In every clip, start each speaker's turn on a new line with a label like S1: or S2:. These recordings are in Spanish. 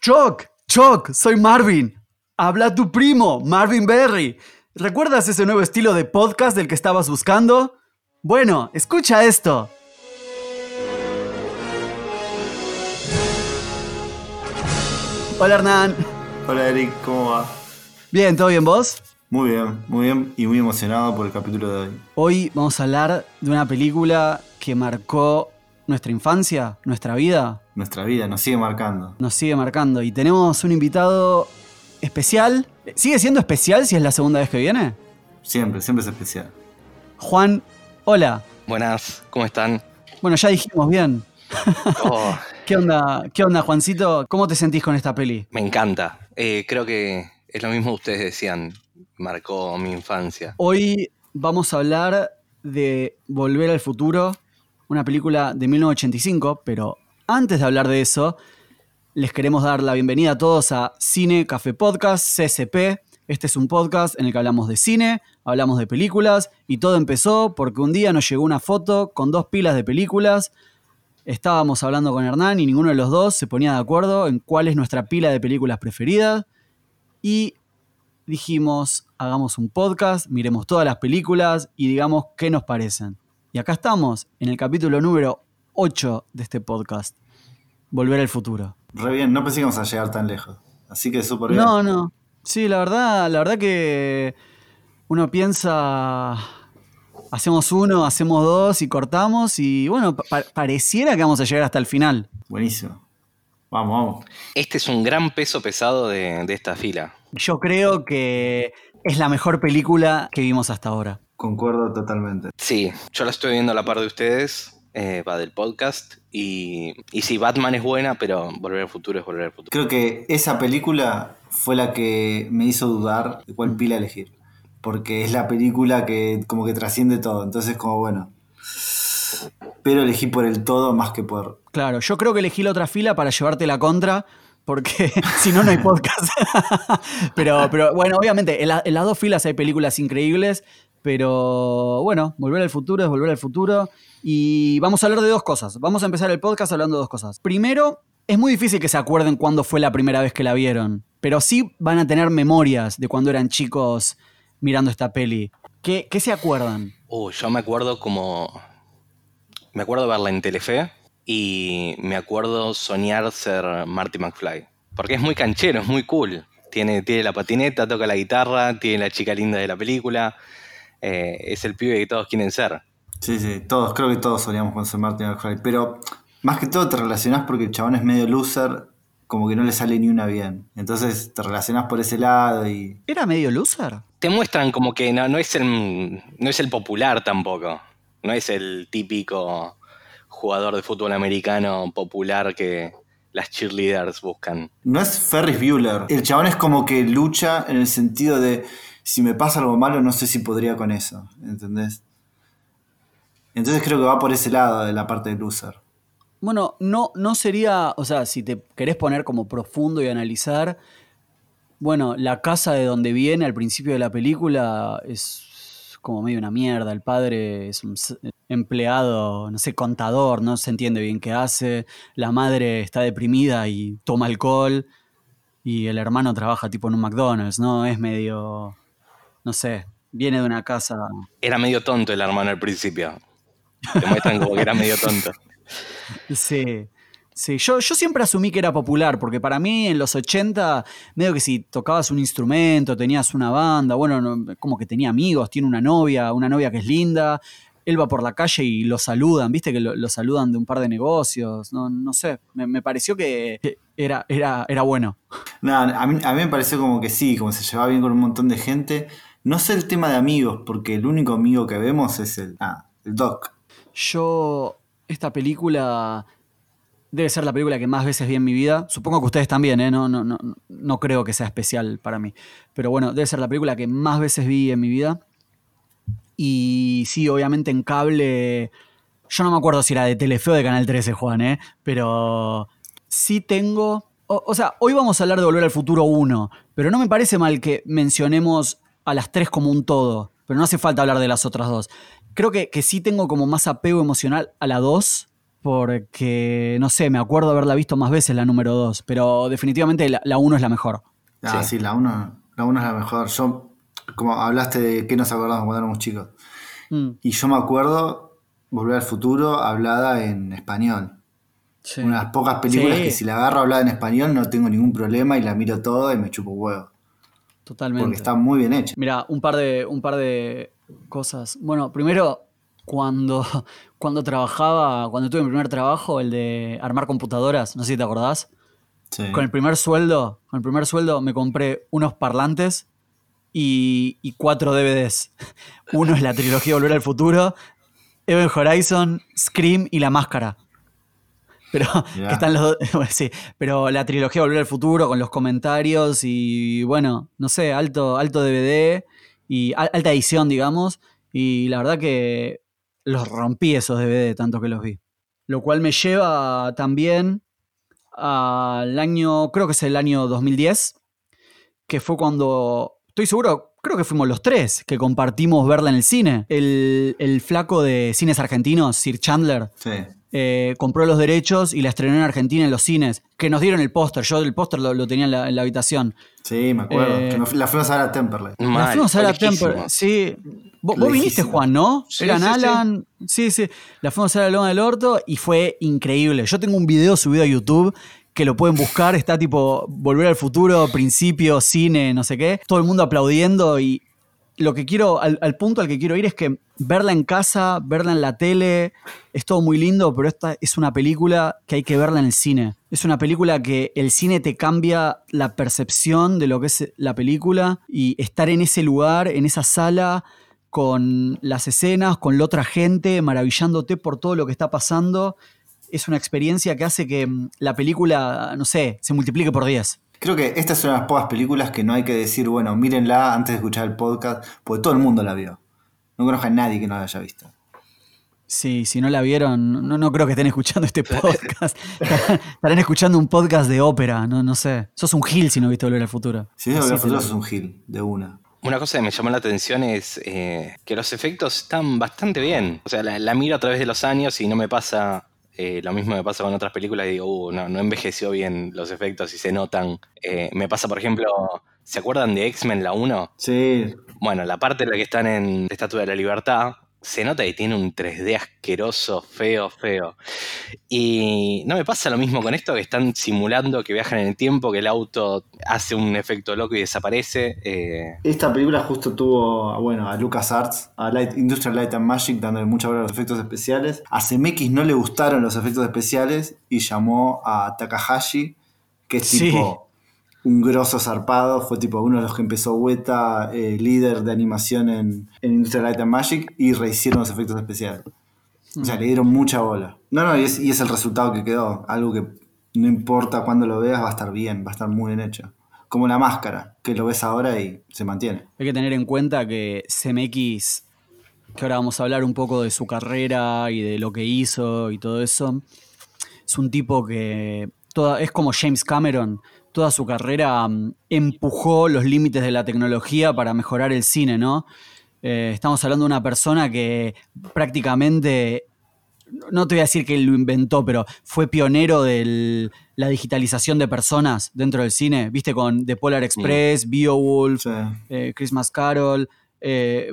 S1: Choc, Choc, soy Marvin. Habla tu primo, Marvin Berry. ¿Recuerdas ese nuevo estilo de podcast del que estabas buscando? Bueno, escucha esto. Hola Hernán.
S2: Hola Eric, ¿cómo va?
S1: Bien, ¿todo bien vos?
S2: Muy bien, muy bien y muy emocionado por el capítulo de hoy.
S1: Hoy vamos a hablar de una película que marcó nuestra infancia, nuestra vida,
S2: Nuestra vida nos sigue marcando.
S1: nos sigue marcando. Y tenemos un invitado especial. ¿Sigue siendo especial si es la segunda vez que viene?
S2: Siempre, siempre es especial.
S1: Juan, hola.
S3: Buenas, ¿cómo están?
S1: Bueno, ya dijimos bien.
S3: Oh,
S1: ¿Qué onda, qué onda Juancito? ¿Cómo te sentís con esta peli?
S3: me encanta. Eh, creo que es lo mismo que ustedes decían, marcó mi infancia.
S1: Hoy vamos a hablar de Volver al Futuro, una película de 1985, pero antes de hablar de eso, les queremos dar la bienvenida a todos a Cine Café Podcast, CCP. Este es un podcast en el que hablamos de cine, hablamos de películas y todo empezó porque un día nos llegó una foto con dos pilas de películas. Estábamos hablando con Hernán y ninguno de los dos se ponía de acuerdo en cuál es nuestra pila de películas preferidas. Y dijimos, hagamos un podcast, miremos todas las películas y digamos qué nos parecen. Y acá estamos, en el capítulo número 8 de este podcast, Volver al futuro.
S2: Re bien, no pensé que íbamos a llegar tan lejos. Así que súper bien.
S1: No, no. Sí, la verdad, la verdad que uno piensa, hacemos uno, hacemos dos y cortamos y bueno, pa- pareciera que vamos a llegar hasta el final.
S2: Buenísimo. Vamos, vamos.
S3: Este es un gran peso pesado de, de esta fila.
S1: Yo creo que es la mejor película que vimos hasta ahora.
S2: Concuerdo totalmente.
S3: Sí, yo la estoy viendo a la par de ustedes, eh, va del podcast, y, y sí, Batman es buena, pero Volver al Futuro es Volver al Futuro.
S2: Creo que esa película fue la que me hizo dudar de cuál pila elegir. Porque es la película que como que trasciende todo. Entonces como bueno. Pero elegí por el todo más que por...
S1: Claro, yo creo que elegí la otra fila para llevarte la contra, porque si no, no hay podcast. pero, pero bueno, obviamente, en, la- en las dos filas hay películas increíbles, pero bueno, Volver al Futuro es Volver al Futuro. Y vamos a hablar de dos cosas. Vamos a empezar el podcast hablando de dos cosas. Primero, es muy difícil que se acuerden cuándo fue la primera vez que la vieron, pero sí van a tener memorias de cuando eran chicos mirando esta peli. ¿Qué, qué se acuerdan?
S3: Uh, yo me acuerdo como... Me acuerdo verla en Telefe y me acuerdo soñar ser Marty McFly. Porque es muy canchero, es muy cool. Tiene, tiene la patineta, toca la guitarra, tiene la chica linda de la película. Eh, es el pibe que todos quieren ser.
S2: Sí, sí, todos, creo que todos soñamos con ser Martin McFly. Pero más que todo te relacionás porque el chabón es medio loser, como que no le sale ni una bien. Entonces te relacionás por ese lado y...
S1: ¿Era medio loser?
S3: Te muestran como que no, no es el, no es el popular tampoco. No es el típico jugador de fútbol americano popular que las cheerleaders buscan.
S2: No es Ferris Bueller. El chabón es como que lucha en el sentido de si me pasa algo malo no sé si podría con eso. ¿Entendés? Entonces creo que va por ese lado de la parte de loser.
S1: Bueno, no, no sería, o sea, si te querés poner como profundo y analizar, bueno, la casa de donde viene al principio de la película es como medio una mierda, el padre es un empleado, no sé, contador, no se entiende bien qué hace, la madre está deprimida y toma alcohol y el hermano trabaja tipo en un McDonald's, ¿no? Es medio, no sé, viene de una casa...
S3: Era medio tonto el hermano al principio. Te muestran como que era medio tonto.
S1: Sí, sí. Yo, yo siempre asumí que era popular, porque para mí en los 80, medio que si tocabas un instrumento, tenías una banda, bueno, no- como que tenía amigos, tiene una novia, una novia que es linda, él va por la calle y lo saludan, viste que lo, lo saludan de un par de negocios, no, no sé, me, me pareció que que era, era, era bueno.
S2: Nada, a mí, a mí me pareció como que sí, como se llevaba bien con un montón de gente. No sé el tema de amigos, porque el único amigo que vemos es el, ah, el Doc.
S1: Yo, esta película debe ser la película que más veces vi en mi vida. Supongo que ustedes también, ¿eh? no, no, no, no creo que sea especial para mí. Pero bueno, debe ser la película que más veces vi en mi vida. Y sí, obviamente en cable. Yo no me acuerdo si era de Telefe o de Canal 13, Juan, ¿eh? Pero sí tengo. O, o sea, hoy vamos a hablar de Volver al Futuro 1, pero no me parece mal que mencionemos a las tres como un todo, pero no hace falta hablar de las otras dos. Creo que, que sí tengo como más apego emocional a la 2 porque, no sé, me acuerdo haberla visto más veces la número 2, pero definitivamente la 1 es la mejor.
S2: Ah, sí, la 1 la uno es la mejor. Yo, como hablaste de qué nos acordamos cuando éramos chicos. Mm. Y yo me acuerdo Volver al futuro hablada en español. Una de las pocas películas que si la agarro hablada en español no tengo ningún problema y la miro todo y me chupo huevo.
S1: Totalmente.
S2: Porque está muy bien hecha.
S1: Mira, un par de, un par de cosas. Bueno, primero, cuando, cuando trabajaba, cuando tuve mi primer trabajo, el de armar computadoras, no sé si te acordás. Con el primer sueldo, con el primer sueldo me compré unos parlantes y, y cuatro DVDs. Uno es la trilogía Volver al Futuro, Event Horizon, Scream y La Máscara. Pero están los sí, pero la trilogía Volver al Futuro con los comentarios y bueno, no sé, alto, alto DVD y alta edición, digamos. Y la verdad que los rompí esos DVD tanto que los vi. Lo cual me lleva también al año, creo que es el año 2010, que fue cuando, estoy seguro, creo que fuimos los tres que compartimos verla en el cine. El, flaco de cines argentinos, Sir Chandler, eh, compró los derechos y la estrenó en Argentina en los cines. Que nos dieron el póster. Yo el póster lo, tenía en la, habitación.
S2: Sí, me acuerdo. Eh, la fuimos a ver a Temperley.
S1: la fuimos a ver a Temperley. Sí. Vos, viniste, Juan, ¿no? Eran Alan. Sí. sí, La fuimos a ver a Loma del Orto y fue increíble. Yo tengo un video subido a YouTube que lo pueden buscar, está tipo Volver al Futuro, principio, cine, no sé qué, todo el mundo aplaudiendo y lo que quiero, al, punto al que quiero ir es que verla en casa, verla en la tele, es todo muy lindo, pero esta es una película que hay que verla en el cine. Es una película que el cine te cambia la percepción de lo que es la película y estar en ese lugar, en esa sala, con las escenas, con la otra gente, maravillándote por todo lo que está pasando es una experiencia que hace que mm, la película, no sé, se multiplique por 10.
S2: Creo que esta es una de las pocas películas que no hay que decir, bueno, mírenla antes de escuchar el podcast, porque todo el mundo la vio. No conozco a nadie que no la haya visto.
S1: Sí, si no la vieron, no, no creo que estén escuchando este podcast. Estarán escuchando un podcast de ópera, no, no sé. Sos un gil si no viste Volver al Futuro.
S2: Si no Volver al Futuro sos un gil, de una.
S3: Una cosa que me llamó la atención es eh, que los efectos están bastante bien. O sea, la, miro a través de los años y no me pasa eh, lo mismo me pasa con otras películas y digo, uh, no, no envejeció bien los efectos y se notan. Eh, me pasa, por ejemplo, ¿se acuerdan de X-Men la 1?
S2: Sí.
S3: Bueno, la parte en la que están en Estatua de la Libertad, se nota que tiene un 3D asqueroso, feo, feo. Y no me pasa lo mismo con esto, que están simulando que viajan en el tiempo, que el auto hace un efecto loco y desaparece. Eh.
S2: Esta película justo tuvo bueno, a LucasArts, a Light, Industrial Light and Magic, dándole mucha valor a los efectos especiales. A CMX no le gustaron los efectos especiales y llamó a Takahashi, que es tipo un grosso zarpado, fue tipo uno de los que empezó Weta, eh, líder de animación en, Industrial Light and Magic, y rehicieron los efectos especiales. O sea, le dieron mucha bola. No, no, y es, y es el resultado que quedó. Algo que no importa cuándo lo veas, va a estar bien, va a estar muy bien hecho. Como la máscara, que lo ves ahora y se mantiene.
S1: Hay que tener en cuenta que CMX, que ahora vamos a hablar un poco de su carrera y de lo que hizo y todo eso, es un tipo que es como James Cameron toda su carrera mm, empujó los límites de la tecnología para mejorar el cine, ¿no? Eh, estamos hablando de una persona que prácticamente, no te voy a decir que lo inventó, pero fue pionero de la digitalización de personas dentro del cine, viste, con The Polar Express, Beowulf, eh, Christmas Carol. Eh,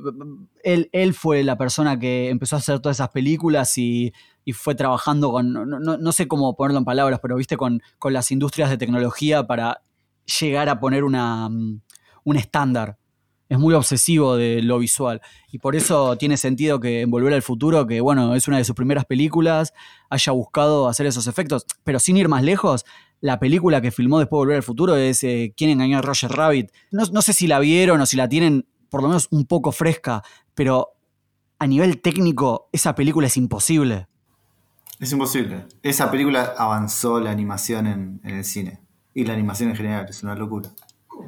S1: él, él, fue la persona que empezó a hacer todas esas películas y y fue trabajando con, no, sé cómo ponerlo en palabras, pero viste, con, con, las industrias de tecnología para llegar a poner una, mm, un estándar. Es muy obsesivo de lo visual. Y por eso tiene sentido que en Volver al Futuro, que bueno, es una de sus primeras películas, haya buscado hacer esos efectos. Pero sin ir más lejos, la película que filmó después de Volver al Futuro es eh, ¿Quién engañó a Roger Rabbit? No, no sé si la vieron o si la tienen por lo menos un poco fresca, pero a nivel técnico, esa película es imposible.
S2: Es imposible. Esa película avanzó la animación en, el cine. Y la animación en general, es una locura.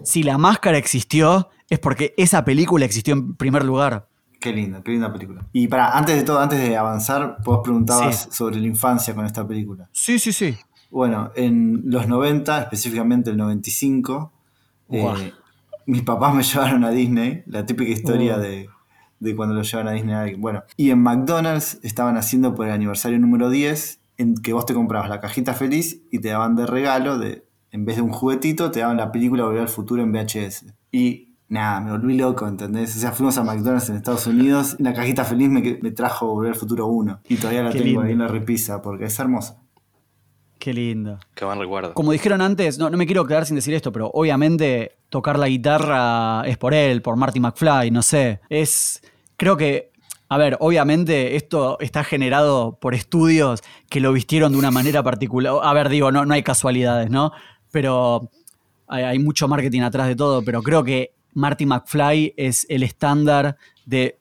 S1: Si la máscara existió, es porque esa película existió en primer lugar.
S2: Qué linda, qué linda película. Y para, antes de todo, antes de avanzar, vos preguntabas sobre la infancia con esta película.
S1: Sí, sí, sí.
S2: Bueno, en los 90, específicamente el 95, eh, mis papás me llevaron a Disney, la típica historia de de cuando lo llevan a Disney. Bueno, y en McDonald's estaban haciendo por el aniversario número 10 en que vos te comprabas la cajita feliz y te daban de regalo, de, en vez de un juguetito, te daban la película Volver al Futuro en VHS. Y nada, me volví loco, ¿entendés? O sea, fuimos a McDonald's en Estados Unidos y la cajita feliz me, me trajo Volver al Futuro 1. Y todavía la
S1: Qué
S2: tengo
S1: lindo.
S2: ahí en la repisa porque es hermosa.
S1: Qué lindo.
S3: Qué buen recuerdo.
S1: Como dijeron antes, no, no me quiero quedar sin decir esto, pero obviamente tocar la guitarra es por él, por Marty McFly, no sé. Es. Creo que. A ver, obviamente esto está generado por estudios que lo vistieron de una manera particular. A ver, digo, no, no hay casualidades, ¿no? Pero hay, hay mucho marketing atrás de todo, pero creo que Marty McFly es el estándar de,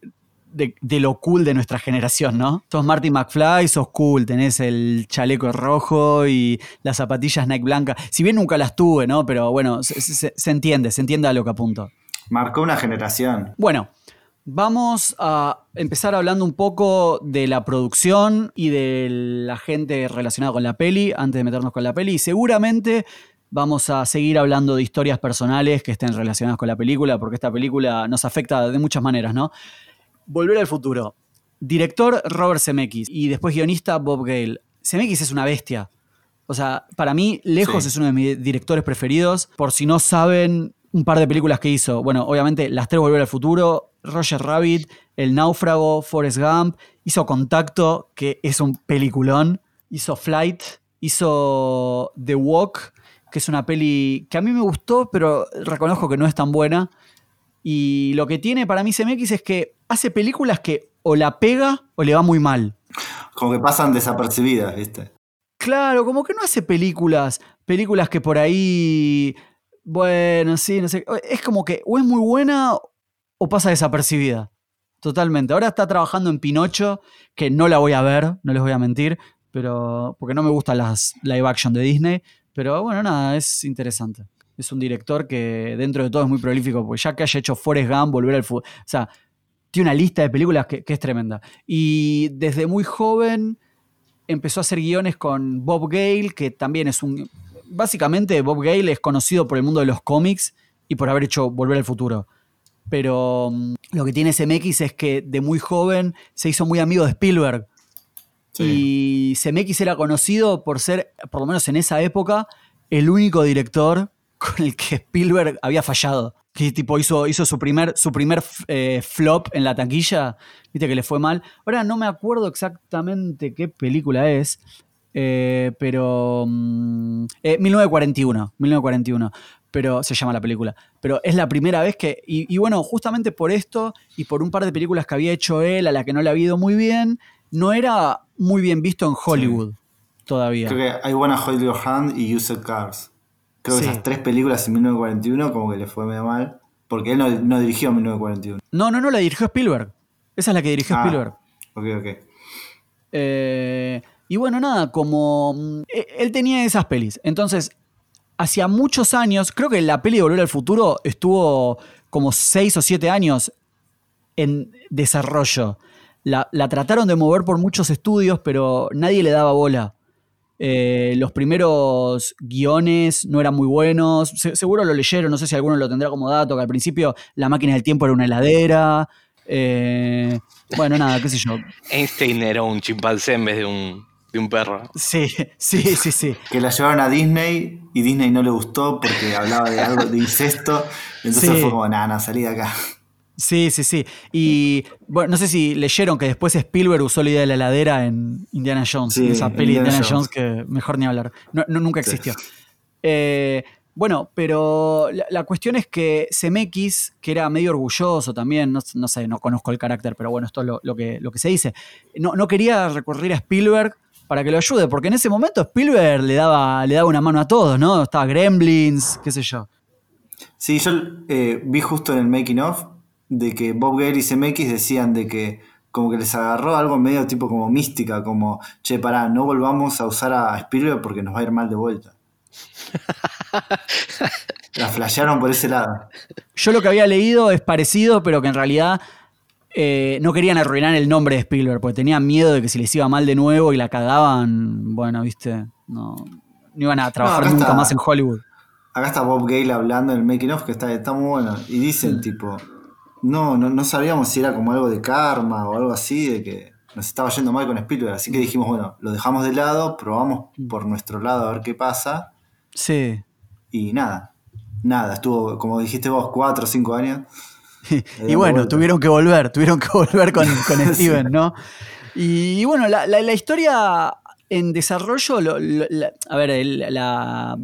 S1: de, de lo cool de nuestra generación, ¿no? Sos Marty McFly, sos cool, tenés el chaleco rojo y las zapatillas Nike blancas. Si bien nunca las tuve, ¿no? Pero bueno, se, se- se entiende, se entiende a lo que apunto.
S2: Marcó una generación.
S1: Bueno, vamos a empezar hablando un poco de la producción y de la gente relacionada con la peli, antes de meternos con la peli. Y seguramente vamos a seguir hablando de historias personales que estén relacionadas con la película, porque esta película nos afecta de muchas maneras, ¿no? Volver al futuro. Director Robert Zemeckis y después guionista Bob Gale. Zemeckis es una bestia. O sea, para mí, lejos
S2: Sí.
S1: es uno de mis directores preferidos. Por si no saben, un par de películas que hizo. Bueno, obviamente, Las tres Volver al Futuro, Roger Rabbit, El Náufrago, Forrest Gump. Hizo Contacto, que es un peliculón. Hizo Flight. Hizo The Walk, que es una peli que a mí me gustó, pero reconozco que no es tan buena. Y lo que tiene para mí CMX es que hace películas que o la pega o le va muy mal.
S2: Como que pasan desapercibidas, ¿viste?
S1: Claro, como que no hace películas, películas que por ahí, bueno, sí, no sé, es como que o es muy buena o pasa desapercibida. Totalmente. Ahora está trabajando en Pinocho, que no la voy a ver, no les voy a mentir, pero porque no me gustan las live action de Disney, pero bueno, nada, es interesante. Es un director que dentro de todo es muy prolífico, porque ya que haya hecho Forrest Gump, Volver al Fútbol, o sea, tiene una lista de películas que, que es tremenda. Y desde muy joven empezó a hacer guiones con Bob Gale, que también es un... Básicamente Bob Gale es conocido por el mundo de los cómics y por haber hecho Volver al Futuro. Pero mm, lo que tiene CMX es que de muy joven se hizo muy amigo de Spielberg. Y CMX era conocido por ser, por lo menos en esa época, el único director con el que Spielberg había fallado. Que tipo hizo, hizo su primer, su primer eh, flop en la taquilla, viste que le fue mal. Ahora no me acuerdo exactamente qué película es, eh, pero... mm, eh, 1941, 1941, pero se llama la película. Pero es la primera vez que... Y, y bueno, justamente por esto y por un par de películas que había hecho él, a la que no le había ido muy bien, no era muy bien visto en Hollywood todavía.
S2: Creo que hay Wanna Hold Your Hand y Used Cars. Creo que esas tres películas en 1941 como que le fue medio mal. Porque él no, no dirigió 1941.
S1: No, no, no, la dirigió Spielberg. Esa es la que dirigió
S2: Ah.
S1: Spielberg.
S2: Ok, ok.
S1: Eh, y bueno, nada, como mm, e- él tenía esas pelis. Entonces, hacía muchos años, creo que la peli de Volver al Futuro estuvo como seis o siete años en desarrollo. La, la trataron de mover por muchos estudios, pero nadie le daba bola. Eh, los primeros guiones no eran muy buenos. Se- seguro lo leyeron, no sé si alguno lo tendrá como dato, que al principio la máquina del tiempo era una heladera. Eh, bueno, nada, qué sé yo.
S3: Einstein era un chimpancé en vez de un, de un perro.
S1: Sí, sí, sí, sí.
S2: Que la llevaron a Disney y Disney no le gustó porque hablaba de algo de incesto. Entonces
S1: Sí.
S2: fue como, nada, no, salí de acá.
S1: Sí, sí, sí. Y bueno, no sé si leyeron que después Spielberg usó la idea de la heladera en Indiana Jones,
S2: Sí,
S1: en esa peli de
S2: Indiana
S1: Indiana Jones.
S2: Jones.
S1: que mejor ni hablar. No, no, nunca
S2: Sí.
S1: existió. Eh, bueno, pero la, la cuestión es que Zemeckis, que era medio orgulloso también, no, no sé, no conozco el carácter, pero bueno, esto es lo, lo que, lo que se dice. No, no quería recurrir a Spielberg para que lo ayude, porque en ese momento Spielberg le daba, le daba una mano a todos, ¿no? Estaba Gremlins, qué sé yo.
S2: Sí, yo eh, vi justo en el making of de que Bob Gale y CMX decían de que como que les agarró algo medio tipo como mística, como, che, pará, no volvamos a usar a Spielberg porque nos va a ir mal de vuelta. La flashearon por ese lado.
S1: Yo lo que había leído es parecido, pero que en realidad eh, no querían arruinar el nombre de Spielberg, porque tenían miedo de que si les iba mal de nuevo y la cagaban, bueno, viste, no, no iban a trabajar nunca
S2: está.
S1: más en Hollywood.
S2: Acá está Bob Gale hablando en el making of que está, está muy bueno. Y dicen tipo, no, no, no sabíamos si era como algo de karma o algo así, de que nos estaba yendo mal con Spielberg, así que dijimos, bueno, lo dejamos de lado, probamos por nuestro lado a ver qué pasa.
S1: Sí.
S2: Y nada, nada, estuvo, como dijiste vos, cuatro o cinco años.
S1: y bueno, tuvieron que volver, tuvieron que volver con, con Steven, ¿no? Y, bueno, la, la, historia en desarrollo, a ver, la,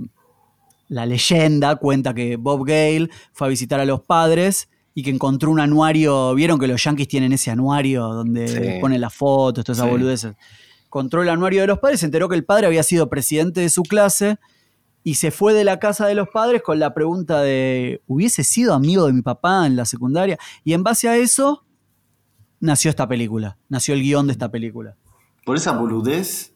S1: la leyenda cuenta que Bob Gale fue a visitar a los padres y que encontró un anuario. Vieron que los yankees tienen ese anuario donde ponen las fotos, todas esas boludeces. Encontró el anuario de los padres, se enteró que el padre había sido presidente de su clase y se fue de la casa de los padres con la pregunta de: ¿hubiese sido amigo de mi papá en la secundaria? Y en base a eso nació esta película, nació el guion de esta película.
S2: Por esa boludez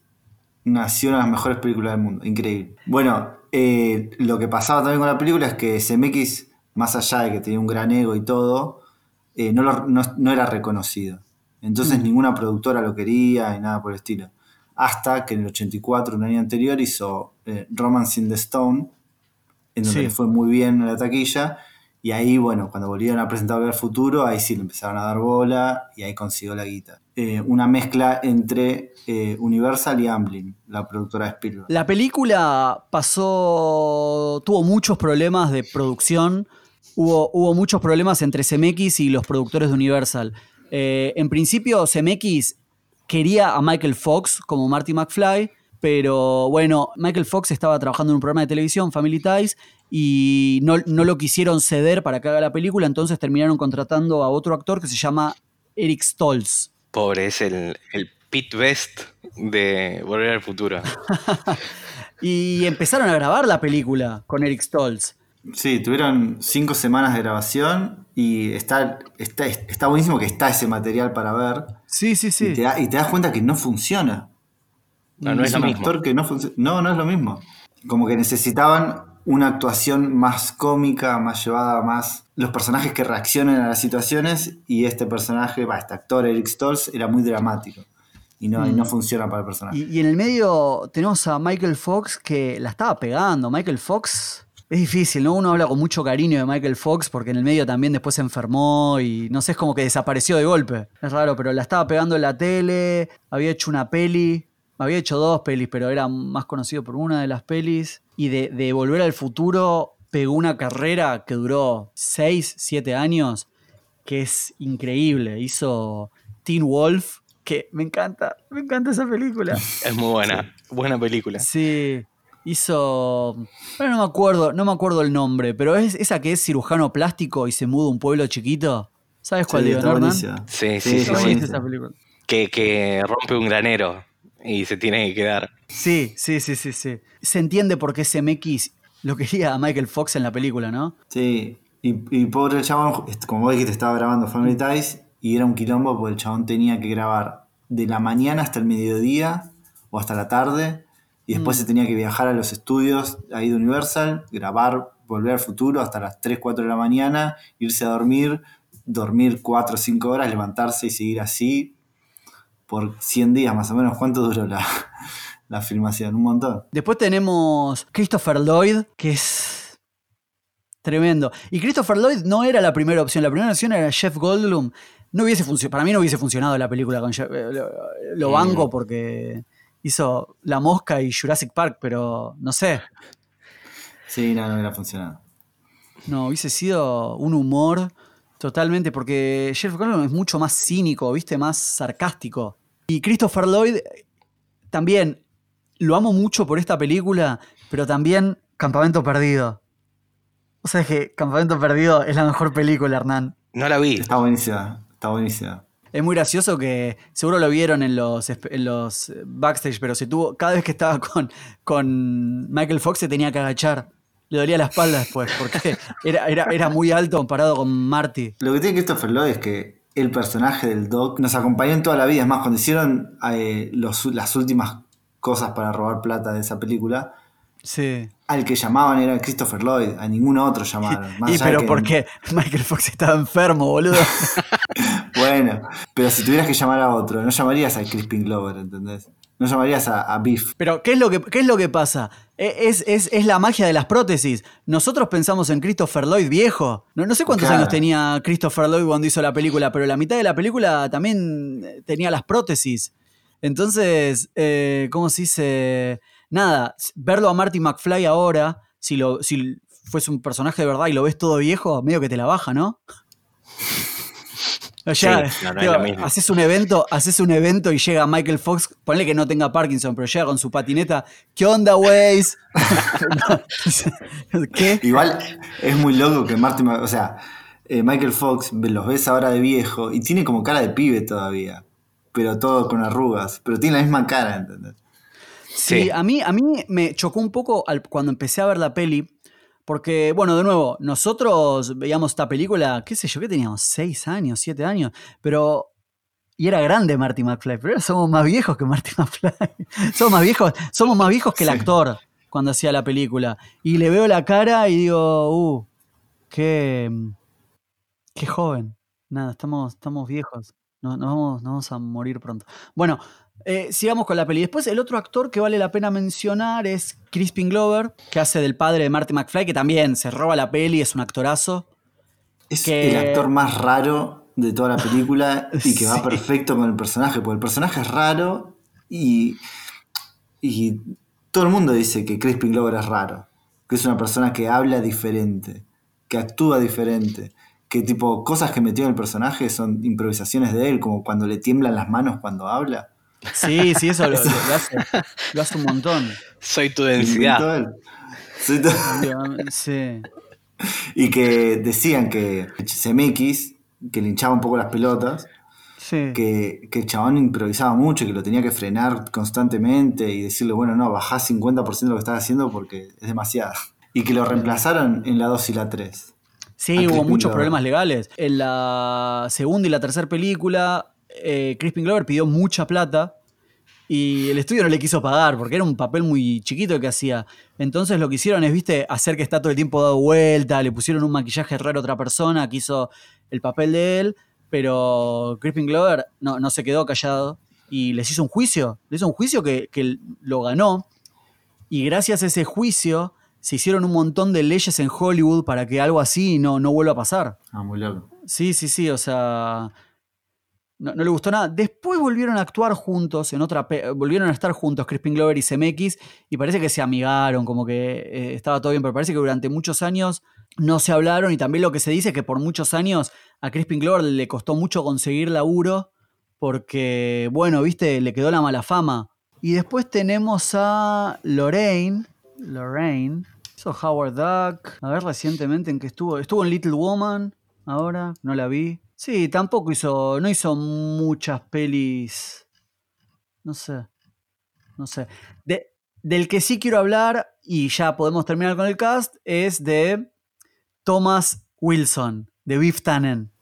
S2: nació una de las mejores películas del mundo, increíble. Bueno, eh, lo que pasaba también con la película es que CMX más allá de que tenía un gran ego y todo, eh, no, era reconocido. Entonces mm. ninguna productora lo quería y nada por el estilo. Hasta que en el 84, un año anterior, hizo eh, Romance in the Stone, en donde fue muy bien en la taquilla. Y ahí, bueno, cuando volvieron a presentar el futuro, ahí sí le empezaron a dar bola y ahí consiguió la guita. Eh, una mezcla entre Universal y Amblin, la productora de Spielberg.
S1: La película pasó, tuvo muchos problemas de producción hubo, muchos problemas entre CMX y los productores de Universal. Eh, en principio, CMX quería a Michael Fox como Marty McFly, pero bueno, Michael Fox estaba trabajando en un programa de televisión, Family Ties, y no, lo quisieron ceder para que haga la película, entonces terminaron contratando a otro actor que se llama Eric Stoltz.
S3: Pobre, es el, el Pete Best de Volver al Futuro.
S1: y empezaron a grabar la película con Eric Stoltz.
S2: Sí, tuvieron cinco semanas de grabación y está, está, está buenísimo que está ese material para ver.
S1: Sí, sí, sí.
S2: Y te, das cuenta que no funciona.
S3: No, no es, lo mismo.
S2: que no No, no es lo mismo. Como que necesitaban una actuación más cómica, más llevada, más. Los personajes que reaccionen a las situaciones y este personaje, va, este actor, Eric Stoltz, era muy dramático. Y no, y no mm. funciona para el personaje.
S1: y en el medio tenemos a Michael Fox que la estaba pegando. Michael Fox es difícil, ¿no? Uno habla con mucho cariño de Michael Fox porque en el medio también después se enfermó y no sé, es como que desapareció de golpe. Es raro, pero la estaba pegando en la tele, había hecho una peli, había hecho dos pelis, pero era más conocido por una de las pelis. Y de, Volver al Futuro pegó una carrera que duró 6, 7 años, que es increíble. Hizo Teen Wolf, que me encanta, me encanta esa película.
S3: Es muy buena, buena película.
S1: Sí, hizo. Bueno, no me acuerdo, no me acuerdo el nombre, pero es esa que es cirujano plástico y se muda a un pueblo chiquito. ¿Sabes cuál digo,
S3: Norman? Sí, sí, sí. sí, Que, que rompe un granero y se tiene que quedar.
S1: Sí, sí, sí, sí, sí. Se entiende por qué CMX lo quería a Michael Fox en la película, ¿no?
S2: Sí. Y, y pobre el chabón, como vos dijiste, estaba grabando Family Ties y era un quilombo porque el chabón tenía que grabar de la mañana hasta el mediodía o hasta la tarde y después mm. se tenía que viajar a los estudios ahí de Universal, grabar, volver al futuro hasta las 3, 4 de la mañana, irse a dormir, dormir 4 o 5 horas, levantarse y seguir así por 100 días más o menos. ¿Cuánto duró la, la filmación? Un montón.
S1: Después tenemos Christopher Lloyd, que es tremendo. Y Christopher Lloyd no era la primera opción, la primera opción era Jeff Goldblum. No hubiese para mí no hubiese funcionado la película con Jeff. Eh, lo, banco porque hizo La Mosca y Jurassic Park, pero no sé.
S2: Sí, no, no hubiera funcionado.
S1: No, hubiese sido un humor totalmente, porque Jeff Goldblum es mucho más cínico, ¿viste? Más sarcástico. Y Christopher Lloyd también lo amo mucho por esta película, pero también Campamento Perdido. O sea, es que Campamento Perdido es la mejor película, Hernán.
S3: No la vi.
S2: Está buenísima, está buenísima.
S1: Es muy gracioso que seguro lo vieron en los, los backstage, pero se tuvo, cada vez que estaba con, con Michael Fox se tenía que agachar. Le dolía la espalda después, porque era, era, era muy alto comparado con Marty.
S2: Lo que tiene Christopher Lloyd es que el personaje del Doc nos acompañó en toda la vida. Es más, cuando hicieron eh, las últimas cosas para robar plata de esa película,
S1: Sí.
S2: Al que llamaban era Christopher Lloyd, a ningún otro llamaron.
S1: y pero porque Michael Fox estaba enfermo, boludo.
S2: bueno, pero si tuvieras que llamar a otro, no llamarías a Crispin Glover, ¿entendés? No llamarías a, a Biff.
S1: Pero, ¿qué es lo que, qué es lo que pasa? E- Es, es- es la magia de las prótesis. Nosotros pensamos en Christopher Lloyd viejo. No, no sé cuántos
S2: Claro.
S1: años tenía Christopher Lloyd cuando hizo la película, pero la mitad de la película también eh, tenía las prótesis. Entonces, eh, ¿cómo se dice? Nada, verlo a Marty McFly ahora, si, lo, si fuese un personaje de verdad y lo ves todo viejo, medio que te la baja, ¿no? O sea,
S3: Sí, no, no es
S1: digo,
S3: lo mismo.
S1: haces un evento, haces un evento y llega Michael Fox, ponle que no tenga Parkinson, pero llega con su patineta. ¿Qué onda, Waze? ¿Qué?
S2: Igual es muy loco que Marty, Mc- o sea, eh, Michael Fox los ves ahora de viejo y tiene como cara de pibe todavía, pero todo con arrugas, pero tiene la misma cara, ¿entendés?
S1: Sí,
S3: Sí.
S1: a mí, a mí me chocó un poco al- cuando empecé a ver la peli, porque, bueno, de nuevo, nosotros veíamos esta película, qué sé yo, que teníamos seis años, siete años, pero... Y era grande Marty McFly, pero ahora somos más viejos que Marty McFly. somos más viejos, somos más viejos que el
S2: Sí.
S1: actor cuando hacía la película. Y le veo la cara y digo, uh, qué, qué joven. Nada, estamos, estamos viejos. Nos, nos vamos, nos vamos a morir pronto. Bueno, eh, sigamos con la peli. Después, el otro actor que vale la pena mencionar es Crispin Glover, que hace del padre de Marty McFly, que también se roba la peli, es un actorazo.
S2: Es
S1: Que-
S2: el actor más raro de toda la película y que va perfecto con el personaje, porque el personaje es raro y, y todo el mundo dice que Crispin Glover es raro, que es una persona que habla diferente, que actúa diferente, que tipo cosas que metió en el personaje son improvisaciones de él, como cuando le tiemblan las manos cuando habla.
S1: Sí, sí, eso lo, lo- lo hace, lo hace un montón.
S3: Soy tu densidad.
S2: él. Sí, to-
S1: Sí.
S2: Y que decían que CMX, que le hinchaba un poco las pelotas,
S1: Sí.
S2: que, que el chabón improvisaba mucho y que lo tenía que frenar constantemente y decirle, bueno, no, bajá 50% de lo que estás haciendo porque es demasiado. Y que lo reemplazaron en la 2 y la 3.
S1: Sí, hubo muchos problemas legales. En la segunda y la tercera película, eh, Crispin Glover pidió mucha plata y el estudio no le quiso pagar porque era un papel muy chiquito que hacía. Entonces lo que hicieron es, viste, hacer que está todo el tiempo dado vuelta, le pusieron un maquillaje raro a otra persona que hizo el papel de él, pero Crispin Glover no, no se quedó callado y les hizo un juicio, le hizo un juicio que, que lo ganó y gracias a ese juicio se hicieron un montón de leyes en Hollywood para que algo así no, no vuelva a pasar.
S2: Ah, muy loco.
S1: Sí, sí, sí, o sea. No, no le gustó nada. Después volvieron a actuar juntos en otra. Volvieron a estar juntos Crispin Glover y CMX y parece que se amigaron, como que eh, estaba todo bien, pero parece que durante muchos años no se hablaron y también lo que se dice es que por muchos años a Crispin Glover le costó mucho conseguir laburo porque, bueno, viste, le quedó la mala fama. Y después tenemos a Lorraine. Lorraine. Hizo Howard Duck. A ver recientemente en qué estuvo. Estuvo en Little Woman. Ahora, no la vi. Sí, tampoco hizo. No hizo muchas pelis. No sé. No sé. De- del que sí quiero hablar, y ya podemos terminar con el cast, es de Thomas Wilson, de Beef Tannen.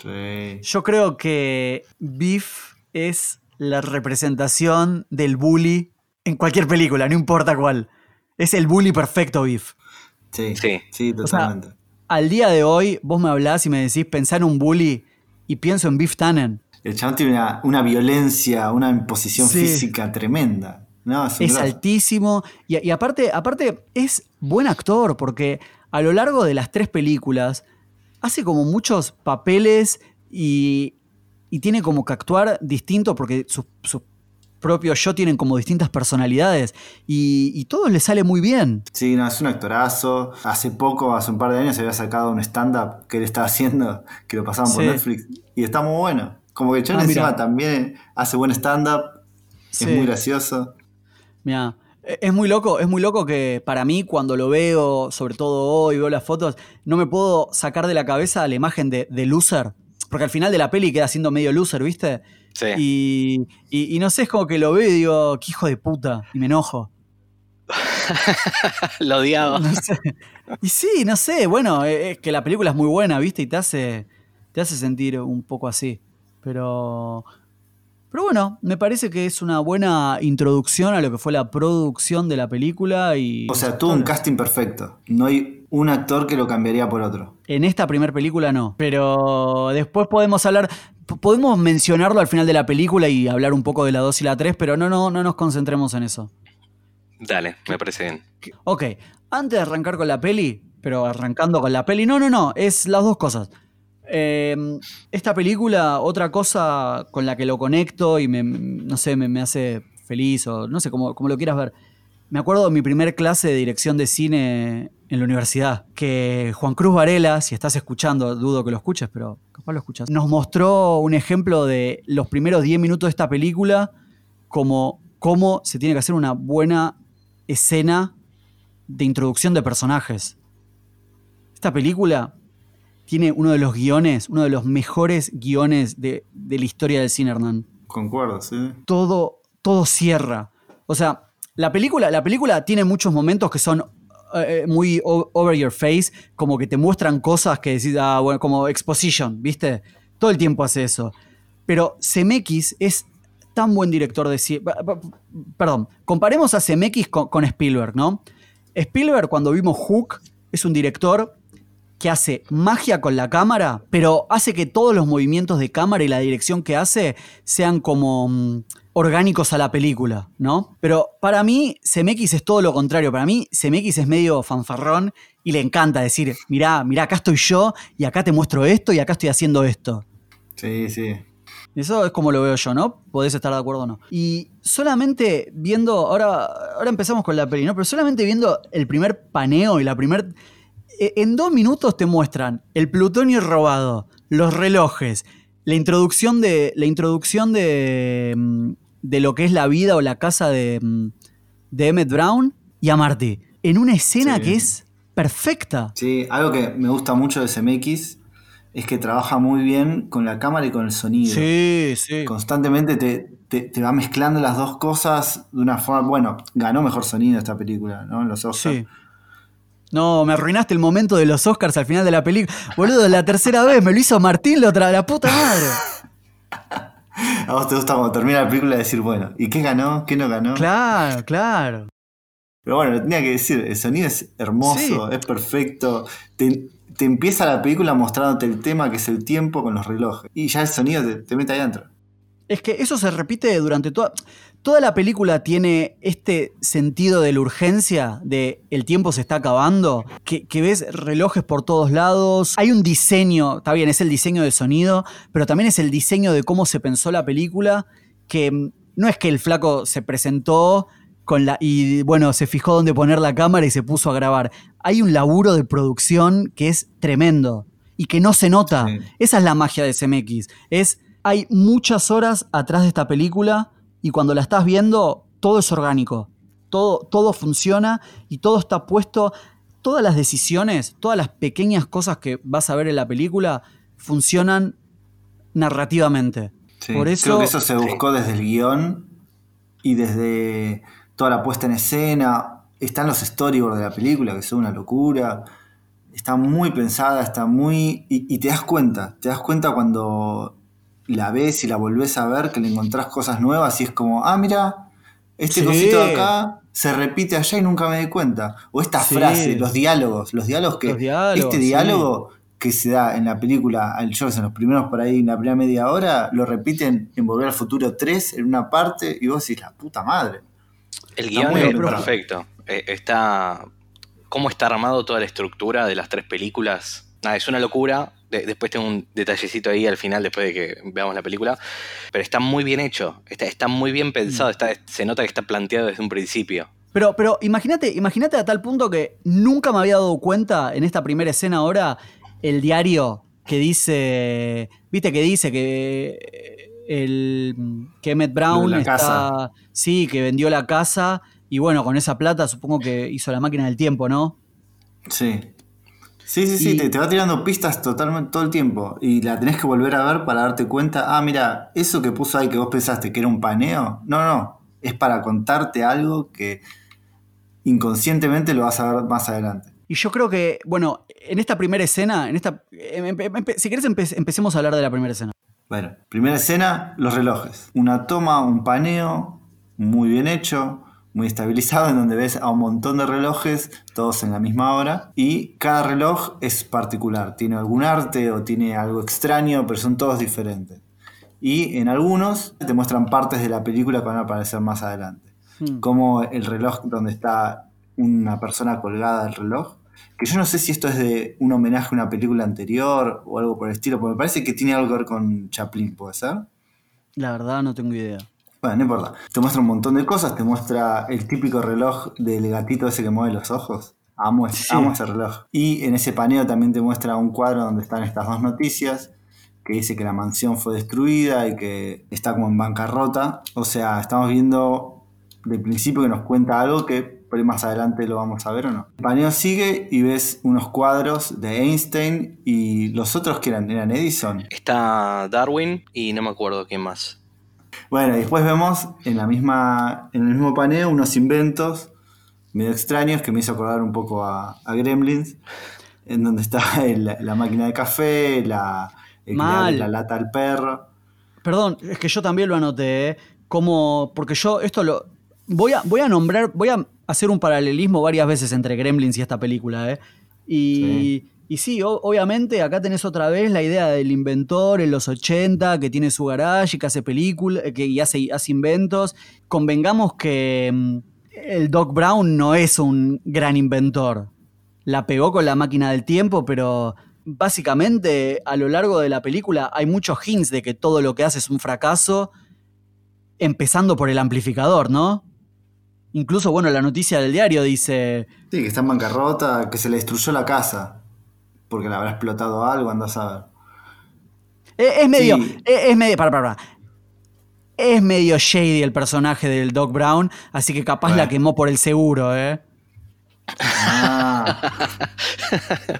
S2: Sí.
S1: Yo creo que Beef es la representación del bully en cualquier película, no importa cuál. Es el bully perfecto, Beef.
S2: Sí,
S3: Sí.
S2: sí,
S1: O sea,
S2: totalmente.
S1: Al día de hoy, vos me hablás y me decís pensar en un bully y pienso en Beef Tannen.
S2: el chabón tiene una, una violencia, una imposición
S1: Sí.
S2: física tremenda. No, es
S1: altísimo y, y aparte, aparte es buen actor porque a lo largo de las tres películas hace como muchos papeles y, y tiene como que actuar distinto porque sus, sus propios yo tienen como distintas personalidades y, y todo le sale muy bien.
S2: Sí, no, es un actorazo. Hace poco, hace un par de años, se había sacado un stand-up que él estaba haciendo, que lo pasaban por. Netflix, y está muy bueno. Como que el chabón
S1: Ah,
S2: encima también hace buen stand-up,
S1: Sí.
S2: es muy gracioso.
S1: Mira, e- es muy loco, es muy loco que para mí cuando lo veo, sobre todo hoy, veo las fotos, no me puedo sacar de la cabeza la imagen de, de loser, porque al final de la peli queda siendo medio loser, ¿viste?
S3: Sí.
S1: Y, y- y no sé, es como que lo veo y digo, qué hijo de puta, y me enojo.
S3: Lo odiaba.
S1: No sé. Y sí, no sé, bueno, es que la película es muy buena, ¿viste? Y te hace, te hace sentir un poco así. Pero, pero bueno, me parece que es una buena introducción a lo que fue la producción de la película. Y
S2: O sea, tuvo un casting perfecto. No hay un actor que lo cambiaría por otro.
S1: En esta primera película no. Pero después podemos hablar. Podemos mencionarlo al final de la película y hablar un poco de la 2 y la 3, pero no, no, no nos concentremos en eso.
S3: Dale, me parece bien.
S1: Ok, antes de arrancar con la peli, pero arrancando con la peli, no, no, no, es las dos cosas. Eh, esta película, otra cosa con la que lo conecto y me, no sé, me, me hace feliz o no sé, como, como lo quieras ver. Me acuerdo de mi primer clase de dirección de cine en la universidad, que Juan Cruz Varela, si estás escuchando, dudo que lo escuches, pero capaz lo escuchas, nos mostró un ejemplo de los primeros 10 minutos de esta película como cómo se tiene que hacer una buena escena de introducción de personajes. Esta película tiene uno de los guiones, uno de los mejores guiones de, de la historia del cine, Hernán.
S2: Concuerdo, sí.
S1: Todo, todo cierra. O sea, la película, la película tiene muchos momentos que son eh, muy o- over your face, como que te muestran cosas que decís, ah, bueno, como exposition, ¿viste? Todo el tiempo hace eso. Pero Zemeckis es tan buen director de cine. Perdón, comparemos a Zemeckis con, con Spielberg, ¿no? Spielberg, cuando vimos Hook, es un director que hace magia con la cámara, pero hace que todos los movimientos de cámara y la dirección que hace sean como mm, orgánicos a la película, ¿no? Pero para mí, Zemeckis es todo lo contrario. Para mí, Zemeckis es medio fanfarrón y le encanta decir, mirá, mirá, acá estoy yo y acá te muestro esto y acá estoy haciendo esto.
S2: Sí, sí.
S1: Eso es como lo veo yo, ¿no? Podés estar de acuerdo o no. Y solamente viendo, ahora, ahora empezamos con la peli, ¿no? Pero solamente viendo el primer paneo y la primer... e- En dos minutos te muestran el plutonio robado, los relojes, la introducción de, la introducción de, mm, de lo que es la vida o la casa de, mm, de Emmett Brown y a Marty. En una escena
S2: Sí.
S1: que es perfecta.
S2: Sí, algo que me gusta mucho de CMX es que trabaja muy bien con la cámara y con el sonido.
S1: Sí, sí.
S2: Constantemente te, te- te va mezclando las dos cosas de una forma. Bueno, ganó mejor sonido esta película, ¿no? En los Oscars.
S1: Sí. No, me arruinaste el momento de los Oscars al final de la película. Boludo, la tercera vez me lo hizo Martín la otra, la puta madre.
S2: A vos te gusta cuando termina la película decir, bueno, ¿y qué ganó? ¿Qué no ganó?
S1: Claro, claro.
S2: Pero bueno, lo tenía que decir, el sonido es hermoso,
S1: Sí.
S2: es perfecto. Te, te empieza la película mostrándote el tema que es el tiempo con los relojes. Y ya el sonido te, te mete ahí adentro.
S1: Es que eso se repite durante toda. Toda la película tiene este sentido de la urgencia, de el tiempo se está acabando, que, que ves relojes por todos lados. Hay un diseño, está bien, es el diseño del sonido, pero también es el diseño de cómo se pensó la película, que mm, no es que el flaco se presentó con la, y bueno, se fijó dónde poner la cámara y se puso a grabar. Hay un laburo de producción que es tremendo y que no se nota.
S2: Sí.
S1: Esa es la magia de CMX. Es, hay muchas horas atrás de esta película y cuando la estás viendo, todo es orgánico. Todo, todo funciona y todo está puesto. Todas las decisiones, todas las pequeñas cosas que vas a ver en la película funcionan narrativamente.
S2: Sí,
S1: Por eso,
S2: Creo que eso se buscó desde el guion y desde toda la puesta en escena. Están los storyboards de la película, que son una locura. Está muy pensada, está muy. Y, y te das cuenta, te das cuenta cuando la ves y la volvés a ver, que le encontrás cosas nuevas y es como, ah, mira, este
S1: Sí.
S2: cosito de acá se repite allá y nunca me di cuenta. O esta
S1: Sí.
S2: frase, los diálogos, los diálogos que.
S1: Los diálogos,
S2: este
S1: sí.
S2: diálogo que se da en la película, al George en los primeros por ahí, en la primera media hora, lo repiten en Volver al Futuro 3 en una parte y vos decís, la puta madre.
S3: El
S2: Está
S3: guion
S2: muy
S3: es perfecto. Eh, está. ¿Cómo está armado toda la estructura de las tres películas? Nada, es una locura. De- después tengo un detallecito ahí al final, después de que veamos la película. Pero está muy bien hecho. Está, está muy bien pensado.
S1: Mm.
S3: Está, se nota que está planteado desde un principio.
S1: Pero, pero imagínate, imagínate a tal punto que nunca me había dado cuenta en esta primera escena ahora el diario que dice, viste que dice que eh, el que Emmett Brown
S2: la
S1: está,
S2: casa.
S1: sí, que vendió la casa y bueno, con esa plata supongo que hizo la máquina del tiempo, ¿no?
S2: Sí. Sí, sí, sí, te, te va tirando pistas totalmente todo el tiempo. Y la tenés que volver a ver para darte cuenta, ah, mira, eso que puso ahí que vos pensaste que era un paneo, no, no, es para contarte algo que inconscientemente lo vas a ver más adelante.
S1: Y yo creo que, bueno, en esta primera escena, en esta, em- em- empe- si querés empe- empecemos a hablar de la primera escena.
S2: Bueno, primera escena, los relojes. Una toma, un paneo, muy bien hecho, muy estabilizado, en donde ves a un montón de relojes, todos en la misma hora, y cada reloj es particular, tiene algún arte o tiene algo extraño, pero son todos diferentes. Y en algunos te muestran partes de la película que van a aparecer más adelante.
S1: Hmm.
S2: Como el reloj donde está una persona colgada del reloj. Que yo no sé si esto es de un homenaje a una película anterior o algo por el estilo, porque me parece que tiene algo que ver con Chaplin, ¿puede ser?
S1: La verdad no tengo idea.
S2: Bueno, no importa. Te muestra un montón de cosas, te muestra el típico reloj del gatito ese que mueve los ojos. Amo, ese-
S1: Sí.
S2: amo ese reloj. Y en ese paneo también te muestra un cuadro donde están estas dos noticias, que dice que la mansión fue destruida y que está como en bancarrota. O sea, estamos viendo del principio que nos cuenta algo que por ahí más adelante lo vamos a ver o no. El paneo sigue y ves unos cuadros de Einstein y los otros que eran, eran Edison.
S3: Está Darwin y no me acuerdo quién más.
S2: Bueno, y después vemos en, la misma, en el mismo paneo unos inventos medio extraños que me hizo acordar un poco a, a Gremlins, en donde está el- la máquina de café, la, el la lata al perro.
S1: Perdón, es que yo también lo anoté, ¿eh? como porque yo esto lo voy a voy a nombrar, voy a hacer un paralelismo varias veces entre Gremlins y esta película, ¿eh? Y y sí, obviamente acá tenés otra vez la idea del inventor en los 80 que tiene su garage y que hace películas, que y hace, hace inventos. Convengamos que mm, el Doc Brown no es un gran inventor. La pegó con la máquina del tiempo, pero básicamente a lo largo de la película hay muchos hints de que todo lo que hace es un fracaso, empezando por el amplificador, ¿no? Incluso, bueno, la noticia del diario dice,
S2: Sí, que está en bancarrota, que se le destruyó la casa, porque le habrá explotado algo, andás a ver.
S1: Es, es medio.
S2: Sí.
S1: Es, es medio. Para, para, para. Es medio shady el personaje del Doc Brown, así que capaz
S2: Bueno.
S1: la quemó por el seguro, ¿eh?
S2: Ah,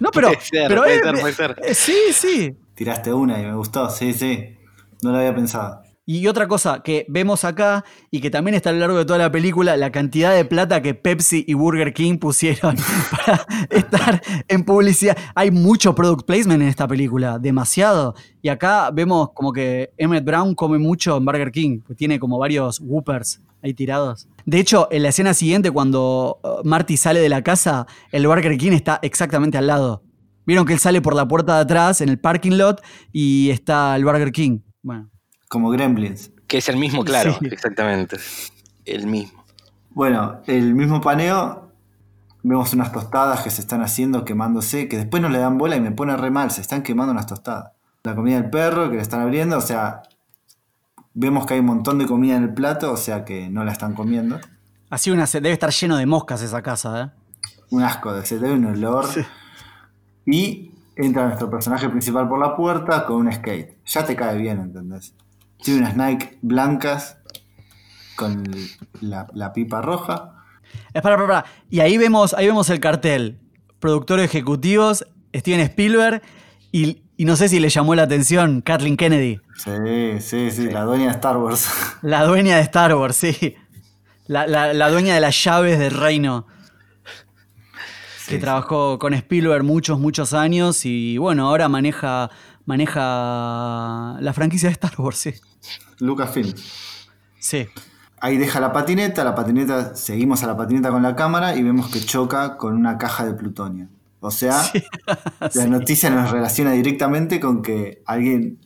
S1: No, pero.
S3: Puede ser,
S1: pero
S3: puede
S1: es-
S3: ser, puede ser.
S1: eh, Sí, sí.
S2: tiraste una y me gustó, sí, sí. No lo había pensado.
S1: Y otra cosa que vemos acá y que también está a lo largo de toda la película, la cantidad de plata que Pepsi y Burger King pusieron para estar en publicidad. Hay mucho product placement en esta película, demasiado. Y acá vemos como que Emmett Brown come mucho en Burger King, pues tiene como varios whoopers ahí tirados. De hecho, en la escena siguiente, cuando uh, Marty sale de la casa, el Burger King está exactamente al lado. Vieron que él sale por la puerta de atrás en el parking lot y está el Burger King. Bueno.
S2: Como Gremlins.
S3: Que es el mismo, claro,
S1: Sí.
S3: exactamente. El mismo.
S2: Bueno, el mismo paneo, vemos unas tostadas que se están haciendo, quemándose, que después no le dan bola y me pone re mal, se están quemando unas tostadas. La comida del perro que le están abriendo, o sea, vemos que hay un montón de comida en el plato, o sea que no la están comiendo.
S1: Así una, se- debe estar lleno de moscas esa casa, ¿eh?
S2: Un asco, se te ve un olor. Y entra nuestro personaje principal por la puerta con un skate. Ya te cae bien, ¿entendés? Tiene unas Nike blancas con la, la pipa roja.
S1: Espera, espera, espera. Y ahí vemos, ahí vemos el cartel. Productores ejecutivos, Steven Spielberg y, y no sé si le llamó la atención Kathleen Kennedy,
S2: Sí, sí, sí, la dueña de Star Wars.
S1: la dueña de Star Wars, sí. La, la- la dueña de las llaves del reino. que
S2: Sí,
S1: trabajó con Spielberg muchos, muchos años y bueno, ahora maneja, maneja la franquicia de Star Wars, sí.
S2: Lucasfilm.
S1: Sí.
S2: Ahí deja la patineta, la patineta, seguimos a la patineta con la cámara y vemos que choca con una caja de plutonio. O sea, la
S1: Sí.
S2: noticia nos relaciona directamente con que alguien,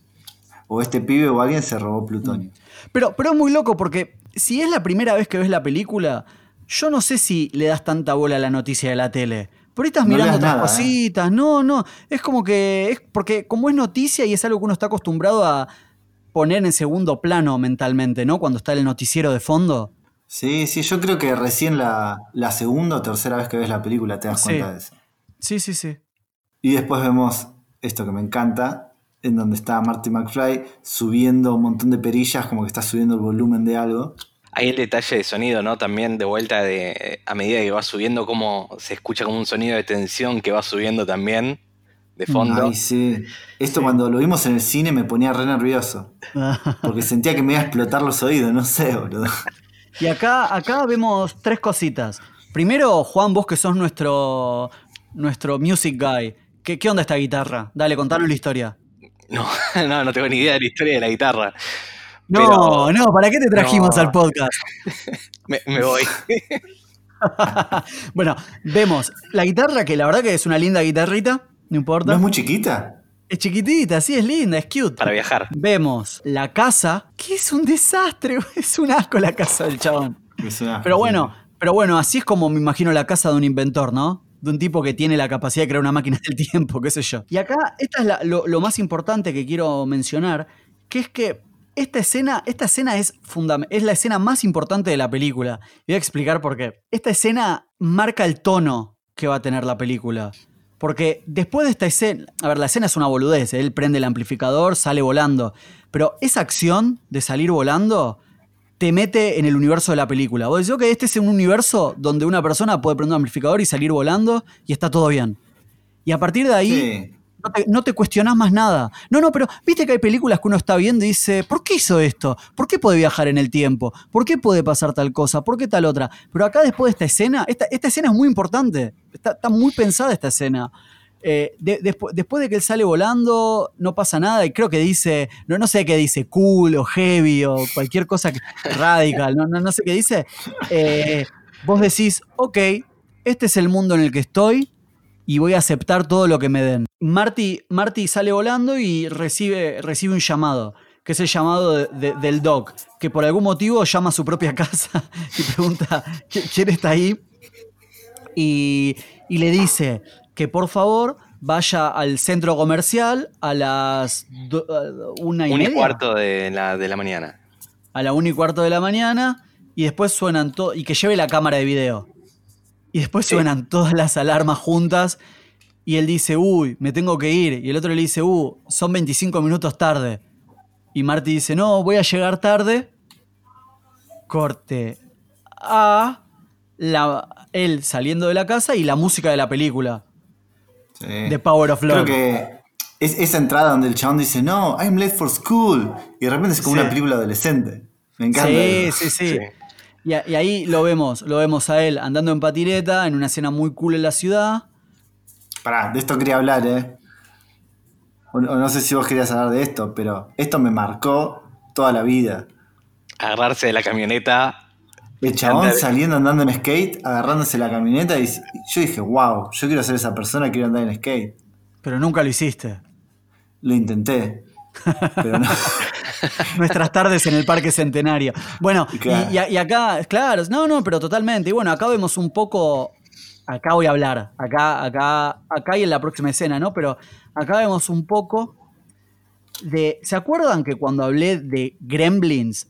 S2: o este pibe o alguien se robó plutonio.
S1: Pero, pero es muy loco porque si es la primera vez que ves la película, yo no sé si le das tanta bola a la noticia de la tele. Por ahí estás
S2: No
S1: mirando otras
S2: nada, ¿eh?
S1: cositas. No, no. Es como que. Es porque como es noticia y es algo que uno está acostumbrado a poner en segundo plano mentalmente, ¿no? Cuando está el noticiero de fondo.
S2: Sí, sí, yo creo que recién la, la segunda o tercera vez que ves la película te das
S1: Sí.
S2: cuenta de eso.
S1: Sí, sí, sí.
S2: Y después vemos esto que me encanta, en donde está Marty McFly subiendo un montón de perillas, como que está subiendo el volumen de algo.
S3: Hay el detalle de sonido, ¿no? También de vuelta de a medida que va subiendo, como se escucha como un sonido de tensión que va subiendo también de fondo.
S2: Ay, sí. Esto cuando lo vimos en el cine me ponía re nervioso. Porque sentía que me iba a explotar los oídos, no sé, boludo.
S1: Y acá, acá vemos tres cositas. Primero, Juan, vos que sos nuestro, nuestro music guy. ¿Qué, qué onda esta guitarra? Dale, contanos la historia.
S3: No, no, no tengo ni idea de la historia de la guitarra.
S1: No,
S3: Pero-
S1: no, ¿para qué te trajimos
S3: No.
S1: al podcast?
S3: Me, me voy.
S1: bueno, vemos la guitarra, que la verdad que es una linda guitarrita, no
S2: ¿No
S1: importa.
S2: es muy chiquita?
S1: Es chiquitita, sí, es linda, es cute.
S3: Para viajar.
S1: Vemos la casa, que es un desastre, es un asco la casa del chabón.
S2: Es una-
S1: Pero bueno, pero bueno, así es como me imagino la casa de un inventor, ¿no? De un tipo que tiene la capacidad de crear una máquina del tiempo, qué sé yo. Y acá, esta es la- lo, lo más importante que quiero mencionar, que es que esta escena, esta escena es, es la escena más importante de la película. Y voy a explicar por qué. Esta escena marca el tono que va a tener la película. Porque después de esta escena, a ver, la escena es una boludez, él prende el amplificador, sale volando, pero esa acción de salir volando te mete en el universo de la película. Vos decís, ok, este es un universo donde una persona puede prender un amplificador y salir volando y está todo bien. Y a partir de ahí. No, te, no cuestionás más nada. No, no, pero viste que hay películas que uno está viendo y dice, ¿por qué hizo esto? ¿Por qué puede viajar en el tiempo? ¿Por qué puede pasar tal cosa? ¿Por qué tal otra? Pero acá después de esta escena, esta, escena es muy importante. Está, muy pensada esta escena. Eh, de- despu- después de que él sale volando, no pasa nada y creo que dice, no, no sé qué dice, cool o heavy o cualquier cosa que, radical, no, no, no sé qué dice. Eh, vos decís, ok, este es el mundo en el que estoy y voy a aceptar todo lo que me den. Marty, Marty sale volando y recibe, recibe un llamado, que es el llamado de- de- del Doc, que por algún motivo llama a su propia casa y pregunta, "¿Qui- ¿quién está ahí? Y, y le dice que por favor vaya al centro comercial a las do- una y
S3: y
S1: media,
S3: cuarto de la, de la mañana.
S1: a la una y cuarto de la mañana y después suenan todo y que lleve la cámara de video. Y después
S3: Sí.
S1: suenan todas las alarmas juntas y él dice, uy, me tengo que ir. Y el otro le dice, uh, son 25 minutos tarde. Y Marty dice, no, voy a llegar tarde. Corte a la, él saliendo de la casa y la música de la película,
S2: Sí.
S1: The Power of
S2: Creo
S1: Love.
S2: que es esa entrada donde el chabón dice, no, I'm late for school. Y de repente es como
S1: Sí.
S2: una película adolescente. Me encanta.
S1: Sí, sí. Sí. Y, a- y ahí lo vemos, lo vemos a él andando en patineta en una escena muy cool en la ciudad.
S2: Pará, de esto quería hablar, ¿eh? O, o no sé si vos querías hablar de esto, pero esto me marcó toda la vida.
S3: Agarrarse de la camioneta.
S2: El chabón
S3: Andar-
S2: saliendo andando en skate, agarrándose la camioneta y yo dije, wow, yo quiero ser esa persona, quiero andar en skate.
S1: Pero nunca lo hiciste.
S2: Lo intenté, pero no.
S1: Nuestras tardes en el Parque Centenario. Bueno, y,
S2: Claro.
S1: y- y acá, claro, no, no, pero totalmente. Y bueno, acá vemos un poco. Acá voy a hablar. Acá, acá, acá y en la próxima escena, ¿no? Pero acá vemos un poco de. ¿Se acuerdan que cuando hablé de Gremlins?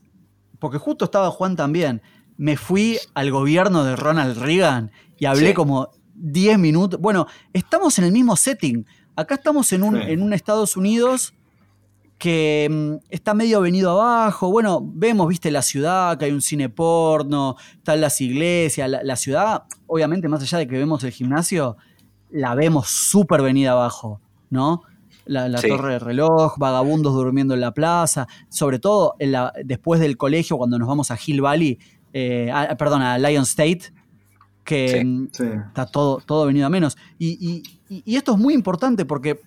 S1: Porque justo estaba Juan también. Me fui al gobierno de Ronald Reagan y hablé
S3: Sí.
S1: como 10 minutos. Bueno, estamos en el mismo setting. Acá estamos en un,
S2: Sí.
S1: en un Estados Unidos que mm, está medio venido abajo. Bueno, vemos, viste, la ciudad, que hay un cine porno, están las iglesias, la, la ciudad, obviamente, más allá de que vemos el gimnasio, la vemos súper venida abajo, ¿no? La, la
S3: Sí.
S1: torre de reloj, vagabundos durmiendo en la plaza, sobre todo en la- después del colegio, cuando nos vamos a Hill Valley, eh, a- perdón, a Lion State, que
S3: Sí.
S1: mm,
S2: Sí.
S1: está todo, todo venido a menos. Y, y- y- y esto es muy importante porque,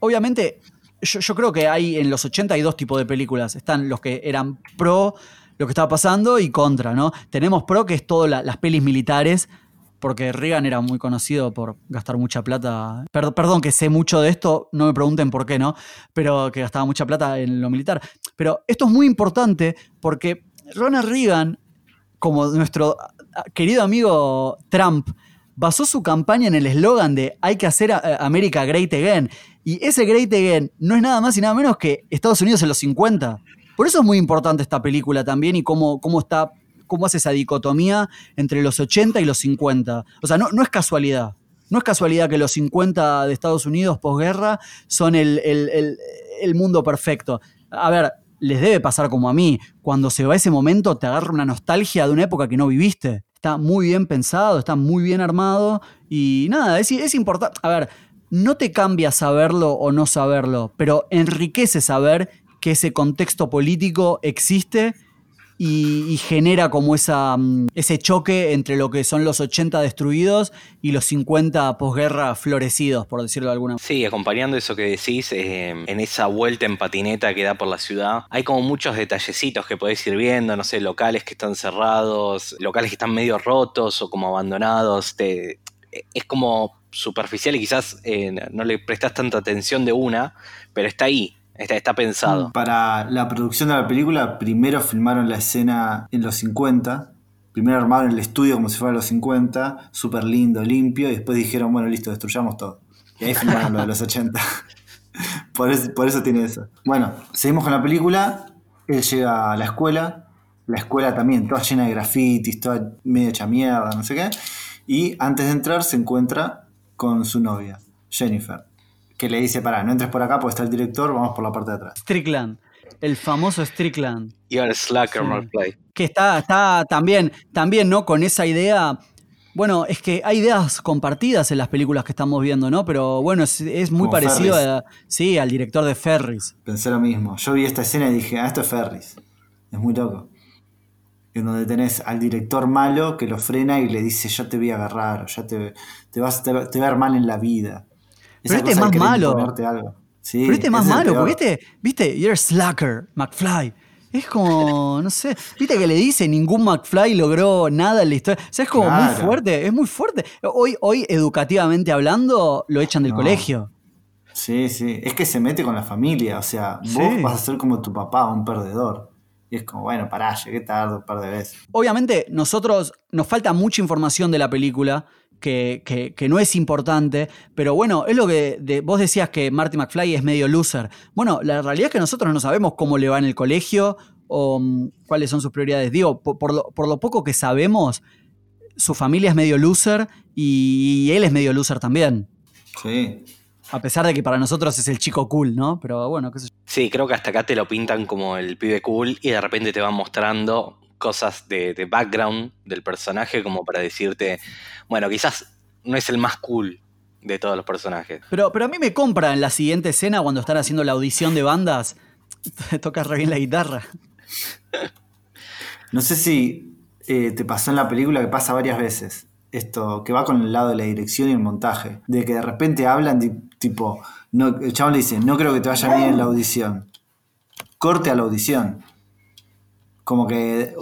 S1: obviamente, yo, creo que hay en los 80 hay dos tipos de películas. Están los que eran pro lo que estaba pasando y contra, ¿no? Tenemos pro, que es todas las pelis militares, porque Reagan era muy conocido por gastar mucha plata. Per- perdón que sé mucho de esto, no me pregunten por qué, ¿no? Pero que gastaba mucha plata en lo militar. Pero esto es muy importante porque Ronald Reagan, como nuestro ah, querido amigo Trump, basó su campaña en el eslogan de hay que hacer a- a America Great Again. Y ese Great Again no es nada más y nada menos que Estados Unidos en los 50. Por eso es muy importante esta película también y cómo, cómo está, cómo hace esa dicotomía entre los 80 y los 50. O sea, no, no es casualidad. No es casualidad que los 50 de Estados Unidos posguerra son el, el- el- el mundo perfecto. A ver, les debe pasar como a mí. Cuando se va ese momento, te agarra una nostalgia de una época que no viviste. Está muy bien pensado, está muy bien armado. Y nada, es, es importante. A ver, no te cambia saberlo o no saberlo, pero enriquece saber que ese contexto político existe y, genera como mm, ese choque entre lo que son los 80 destruidos y los 50 posguerra florecidos, por decirlo de alguna manera.
S3: Sí, acompañando eso que decís, eh, en esa vuelta en patineta que da por la ciudad, hay como muchos detallecitos que podés ir viendo, no sé, locales que están cerrados, locales que están medio rotos o como abandonados. te- es como superficial y quizás eh, no le prestas tanta atención de una, pero está ahí, está, pensado.
S2: Para la producción de la película, primero filmaron la escena en los 50. Primero armaron el estudio como si fuera los 50, súper lindo, limpio, y después dijeron, bueno, listo, destruyamos todo. Y ahí filmaron lo de los 80. por, eso, por eso tiene eso. Bueno, seguimos con la película. Él llega a la escuela. La escuela también, toda llena de grafitis, toda medio hecha mierda, no sé qué. Y antes de entrar se encuentra con su novia, Jennifer, que le dice, pará, no entres por acá porque está el director, vamos por la parte de atrás.
S1: Strickland, el famoso Strickland.
S3: Y ahora Slacker,
S1: Sí.
S3: Mark Play.
S1: Que está, está también, también, ¿no? Con esa idea. Bueno, es que hay ideas compartidas en las películas que estamos viendo, ¿no? Pero bueno, es, es muy
S2: Como
S1: parecido a, sí, al director de Ferris.
S2: Pensé lo mismo. Yo vi esta escena y dije, ah, esto es Ferris. Es muy loco. En donde tenés al director malo que lo frena y le dice, yo te voy a agarrar, o ya te, te vas, te, te va a ver mal en la vida.
S1: Pero este es más malo.
S2: Sí,
S1: Pero este es más malo, porque este, viste, you're a slacker, McFly. Es como, no sé, viste que le dice, ningún McFly logró nada en la historia. O sea, es como muy fuerte, es muy fuerte. Hoy, hoy, educativamente hablando, lo echan del
S2: No.
S1: colegio.
S2: Sí, sí. Es que se mete con la familia. O sea, vos
S1: Sí.
S2: vas a ser como tu papá, un perdedor. Y es como, bueno, pará, llegué tarde un par de veces.
S1: Obviamente, nosotros nos falta mucha información de la película. Que, que- que no es importante, pero bueno, es lo que de- vos decías que Marty McFly es medio loser. Bueno, la realidad es que nosotros no sabemos cómo le va en el colegio o mm, cuáles son sus prioridades. Digo, por, por lo, por lo poco que sabemos, su familia es medio loser y él es medio loser también.
S2: Sí.
S1: A pesar de que para nosotros es el chico cool, ¿no? Pero bueno, qué sé yo.
S3: Sí, creo que hasta acá te lo pintan como el pibe cool y de repente te van mostrando cosas de, de background del personaje como para decirte, bueno, quizás no es el más cool de todos los personajes.
S1: Pero, pero a mí me compra en la siguiente escena cuando están haciendo la audición de bandas. Toca re bien la guitarra.
S2: No sé si eh, te pasó en la película que pasa varias veces. Esto, que va con el lado de la dirección y el montaje. De que de repente hablan tipo, no, el chabón le dice, no creo que te vaya bien en la audición. Corte a la audición. Como que.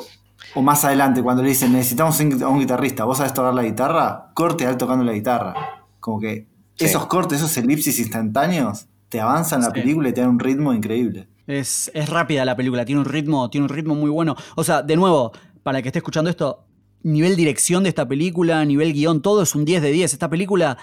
S2: O más adelante, cuando le dicen, necesitamos un, a un guitarrista, ¿vos sabés tocar la guitarra? Corte a él tocando la guitarra. Como que
S3: Sí.
S2: esos cortes, esos elipsis instantáneos, te avanzan la
S1: Sí.
S2: película y te dan un ritmo increíble.
S1: Es, es rápida la película, tiene un ritmo, tiene un ritmo muy bueno. O sea, de nuevo, para el que esté escuchando esto, nivel dirección de esta película, nivel guion, todo es un 10 de 10. Esta película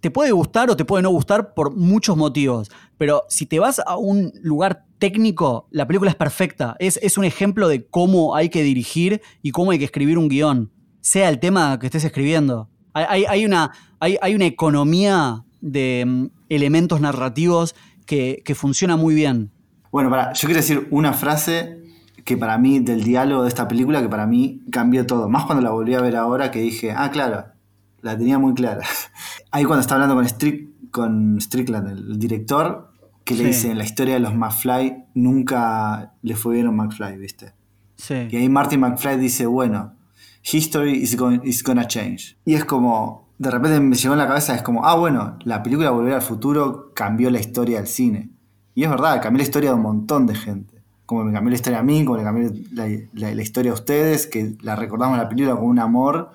S1: te puede gustar o te puede no gustar por muchos motivos. Pero si te vas a un lugar técnico, la película es perfecta. Es, un ejemplo de cómo hay que dirigir y cómo hay que escribir un guion, sea el tema que estés escribiendo. Hay, una, hay, hay una economía de mm, elementos narrativos que, funciona muy bien.
S2: Bueno, yo quiero decir una frase que para mí, del diálogo de esta película, que para mí cambió todo. Más cuando la volví a ver ahora, que dije, ah, claro, la tenía muy clara. Ahí cuando está hablando con, Strick, con Strickland, el director, que le
S1: Sí.
S2: dice, en la historia de los McFly, nunca le fue bien a un McFly, ¿viste?
S1: Sí.
S2: Y ahí Marty McFly dice, bueno, history is, going, is gonna change. Y es como, de repente me llegó en la cabeza, es como, ah, bueno, la película Volver al Futuro cambió la historia del cine. Y es verdad, cambió la historia de un montón de gente. Como me cambió la historia a mí, como le cambió la, la- la historia a ustedes, que la recordamos la película con un amor.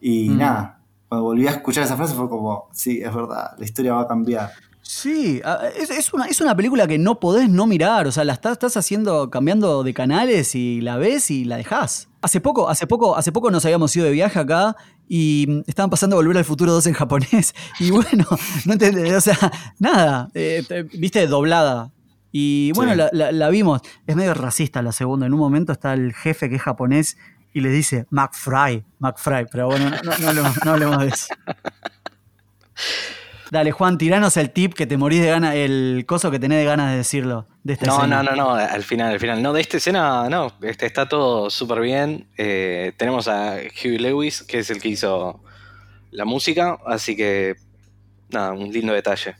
S2: Y
S1: Mm.
S2: nada, cuando volví a escuchar esa frase fue como, sí, es verdad, la historia va a cambiar.
S1: Sí, es, es una, es una película que no podés no mirar, o sea, la estás, estás haciendo, cambiando de canales y la ves y la dejás. Hace poco, hace poco, hace poco nos habíamos ido de viaje acá y mm, estaban pasando Volver al Futuro 2 en japonés. Y bueno, no entendés, o sea, nada, eh, te- viste, doblada. Y bueno,
S2: Sí.
S1: la, la- la vimos. Es medio racista la segunda. En un momento está el jefe que es japonés y le dice McFry, McFry, pero bueno, no, no- hablemos, no hablemos de eso. Dale, Juan, tiranos el tip que te morís de ganas, el coso que tenés de ganas de decirlo. De esta
S3: No,
S1: escena.
S3: no, no, no, al final, al final. No, de esta escena, no, este, está todo súper bien. Eh, tenemos a Huey Lewis, que es el que hizo la música, así que, nada, un lindo detalle.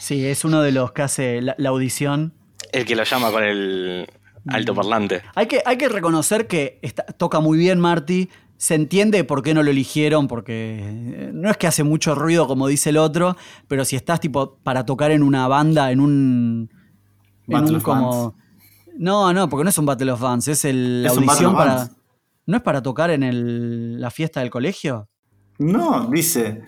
S1: Sí, es uno de los que hace la, la audición.
S3: El que lo llama con el. Altoparlante.
S1: Hay que, hay que reconocer que está- toca muy bien Marty. Se entiende por qué no lo eligieron, porque eh, no es que hace mucho ruido, como dice el otro, pero si estás tipo para tocar en una banda, en un. En
S2: Battle
S1: un
S2: of
S1: como. No, no, porque no es un Battle of Bands, es el, la
S2: un
S1: audición para.
S2: Bands.
S1: ¿No es para tocar en el- la fiesta del colegio?
S2: No, dice,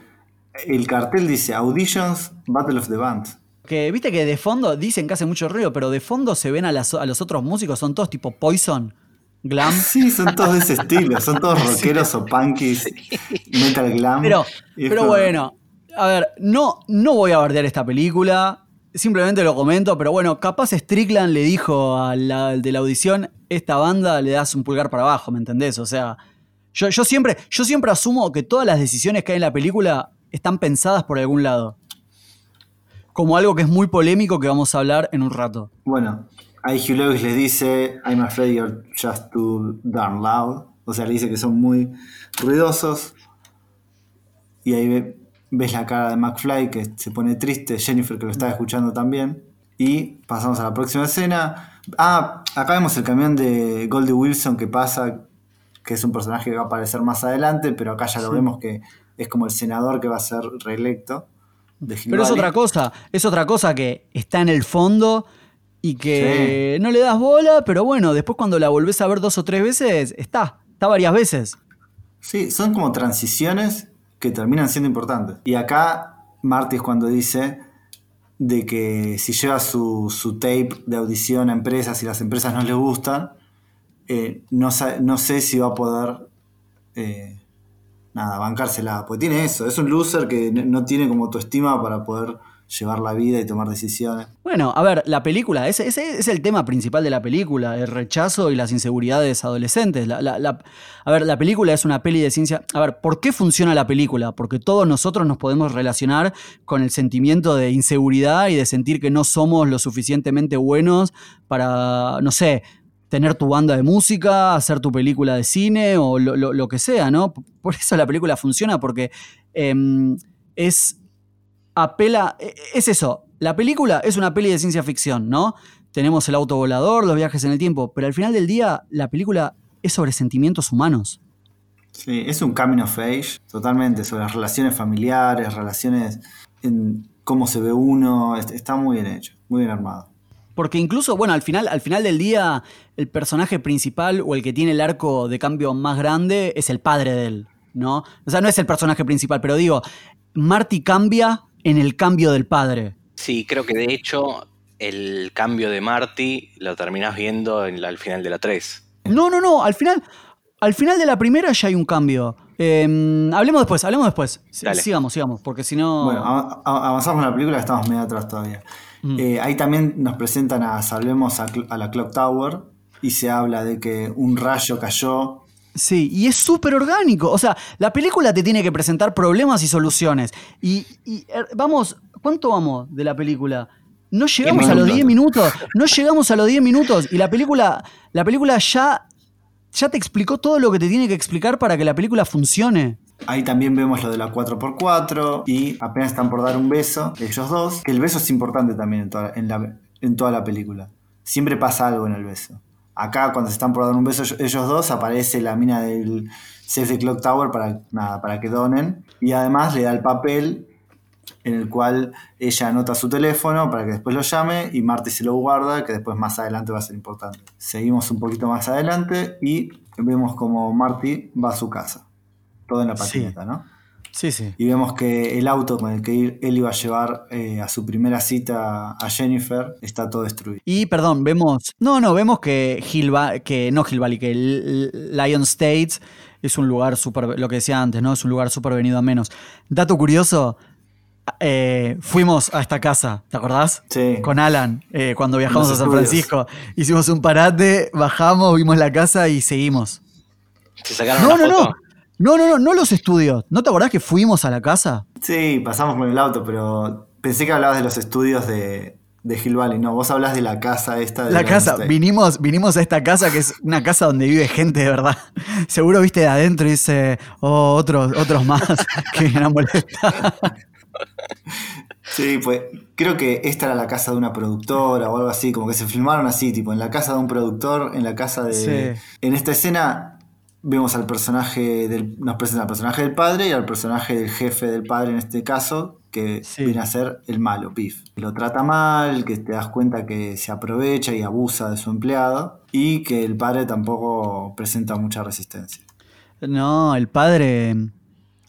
S2: el cartel dice Auditions Battle of the Bands.
S1: Que viste que de fondo dicen que hace mucho ruido, pero de fondo se ven a, las- a los otros músicos, son todos tipo Poison, Glam.
S2: Sí, son todos de ese estilo, son todos rockeros o punkies, metal glam.
S1: Pero, bueno, a ver, no, no voy a bardear esta película, simplemente lo comento, pero bueno, capaz Strickland le dijo al, al de la audición, esta banda le das un pulgar para abajo, ¿me entendés? O sea, yo, yo, siempre, yo siempre asumo que todas las decisiones que hay en la película están pensadas por algún lado. Como algo que es muy polémico que vamos a hablar en un rato.
S2: Bueno, ahí Hugh Lewis les dice, I'm afraid you're just too darn loud. O sea, le dice que son muy ruidosos. Y ahí ve- ves la cara de McFly que se pone triste, Jennifer que lo está escuchando también. Y pasamos a la próxima escena. Ah, acá vemos el camión de Goldie Wilson que pasa, que es un personaje que va a aparecer más adelante, pero acá ya lo vemos que es como el senador que va a ser reelecto. De
S1: Pero es otra cosa, es otra cosa que está en el fondo y que no le das bola, pero bueno, después cuando la volvés a ver dos o tres veces, está, está varias veces.
S2: Sí, son como transiciones que terminan siendo importantes. Y acá Marty es cuando dice de que si lleva su, su tape de audición a empresas y las empresas no les gustan, eh, no, no sé si va a poder eh, nada, bancársela. Porque tiene eso, es un loser que no tiene como autoestima para poder llevar la vida y tomar decisiones.
S1: Bueno, a ver, la película, ese, ese es el tema principal de la película, el rechazo y las inseguridades adolescentes. La- la- la- a ver, la película es una peli de ciencia. A ver, ¿por qué funciona la película? Porque todos nosotros nos podemos relacionar con el sentimiento de inseguridad y de sentir que no somos lo suficientemente buenos para, no sé, tener tu banda de música, hacer tu película de cine o lo, lo- lo que sea, ¿no? Por eso la película funciona, porque em, es apela. e- Es eso. La película es una peli de ciencia ficción, ¿no? Tenemos el auto volador, los viajes en el tiempo, pero al final del día, la película es sobre sentimientos humanos.
S2: Sí, es un coming of age, totalmente, sobre las relaciones familiares, relaciones en cómo se ve uno, est- está muy bien hecho, muy bien armado.
S1: Porque incluso, bueno, al final, al final del día, el personaje principal o el que tiene el arco de cambio más grande es el padre de él, ¿no? O sea, no es el personaje principal, pero digo, Marty cambia en el cambio del padre.
S3: Sí, creo que de hecho el cambio de Marty lo terminás viendo en la- al final de la 3.
S1: No, no, no, al final, al final de la primera ya hay un cambio. Eh, hablemos después, hablemos después.
S3: Dale.
S1: Sigamos, sigamos, porque si no...
S2: Bueno, avanzamos en la película, estamos medio atrás todavía.
S1: Mm.
S2: Eh, ahí también nos presentan a Salvemos a, la Clock Tower y se habla de que un rayo cayó.
S1: Sí, y es súper orgánico. O sea, la película te tiene que presentar problemas y soluciones. Y, y, eh, vamos, ¿cuánto vamos de la película? No llegamos a los
S2: minutos.
S1: 10 minutos. No llegamos a los 10 minutos. Y la película, la película ya, ya te explicó todo lo que te tiene que explicar para que la película funcione.
S2: Ahí también vemos lo de la 4x4 y apenas están por dar un beso, ellos dos. Que el beso es importante también en toda, en la, toda la película. Siempre pasa algo en el beso. Acá cuando se están por dar un beso ellos- ellos dos aparece la mina del Save the Clock Tower para, nada, para que donen. Y además le da el papel en el cual ella anota su teléfono para que después lo llame y Marty se lo guarda, que después más adelante va a ser importante. Seguimos un poquito más adelante y vemos como Marty va a su casa. Todo en la
S1: Sí.
S2: patineta, ¿no?
S1: Sí, sí.
S2: Y vemos que el auto con el que él iba a llevar eh, a su primera cita a Jennifer está todo destruido.
S1: Y perdón, vemos. No, no, vemos que Hill Va- que no Hill Valley, que el- el Lion States es un lugar súper. Lo que decía antes, ¿no? Es un lugar súper venido a menos. Dato curioso. eh, fuimos a esta casa, ¿te acordás?
S2: Sí.
S1: Con Alan, eh, cuando viajamos a San
S2: estudios.
S1: Francisco. Hicimos un parate, bajamos, vimos la casa y seguimos.
S3: ¿Se sacaron
S1: No,
S3: una
S1: no,
S3: foto?
S1: no. No, no, no, no los estudios. ¿No te acordás que fuimos a la casa?
S2: Sí, pasamos con el auto, pero pensé que hablabas de los estudios de, de Hill Valley. No, vos hablas de la casa esta de
S1: La casa,
S2: State.
S1: vinimos, vinimos a esta casa que es una casa donde vive gente de verdad. Seguro viste de adentro y dice, oh, otros, otros más que a molestar.
S2: Sí, pues creo que esta era la casa de una productora o algo así, como que se filmaron así, tipo en la casa de un productor, en la casa de...
S1: Sí.
S2: En esta escena vemos al personaje del... Nos presenta al personaje del padre y al personaje del jefe del padre en este caso, que
S1: Sí.
S2: viene a ser el malo, Piff. Lo trata mal, que te das cuenta que se aprovecha y abusa de su empleado y que el padre tampoco presenta mucha resistencia.
S1: No, el padre,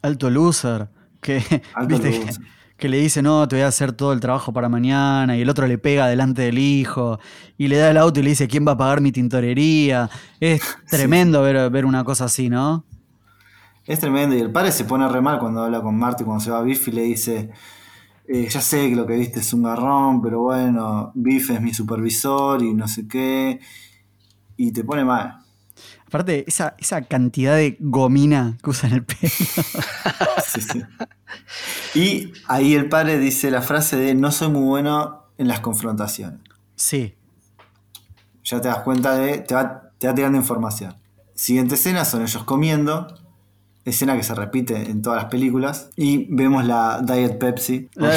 S1: alto loser. Que,
S2: Alto
S1: viste,
S2: ruso.
S1: que, que le dice, no, te voy a hacer todo el trabajo para mañana, y el otro le pega delante del hijo, y le da el auto y le dice, ¿quién va a pagar mi tintorería? Es tremendo ver, ver una cosa así, ¿no?
S2: Es tremendo. Y el padre se pone re mal cuando habla con Marty, cuando se va a Biff y le dice, eh, ya sé que lo que viste es un garrón, pero bueno, Biff es mi supervisor y no sé qué. Y te pone mal.
S1: Aparte, esa, esa cantidad de gomina que usa en el pelo.
S2: Sí, sí. Y ahí el padre dice la frase de no soy muy bueno en las confrontaciones.
S1: Sí.
S2: Ya te das cuenta de, te va, te va tirando información. Siguiente escena son ellos comiendo, escena que se repite en todas las películas, y vemos la Diet Pepsi.
S1: La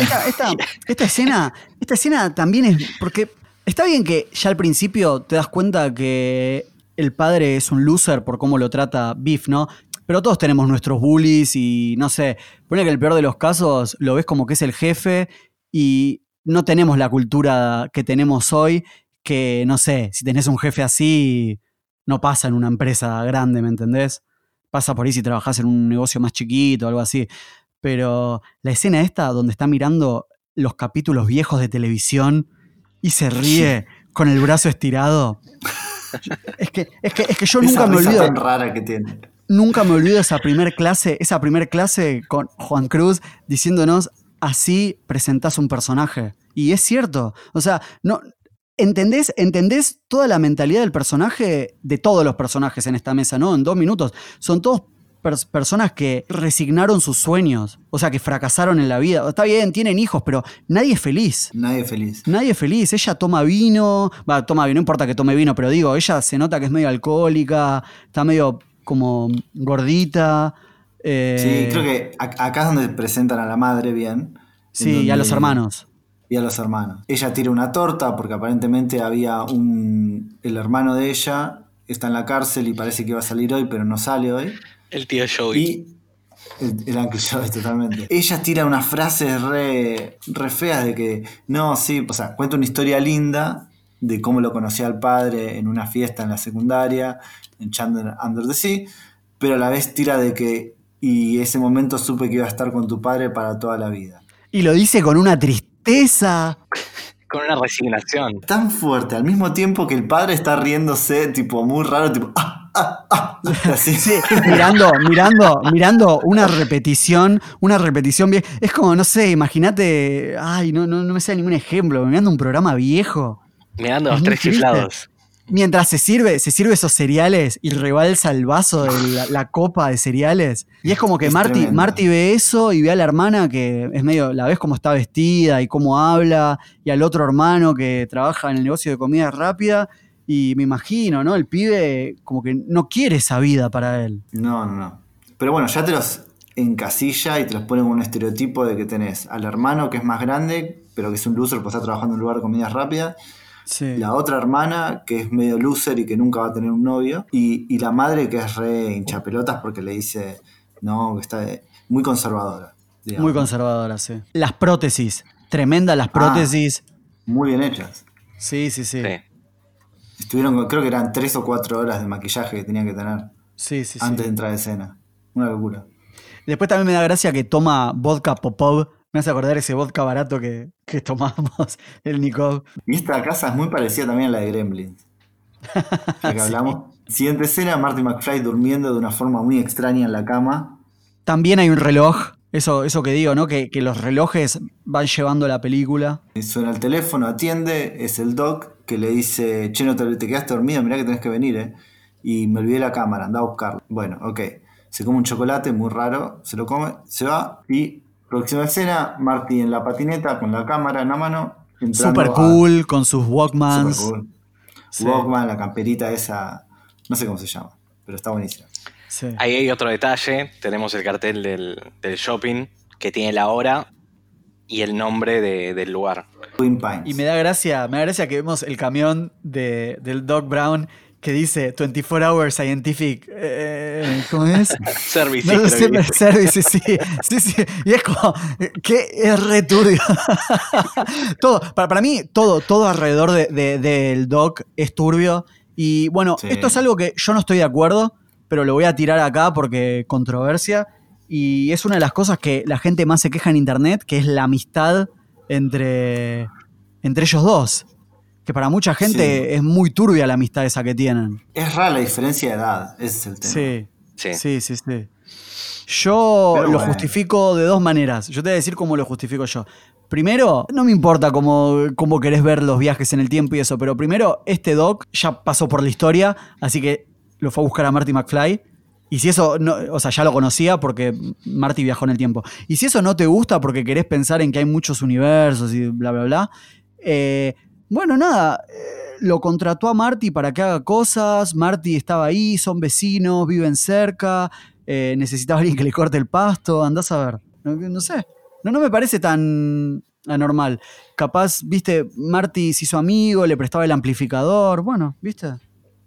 S1: esta, esta- esta escena, esta escena también es. Porque está bien que ya al principio te das cuenta que el padre es un loser por cómo lo trata Biff, ¿no? Pero todos tenemos nuestros bullies y no sé. Pone que en el peor de los casos lo ves como que es el jefe y no tenemos la cultura que tenemos hoy. Que no sé, si tenés un jefe así, no pasa en una empresa grande, ¿me entendés? Pasa por ahí si trabajás en un negocio más chiquito o algo así. Pero la escena esta donde está mirando los capítulos viejos de televisión y se ríe con el brazo estirado. Es que, es que, es que yo
S2: Esa
S1: nunca me olvido.
S2: tan rara que tiene.
S1: Nunca me olvido esa primer clase, esa primer clase con Juan Cruz diciéndonos así presentás un personaje. Y es cierto. O sea, no. ¿Entendés, ¿Entendés toda la mentalidad del personaje, de todos los personajes en esta mesa, ¿no? En dos minutos. Son todos pers- personas que resignaron sus sueños. O sea, que fracasaron en la vida. Está bien, tienen hijos, pero nadie es feliz.
S2: Nadie feliz.
S1: Nadie es feliz. Ella toma vino. Va, toma vino, no importa que tome vino, pero digo, ella se nota que es medio alcohólica, está medio como gordita. eh,
S2: Sí, creo que a- acá es donde presentan a la madre bien. en
S1: Sí, y a los hermanos.
S2: Y a los hermanos. Ella tira una torta porque aparentemente había un. El hermano de ella está en la cárcel y parece que iba a salir hoy, pero no sale hoy.
S3: El tío Joey.
S2: Y. El, el Uncle Joey, totalmente. Ella tira unas frases re, re feas de que. No, sí, o sea, cuenta una historia linda de cómo lo conocía al padre en una fiesta en la secundaria, en Chandler Under the Sea, pero a la vez tira de que. Y ese momento supe que iba a estar con tu padre para toda la vida.
S1: Y lo dice con una tristeza.
S3: Con una resignación.
S2: tan fuerte al mismo tiempo que el padre está riéndose, tipo muy raro, tipo. "Ah, ah, ah", así.
S1: Sí, mirando, mirando, mirando una repetición, una repetición bien. Es como, no sé, imagínate. Ay, no, no, no me sale ningún ejemplo. Mirando un programa viejo.
S3: Mirando
S1: Es
S3: los tres chiflados.
S1: Mientras se sirve, se sirve esos cereales y rebalsa el vaso de la, la copa de cereales. Y es como que
S2: Es
S1: Marty. Marty ve eso y ve a la hermana que es medio, la ves cómo está vestida y cómo habla, y al otro hermano que trabaja en el negocio de comida rápida. Y me imagino, ¿no? El pibe como que no quiere esa vida para él.
S2: No, no, no. Pero bueno, ya te los encasilla y te los pone con un estereotipo de que tenés al hermano que es más grande, pero que es un loser porque está trabajando en un lugar de comidas rápidas.
S1: Sí.
S2: La otra hermana que es medio loser y que nunca va a tener un novio. Y, y la madre que es re hinchapelotas porque le dice, no, que está de- muy conservadora. digamos.
S1: Muy conservadora, sí. Las prótesis. Tremendas las prótesis.
S2: Muy bien hechas.
S1: Sí, sí, sí.
S3: Sí.
S2: Estuvieron, creo que eran tres o cuatro horas de maquillaje que tenían que tener
S1: Sí, sí, sí.
S2: antes de entrar a escena. Una locura.
S1: Después también me da gracia que toma vodka Popov. Me hace acordar ese vodka barato que, que tomamos el Nikov.
S2: Y esta casa es muy parecida también a la de Gremlins. La que hablamos. Siguiente escena, Marty McFly durmiendo de una forma muy extraña en la cama.
S1: También hay un reloj. Eso, eso que digo, ¿no? Que, que los relojes van llevando la película.
S2: Y Suena el teléfono, atiende, es el doc que le dice, che, no te, te quedaste dormido, mirá que tenés que venir, ¿eh? Y me olvidé la cámara, anda a buscarla. Bueno, ok. Se come un chocolate muy raro, se lo come, se va y próxima escena, Marty en la patineta con la cámara en la mano.
S1: Super
S2: a-
S1: cool, con sus Walkmans.
S2: Super cool.
S1: Sí.
S2: Walkman, la camperita esa, no sé cómo se llama, pero está buenísima.
S1: Sí.
S3: Ahí hay otro detalle. Tenemos el cartel del, del shopping que tiene la hora y el nombre de- del lugar.
S2: Twin Pines.
S1: Y me da gracia, me da gracia que vemos el camión de, del Doc Brown que dice 24 Hour Scientific. eh, ¿Cómo es?
S3: Service.
S1: No sé,
S3: dice.
S1: service, sí, sí, sí. Y es como, que es re turbio. todo, para, para mí, todo, todo alrededor de- de- del doc es turbio. Y bueno,
S2: Sí.
S1: esto es algo que yo no estoy de acuerdo, pero lo voy a tirar acá porque controversia. Y es una de las cosas que la gente más se queja en internet, que es la amistad entre, entre ellos dos. Que para mucha gente
S2: Sí.
S1: es muy turbia la amistad esa que tienen.
S2: Es rara la diferencia de edad, ese es el tema.
S1: Sí.
S3: Sí.
S1: Sí, sí, sí. Yo
S2: Pero
S1: lo
S2: bueno.
S1: justifico de dos maneras. Yo te voy a decir cómo lo justifico yo. Primero, no me importa cómo, cómo querés ver los viajes en el tiempo y eso, pero primero, este doc ya pasó por la historia, así que lo fue a buscar a Marty McFly. Y si eso, no, o sea, ya lo conocía porque Marty viajó en el tiempo. Y si eso no te gusta porque querés pensar en que hay muchos universos y bla, bla, bla, eh, bueno, nada, eh, lo contrató a Marty para que haga cosas, Marty estaba ahí, son vecinos, viven cerca, eh, necesitaba alguien que le corte el pasto, andás a ver, no, no sé, no, no me parece tan anormal. Capaz, viste, Marty se hizo amigo, le prestaba el amplificador, bueno, viste.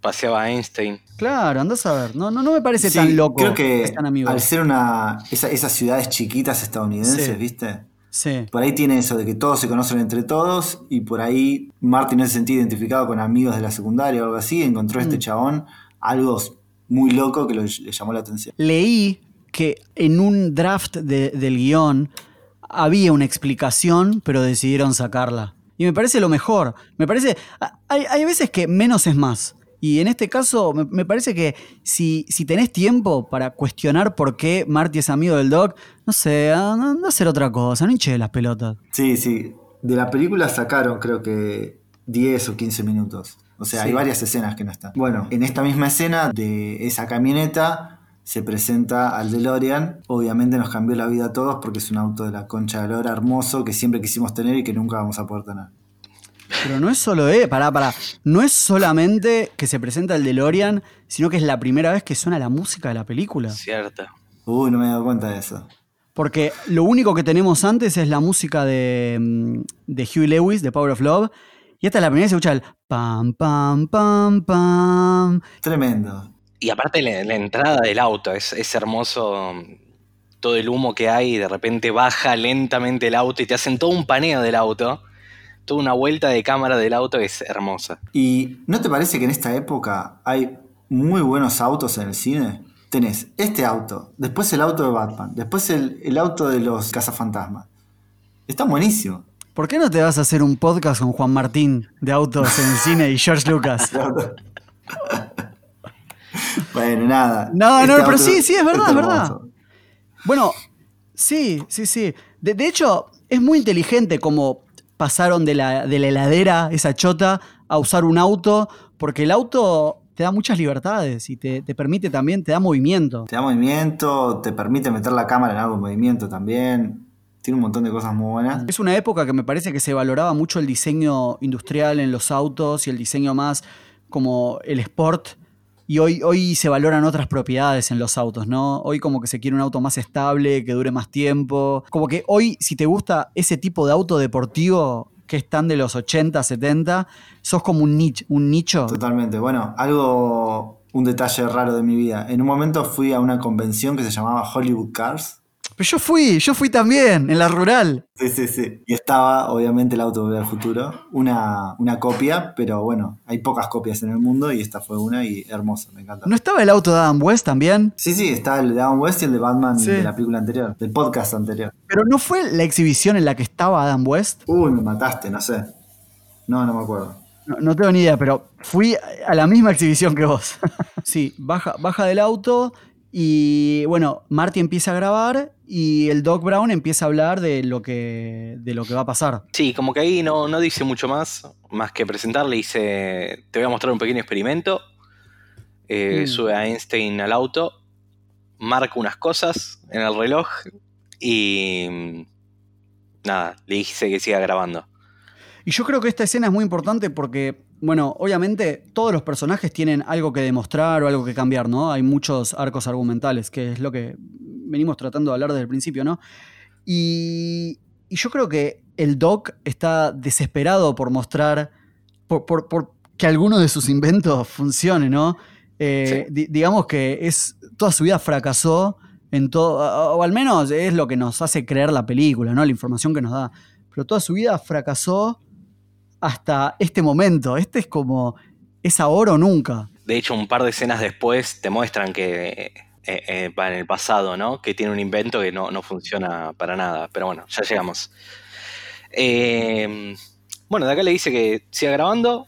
S3: Paseaba a Einstein.
S1: Claro, andás a ver, no, no, no me parece
S2: Sí,
S1: tan loco
S2: Creo que
S1: amigos.
S2: al ser una esa- esas ciudades chiquitas estadounidenses,
S1: Sí.
S2: ¿viste?
S1: Sí.
S2: Por ahí tiene eso de que todos se conocen entre todos y por ahí Martin en ese sentido identificado con amigos de la secundaria o algo así, encontró a este
S1: Mm.
S2: chabón algo muy loco que lo- le llamó la atención.
S1: Leí que en un draft de- del guion había una explicación, pero decidieron sacarla. Y me parece lo mejor. Me parece. Hay, hay veces que menos es más. Y en este caso, me, me parece que si, si tenés tiempo para cuestionar por qué Marty es amigo del Doc, no sé, anda anda a hacer otra cosa, no hinche las pelotas.
S2: Sí, sí. De la película sacaron creo que 10 o 15 minutos. O sea,
S1: Sí.
S2: hay varias escenas que no están. Bueno, en esta misma escena de esa camioneta se presenta al DeLorean. Obviamente nos cambió la vida a todos porque es un auto de la concha de lora hermoso que siempre quisimos tener y que nunca vamos a poder tener.
S1: Pero no es solo, eh, pará, pará. No es solamente que se presenta el DeLorean, sino que es la primera vez que suena la música de la película.
S3: Cierto.
S2: Uy, no me he dado cuenta de eso.
S1: Porque lo único que tenemos antes es la música de, mm, de Huey Lewis, de Power of Love. Y esta es la primera vez que se escucha el pam, pam, pam, pam.
S2: Tremendo.
S3: Y aparte la, la entrada del auto, es, es hermoso um, todo el humo que hay, y de repente baja lentamente el auto y te hacen todo un paneo del auto, toda una vuelta de cámara del auto que es hermosa.
S2: ¿Y no te parece que en esta época hay muy buenos autos en el cine? Tenés este auto, después el auto de Batman, después el, el auto de los cazafantasmas. Está buenísimo.
S1: ¿Por qué no te vas a hacer un podcast con Juan Martín de autos en el cine y George Lucas?
S2: bueno, nada.
S1: No,
S2: Este
S1: no, pero
S2: auto
S1: sí, sí, es verdad,
S2: está
S1: es verdad.
S2: hermoso.
S1: Bueno, sí, sí, sí. De, de hecho, es muy inteligente como pasaron de la, de la heladera, esa chota, a usar un auto, porque el auto te da muchas libertades y te, te permite también, te da movimiento.
S2: Te da movimiento, te permite meter la cámara en algo en movimiento también. Tiene un montón de cosas muy buenas.
S1: Es una época que me parece que se valoraba mucho el diseño industrial en los autos y el diseño más como el sport. Y hoy, hoy se valoran otras propiedades en los autos, ¿no? Hoy como que se quiere un auto más estable, que dure más tiempo. Como que hoy, si te gusta ese tipo de auto deportivo que están de los 80, 70, sos como un nicho. Un nicho.
S2: Totalmente. Bueno, algo, un detalle raro de mi vida. En un momento fui a una convención que se llamaba Hollywood Cars.
S1: Pero yo fui, yo fui también, en la rural.
S2: Sí, sí, sí. Y estaba, obviamente, el auto de Volver al Futuro. Una, una copia, pero bueno, hay pocas copias en el mundo y esta fue una y hermosa, me encanta.
S1: ¿No estaba el auto de Adam West también?
S2: Sí, sí, está el de Adam West y el de Batman
S1: Sí.
S2: de la película anterior, del podcast anterior.
S1: Pero no fue la exhibición en la que estaba Adam West.
S2: Uy, me mataste, no sé. No, no me acuerdo.
S1: No, no tengo ni idea, pero fui a la misma exhibición que vos. sí, baja, baja del auto y bueno, Marty empieza a grabar y el Doc Brown empieza a hablar de lo que, de lo que va a pasar.
S3: Sí, como que ahí no, no dice mucho más, más que presentarle, dice, te voy a mostrar un pequeño experimento, Eh,
S1: Mm.
S3: sube a Einstein al auto, marca unas cosas en el reloj y mm, nada, le dice que siga grabando.
S1: Y yo creo que esta escena es muy importante porque, bueno, obviamente todos los personajes tienen algo que demostrar o algo que cambiar, ¿no? Hay muchos arcos argumentales, que es lo que venimos tratando de hablar desde el principio, ¿no? Y, y yo creo que el Doc está desesperado por mostrar, por, por- por que alguno de sus inventos funcione, ¿no? Eh, di- digamos que es, toda su vida fracasó en todo, o al menos es lo que nos hace creer la película, ¿no? La información que nos da. Pero toda su vida fracasó hasta este momento. Este es como, es ahora o nunca.
S3: De hecho, un par de escenas después te muestran que eh, eh, en el pasado, ¿no? Que tiene un invento que no, no funciona para nada. Pero bueno, ya llegamos. Eh, bueno, de acá le dice que siga grabando,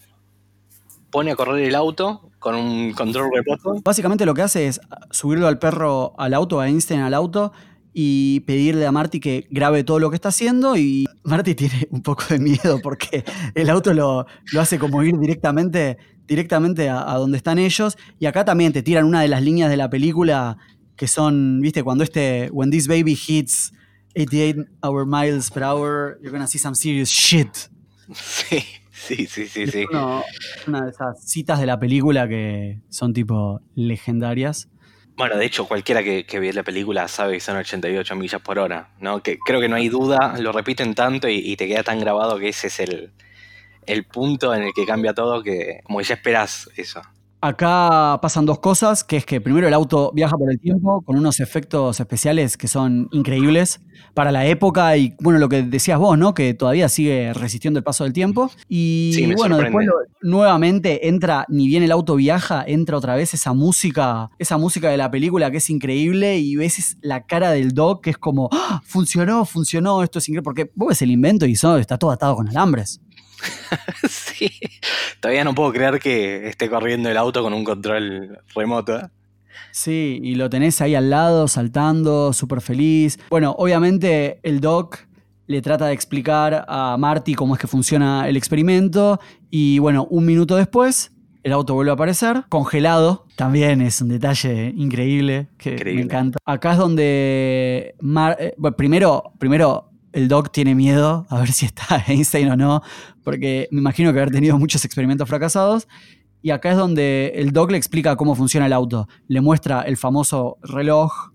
S3: pone a correr el auto con un control remoto.
S1: Básicamente lo que hace es subirlo al perro al auto, a Einstein al auto, y pedirle a Marty que grabe todo lo que está haciendo. Y Marty tiene un poco de miedo porque el auto lo, lo hace como ir directamente, directamente a, a donde están ellos. Y acá también te tiran una de las líneas de la película que son, viste, cuando este, when this baby hits 88 hour miles per hour, you're gonna see some serious shit.
S3: Sí, sí, sí, sí. sí.
S1: Uno- una de esas citas de la película que son tipo legendarias.
S3: Bueno, de hecho, cualquiera que, que vea la película sabe que son 88 millas por hora, ¿no? Que creo que no hay duda, lo repiten tanto y, y te queda tan grabado que ese es el, el punto en el que cambia todo que como que ya esperás eso.
S1: Acá pasan dos cosas, que es que primero el auto viaja por el tiempo con unos efectos especiales que son increíbles para la época y bueno, lo que decías vos, ¿no? Que todavía sigue resistiendo el paso del tiempo. Y
S3: Sí,
S1: bueno,
S3: sorprende.
S1: después nuevamente entra, ni bien el auto viaja, entra otra vez esa música, esa música de la película que es increíble y ves la cara del Doc que es como, ¡Ah! funcionó, funcionó, esto es increíble, porque vos ves el invento y eso está todo atado con alambres.
S3: sí, todavía no puedo creer que esté corriendo el auto con un control remoto. ¿eh?
S1: Sí, y lo tenés ahí al lado, saltando, súper feliz. Bueno, obviamente el Doc le trata de explicar a Marty cómo es que funciona el experimento. Y bueno, un minuto después, el auto vuelve a aparecer, congelado. También es un detalle increíble que
S3: Increíble.
S1: me encanta. Acá es donde. Mar- eh, bueno, primero, primero, el Doc tiene miedo a ver si está Einstein o no, porque me imagino que haber tenido muchos experimentos fracasados. Y acá es donde el Doc le explica cómo funciona el auto. Le muestra el famoso reloj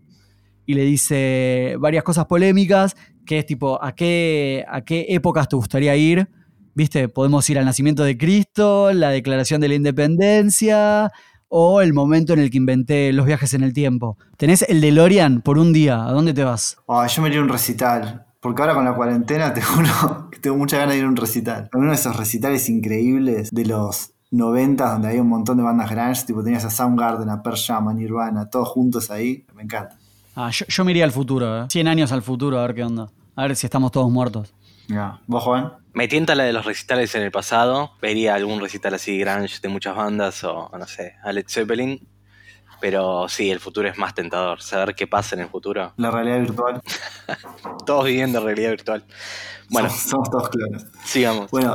S1: y le dice varias cosas polémicas, que es tipo, ¿a qué, a qué épocas te gustaría ir? ¿Viste? Podemos ir al nacimiento de Cristo, la declaración de la independencia o el momento en el que inventé los viajes en el tiempo. Tenés el DeLorean por un día. ¿A dónde te vas?
S2: Ah, yo me iría a un recital. Porque ahora con la cuarentena te juro que tengo muchas ganas de ir a un recital. Uno de esos recitales increíbles de los 90 donde había un montón de bandas grunge, tipo tenías a Soundgarden, a Pearl Jam, a Nirvana, todos juntos ahí. Me encanta.
S1: Ah, yo, yo me iría al futuro, ¿eh? 100 años al futuro, a ver qué onda. A ver si estamos todos muertos.
S2: Ya. ¿Vos, Juan?
S3: Me tienta la de los recitales en el pasado. Vería algún recital así grunge de muchas bandas o no sé, a Led Zeppelin. Pero sí, el futuro es más tentador. Saber qué pasa en el futuro.
S2: La realidad virtual.
S3: Todos viviendo realidad virtual. Bueno,
S2: Somos, somos todos clones.
S3: sigamos.
S2: Bueno,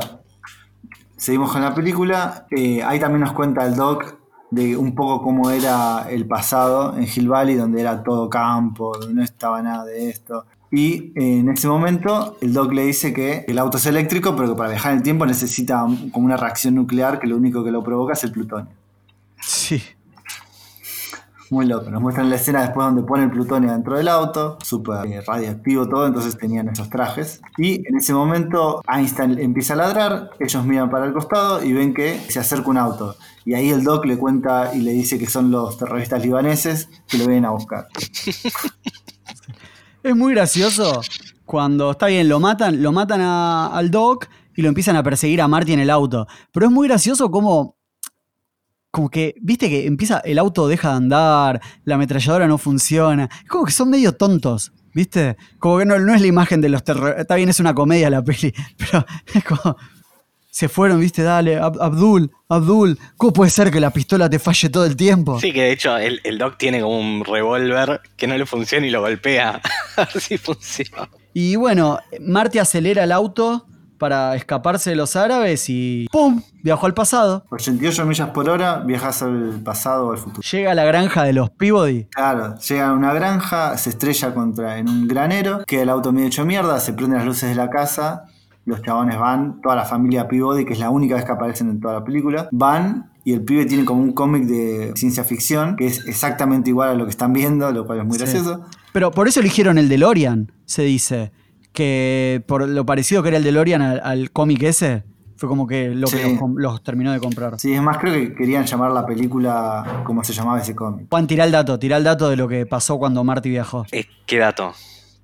S2: seguimos con la película. Eh, ahí también nos cuenta el doc de un poco cómo era el pasado en Hill Valley, donde era todo campo, donde no estaba nada de esto. Y eh, en ese momento el doc le dice que el auto es eléctrico, pero que para viajar en el tiempo necesita como una reacción nuclear que lo único que lo provoca es el plutonio.
S1: Sí.
S2: Muy loco. Nos muestran la escena después donde pone el plutonio dentro del auto, súper eh, radioactivo todo, entonces tenían esos trajes. Y en ese momento Einstein empieza a ladrar, ellos miran para el costado y ven que se acerca un auto. Y ahí el doc le cuenta y le dice que son los terroristas libaneses que lo vienen a buscar.
S1: Es muy gracioso cuando está bien, lo matan, lo matan al Doc y lo empiezan a perseguir a Marty en el auto. Pero es muy gracioso como. Como que, viste que empieza, el auto deja de andar, la ametralladora no funciona. Es como que son medio tontos, ¿viste? Como que no, no es la imagen de los terroristas. Está bien, es una comedia la peli, pero es como. Se fueron, viste, dale, Ab- Abdul, Abdul, ¿cómo puede ser que la pistola te falle todo el tiempo?
S3: Sí, que de hecho el, el Doc tiene como un revólver que no le funciona y lo golpea. a ver si funciona.
S1: Y bueno, Marty acelera el auto para escaparse de los árabes y ¡pum! Viajó al pasado.
S2: 88 millas por hora, viajas al pasado o al futuro.
S1: Llega a la granja de los Peabody.
S2: Claro, llega a una granja, se estrella contra en un granero, queda el auto medio hecho mierda, se prenden las luces de la casa, los chabones van, toda la familia Peabody, que es la única vez que aparecen en toda la película, van y el pibe tiene como un cómic de ciencia ficción que es exactamente igual a lo que están viendo, lo cual es muy
S1: Sí.
S2: gracioso.
S1: Pero por eso eligieron el DeLorean, se dice. Que por lo parecido que era el DeLorean al, al cómic ese, fue como que lo que los, com- los terminó de comprar.
S2: Sí, es más, creo que querían llamar la película como se llamaba ese cómic.
S1: Juan, tirá el dato, tirá el dato de lo que pasó cuando Marty viajó.
S3: Eh, ¿Qué dato?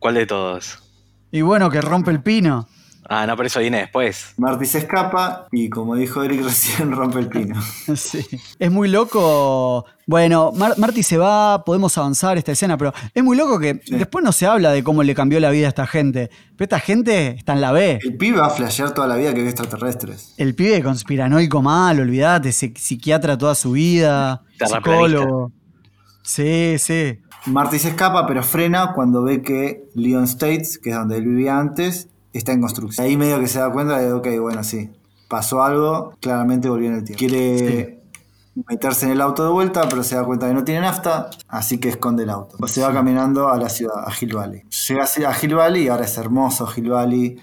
S3: ¿Cuál de todos?
S1: Y bueno, que rompe el pino.
S3: Ah, no, pero eso viene después.
S2: Marty se escapa y como dijo Eric recién, rompe el pino.
S1: Sí. Es muy loco. Bueno, Mar- Marty se va, podemos avanzar esta escena, pero es muy loco que
S2: Sí.
S1: después no se habla de cómo le cambió la vida a esta gente. Pero esta gente está en la B.
S2: El pibe va a flashear toda la vida que ve extraterrestres.
S1: El pibe conspiranoico mal, olvídate, psi- psiquiatra toda su vida, psicólogo. Sí, sí.
S2: Marty se escapa, pero frena cuando ve que Leon States, que es donde él vivía antes, está en construcción. Ahí medio que se da cuenta de, ok, bueno, sí, pasó algo, claramente volvió en el tiempo. Quiere meterse en el auto de vuelta, pero se da cuenta que no tiene nafta, así que esconde el auto. Se va caminando a la ciudad, a Hill Valley. Llega a Hill Valley y ahora es hermoso Hill Valley.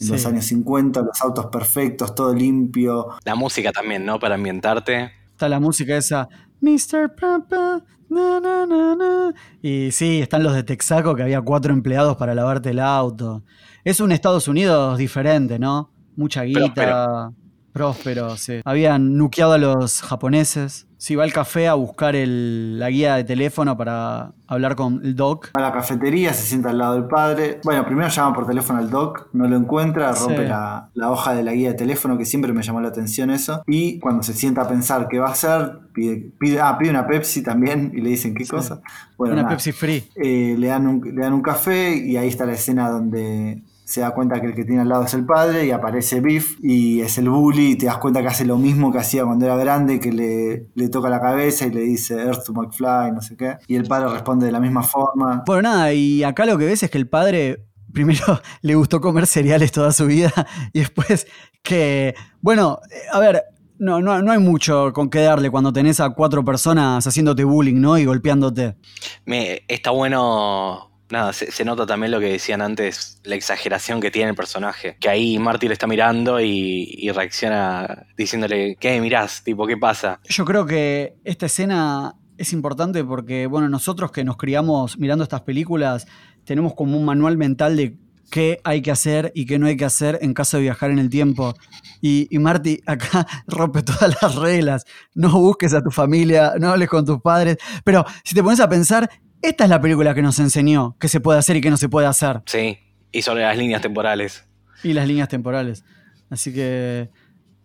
S2: En los
S1: Sí.
S2: años 50, los autos perfectos, todo limpio.
S3: La música también, ¿no? Para ambientarte.
S1: Está la música esa. Mr. Papa. na, na, na, na". Y sí, están los de Texaco que había cuatro empleados para lavarte el auto. Es un Estados Unidos diferente, ¿no? Mucha guita.
S3: Próspero.
S1: Próspero, sí. Habían nuqueado a los japoneses. Sí, va al café a buscar el- la guía de teléfono para hablar con el doc.
S2: Va a la cafetería, se sienta al lado del padre. Bueno, primero llama por teléfono al doc, no lo encuentra, rompe
S1: Sí.
S2: la, la hoja de la guía de teléfono, que siempre me llamó la atención eso. Y cuando se sienta a pensar qué va a hacer, pide, pide, ah, pide una Pepsi también y le dicen qué
S1: Sí.
S2: cosa. Bueno,
S1: Una
S2: nada.
S1: Pepsi Free.
S2: Eh, le, dan un, le dan un café y ahí está la escena donde se da cuenta que el que tiene al lado es el padre y aparece Biff y es el bully y te das cuenta que hace lo mismo que hacía cuando era grande, que le, le toca la cabeza y le dice Earth to McFly, no sé qué. Y el padre responde de la misma forma.
S1: Bueno, nada, y acá lo que ves es que el padre primero le gustó comer cereales toda su vida y después que, bueno, eh, a ver, no, no, no hay mucho con qué darle cuando tenés a cuatro personas haciéndote bullying, ¿no? Y golpeándote.
S3: Me, está bueno. Nada, se, nota también lo que decían antes, la exageración que tiene el personaje. Que ahí Marty le está mirando y, y reacciona diciéndole, ¿qué mirás? Tipo, ¿qué pasa?
S1: Yo creo que esta escena es importante porque, bueno, nosotros que nos criamos mirando estas películas, tenemos como un manual mental de qué hay que hacer y qué no hay que hacer en caso de viajar en el tiempo. Y, y Marty acá rompe todas las reglas. No busques a tu familia, no hables con tus padres. Pero si te pones a pensar, esta es la película que nos enseñó qué se puede hacer y qué no se puede hacer.
S3: Sí, y sobre las líneas temporales.
S1: Y las líneas temporales. Así que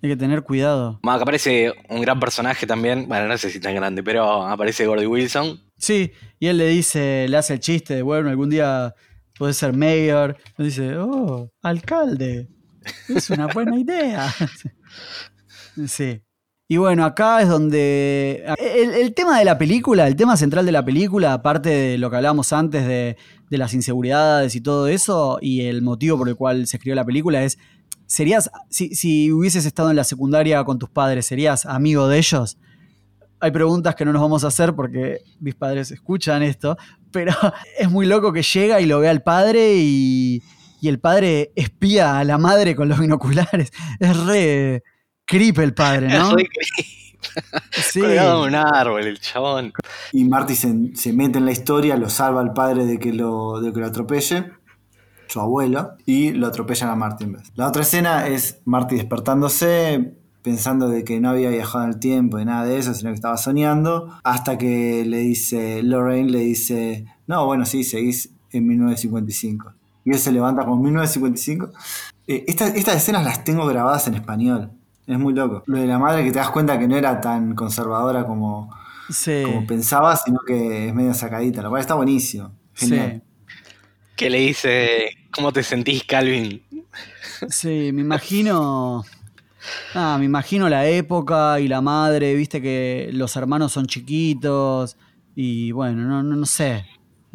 S1: hay que tener cuidado.
S3: Acá aparece un gran personaje también, bueno, no sé si tan grande, pero aparece Gordy Wilson.
S1: Sí, y él le dice, le hace el chiste de, bueno, algún día podés ser mayor. Le dice, oh, alcalde, es una buena idea. Sí. Y bueno, acá es donde... El, tema de la película, el tema central de la película, aparte de lo que hablábamos antes de, de las inseguridades y todo eso, y el motivo por el cual se escribió la película es, ¿serías, si, si hubieses estado en la secundaria con tus padres, ¿serías amigo de ellos? hay preguntas que no nos vamos a hacer porque mis padres escuchan esto, pero es muy loco que llega y lo ve al padre y, y el padre espía a la madre con los binoculares. Es re creep el padre, ¿no?
S3: Re
S1: Sí.
S3: Colgado en un árbol, el chabón.
S2: Y Marty se, se mete en la historia, lo salva al padre de que lo, de que lo atropelle, su abuelo, y lo atropellan a Marty en vez. La otra escena es Marty despertándose, pensando de que no había viajado en el tiempo y nada de eso, sino que estaba soñando, hasta que le dice, Lorraine le dice, no, bueno, sí, seguís en 1955. Y él se levanta con 1955. Eh, esta- estas escenas las tengo grabadas en español. Es muy loco. Lo de la madre que te das cuenta que no era tan conservadora como,
S1: Sí.
S2: como pensaba, sino que es medio sacadita, lo cual está buenísimo. Genial.
S3: Que le dice, ¿cómo te sentís, Calvin?
S1: Sí, me imagino. Ah, me imagino la época y la madre, viste que los hermanos son chiquitos. Y bueno, no, no, no sé.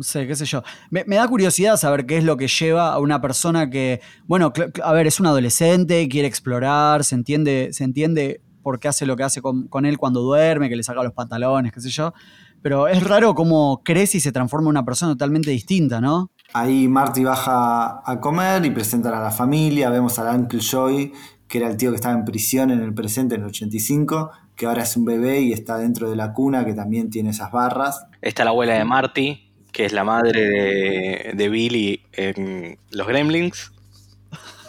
S1: No sé, qué sé yo. Me, me da curiosidad saber qué es lo que lleva a una persona que, bueno, a ver, es un adolescente, quiere explorar, se entiende, se entiende por qué hace lo que hace con, con él cuando duerme, que le saca los pantalones, qué sé yo. Pero es raro cómo crece y se transforma en una persona totalmente distinta, ¿no?
S2: Ahí Marty baja a comer y presentan a la familia. Vemos al Uncle Joey, que era el tío que estaba en prisión en el presente, en el 85, que ahora es un bebé y está dentro de la cuna, que también tiene esas barras.
S3: Está la abuela de Marty, que es la madre de, de Billy en Los Gremlins.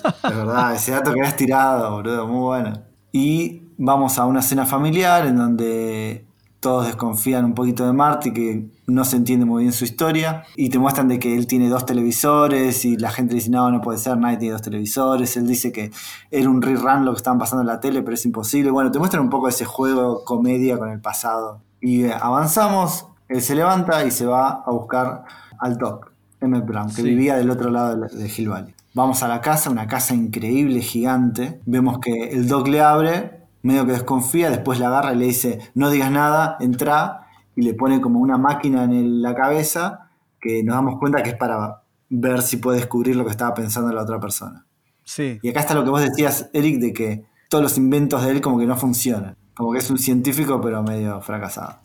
S2: Es verdad, ese dato que habías tirado, boludo, muy bueno. Y vamos a una cena familiar en donde todos desconfían un poquito de Marty, que no se entiende muy bien su historia, y te muestran de que él tiene dos televisores, y la gente dice, no, no puede ser, nadie tiene dos televisores, él dice que era un rerun lo que estaban pasando en la tele, pero es imposible. Bueno, te muestran un poco ese juego comedia con el pasado. Y avanzamos, él se levanta y se va a buscar al Doc, Emmett Brown, que
S1: Sí.
S2: vivía del otro lado de, Hill Valley. Vamos a la casa, una casa increíble, gigante. Vemos que el Doc le abre, medio que desconfía, después la agarra y le dice, no digas nada, entra, y le pone como una máquina en el- la cabeza que nos damos cuenta que es para ver si puede descubrir lo que estaba pensando la otra persona.
S1: Sí.
S2: Y acá está lo que vos decías, Eric, de que todos los inventos de él como que no funcionan. Como que es un científico pero medio fracasado.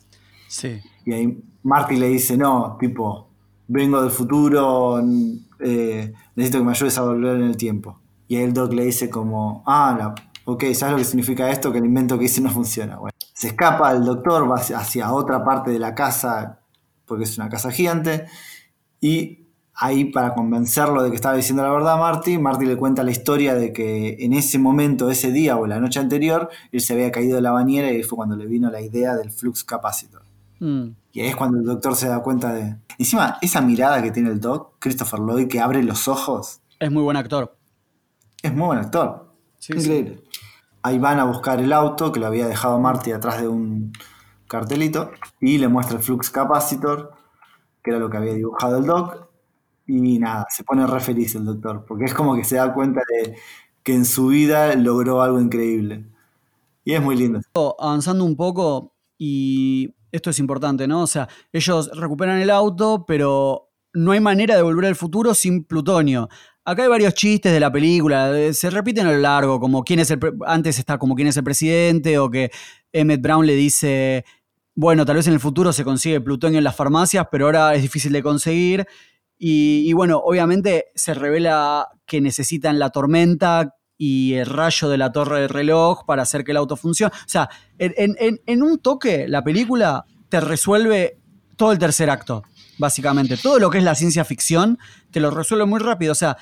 S1: Sí.
S2: Y ahí Marty le dice, no, tipo, vengo del futuro, eh, necesito que me ayudes a volver en el tiempo. Y ahí el Doc le dice como, ah, ok, ¿sabes lo que significa esto? Que el invento que hice no funciona. Se escapa el doctor, va hacia, otra parte de la casa, porque es una casa gigante, y ahí para convencerlo de que estaba diciendo la verdad a Marty, Marty le cuenta la historia de que en ese momento, ese día o la noche anterior, él se había caído de la bañera y fue cuando le vino la idea del flux capacitor.
S1: Mm.
S2: Y ahí es cuando el doctor se da cuenta de... Encima, esa mirada que tiene el doc, Christopher Lloyd, que abre los ojos,
S1: Es muy buen actor.
S2: es muy buen actor.
S1: Sí,
S2: Increíble. Ahí van a buscar el auto que lo había dejado Marty atrás de un cartelito y le muestra el flux capacitor, que era lo que había dibujado el doc. Y nada, se pone re feliz el doctor, porque es como que se da cuenta de que en su vida logró algo increíble. Y es muy lindo.
S1: Avanzando un poco, y esto es importante, ¿no? O sea, ellos recuperan el auto, pero no hay manera de volver al futuro sin plutonio. Acá hay varios chistes de la película, se repiten a lo largo, como quién es el antes está como quién es el presidente, o que Emmett Brown le dice, bueno, tal vez en el futuro se consigue plutonio en las farmacias, pero ahora es difícil de conseguir. Y, y bueno, obviamente se revela que necesitan la tormenta y el rayo de la torre del reloj para hacer que el auto funcione. O sea, en, en- en- un toque, la película te resuelve todo el tercer acto, básicamente. Todo lo que es la ciencia ficción te lo resuelve muy rápido. O sea,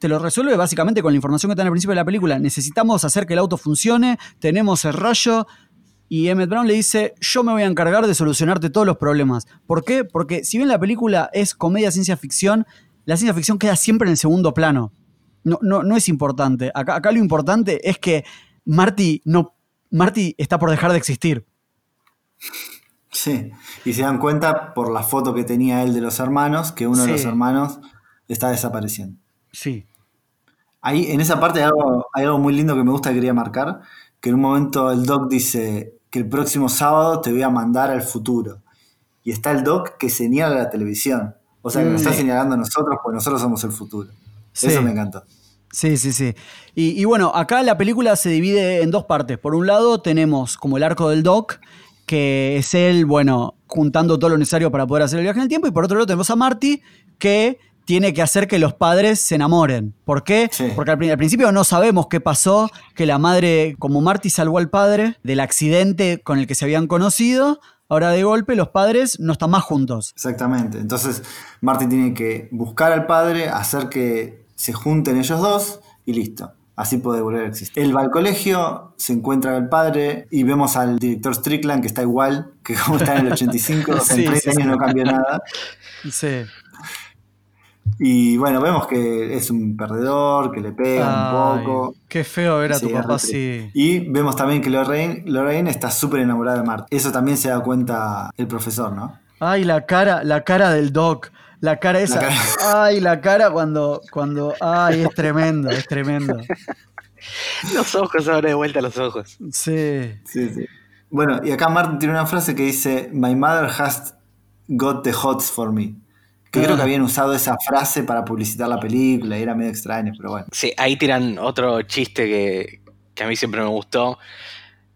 S1: te lo resuelve básicamente con la información que está en el principio de la película. Necesitamos hacer que el auto funcione, tenemos el rayo. Y Emmett Brown le dice, yo me voy a encargar de solucionarte todos los problemas. ¿Por qué? Porque si bien la película es comedia ciencia ficción, la ciencia ficción queda siempre en el segundo plano. No, no, no es importante. Acá, acá lo importante es que Marty, no, Marty está por dejar de existir.
S2: Sí, y se dan cuenta por la foto que tenía él de los hermanos, que uno de los hermanos está desapareciendo.
S1: Sí.
S2: Ahí, en esa parte hay algo, hay algo muy lindo que me gusta que quería marcar, que en un momento el Doc dice que el próximo sábado te voy a mandar al futuro. Y está el Doc que señala la televisión. O sea, que nos
S1: Mm.
S2: está señalando a nosotros, porque nosotros somos el futuro.
S1: Sí.
S2: Eso me encantó.
S1: Sí, sí, sí. Y, y bueno, acá la película se divide en dos partes. Por un lado tenemos como el arco del Doc, que es él, bueno, juntando todo lo necesario para poder hacer el viaje en el tiempo. Y por otro lado tenemos a Marty, que tiene que hacer que los padres se enamoren. ¿Por qué?
S2: Sí.
S1: Porque al, al principio no sabemos qué pasó, que la madre, como Marty salvó al padre del accidente con el que se habían conocido, ahora de golpe los padres no están más juntos.
S2: Exactamente. Entonces, Marty tiene que buscar al padre, hacer que se junten ellos dos y listo. Así puede volver a existir. Él va al colegio, se encuentra el padre y vemos al director Strickland que está igual que como está en el 85. o sea,
S1: Sí,
S2: en 30
S1: sí,
S2: años
S1: sí.
S2: no cambió nada.
S1: Sí.
S2: Y bueno, vemos que es un perdedor, que le pega un poco.
S1: Qué feo ver a tu papá así.
S2: Y vemos también que Lorraine, Lorraine está súper enamorada de Marty. Eso también se da cuenta el profesor, ¿no?
S1: Ay, la cara, la cara del Doc. La cara esa.
S2: cara.
S1: Ay, la cara cuando, cuando. Ay, es tremendo, es tremendo.
S3: Los ojos, ahora de vuelta los ojos.
S1: Sí.
S2: Sí, sí. Bueno, y acá Martin tiene una frase que dice: My mother has got the hots for me. Que creo
S1: Ah.
S2: que habían usado esa frase para publicitar la película y era medio extraño, pero bueno.
S3: Sí, ahí tiran otro chiste que, que a mí siempre me gustó.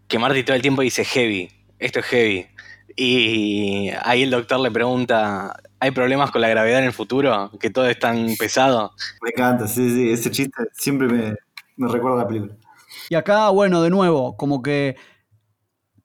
S3: Que Marty todo el tiempo dice heavy. Esto es heavy. Y ahí el doctor le pregunta, ¿hay problemas con la gravedad en el futuro? ¿Que todo es tan pesado?
S2: Me encanta, sí, sí. Ese chiste siempre me, me recuerda a la película.
S1: Y acá, bueno, de nuevo, como que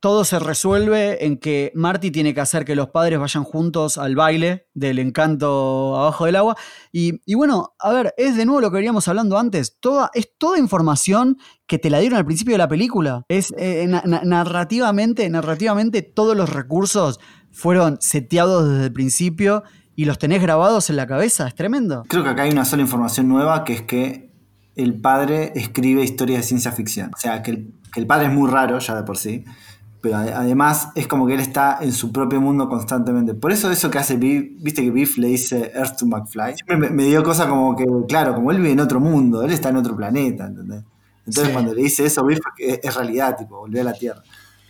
S1: todo se resuelve en que Marty tiene que hacer que los padres vayan juntos al baile del encanto abajo del agua. Y, bueno, a ver, es de nuevo lo que veníamos hablando antes. Toda, es toda información que te la dieron al principio de la película. Es eh, na- narrativamente, narrativamente todos los recursos fueron seteados desde el principio y los tenés grabados en la cabeza. Es tremendo.
S2: Creo que acá hay una sola información nueva, que es que el padre escribe historias de ciencia ficción. O sea, que el, que el padre es muy raro ya de por sí, pero ade- además es como que él está en su propio mundo constantemente. Por eso eso que hace Biff, viste que Biff le dice Earth to McFly, siempre me, me dio cosa como que, claro, como él vive en otro mundo, él está en otro planeta, ¿entendés? Entonces
S1: Sí.
S2: cuando le dice eso, Biff es, es realidad, tipo, volvió a la Tierra.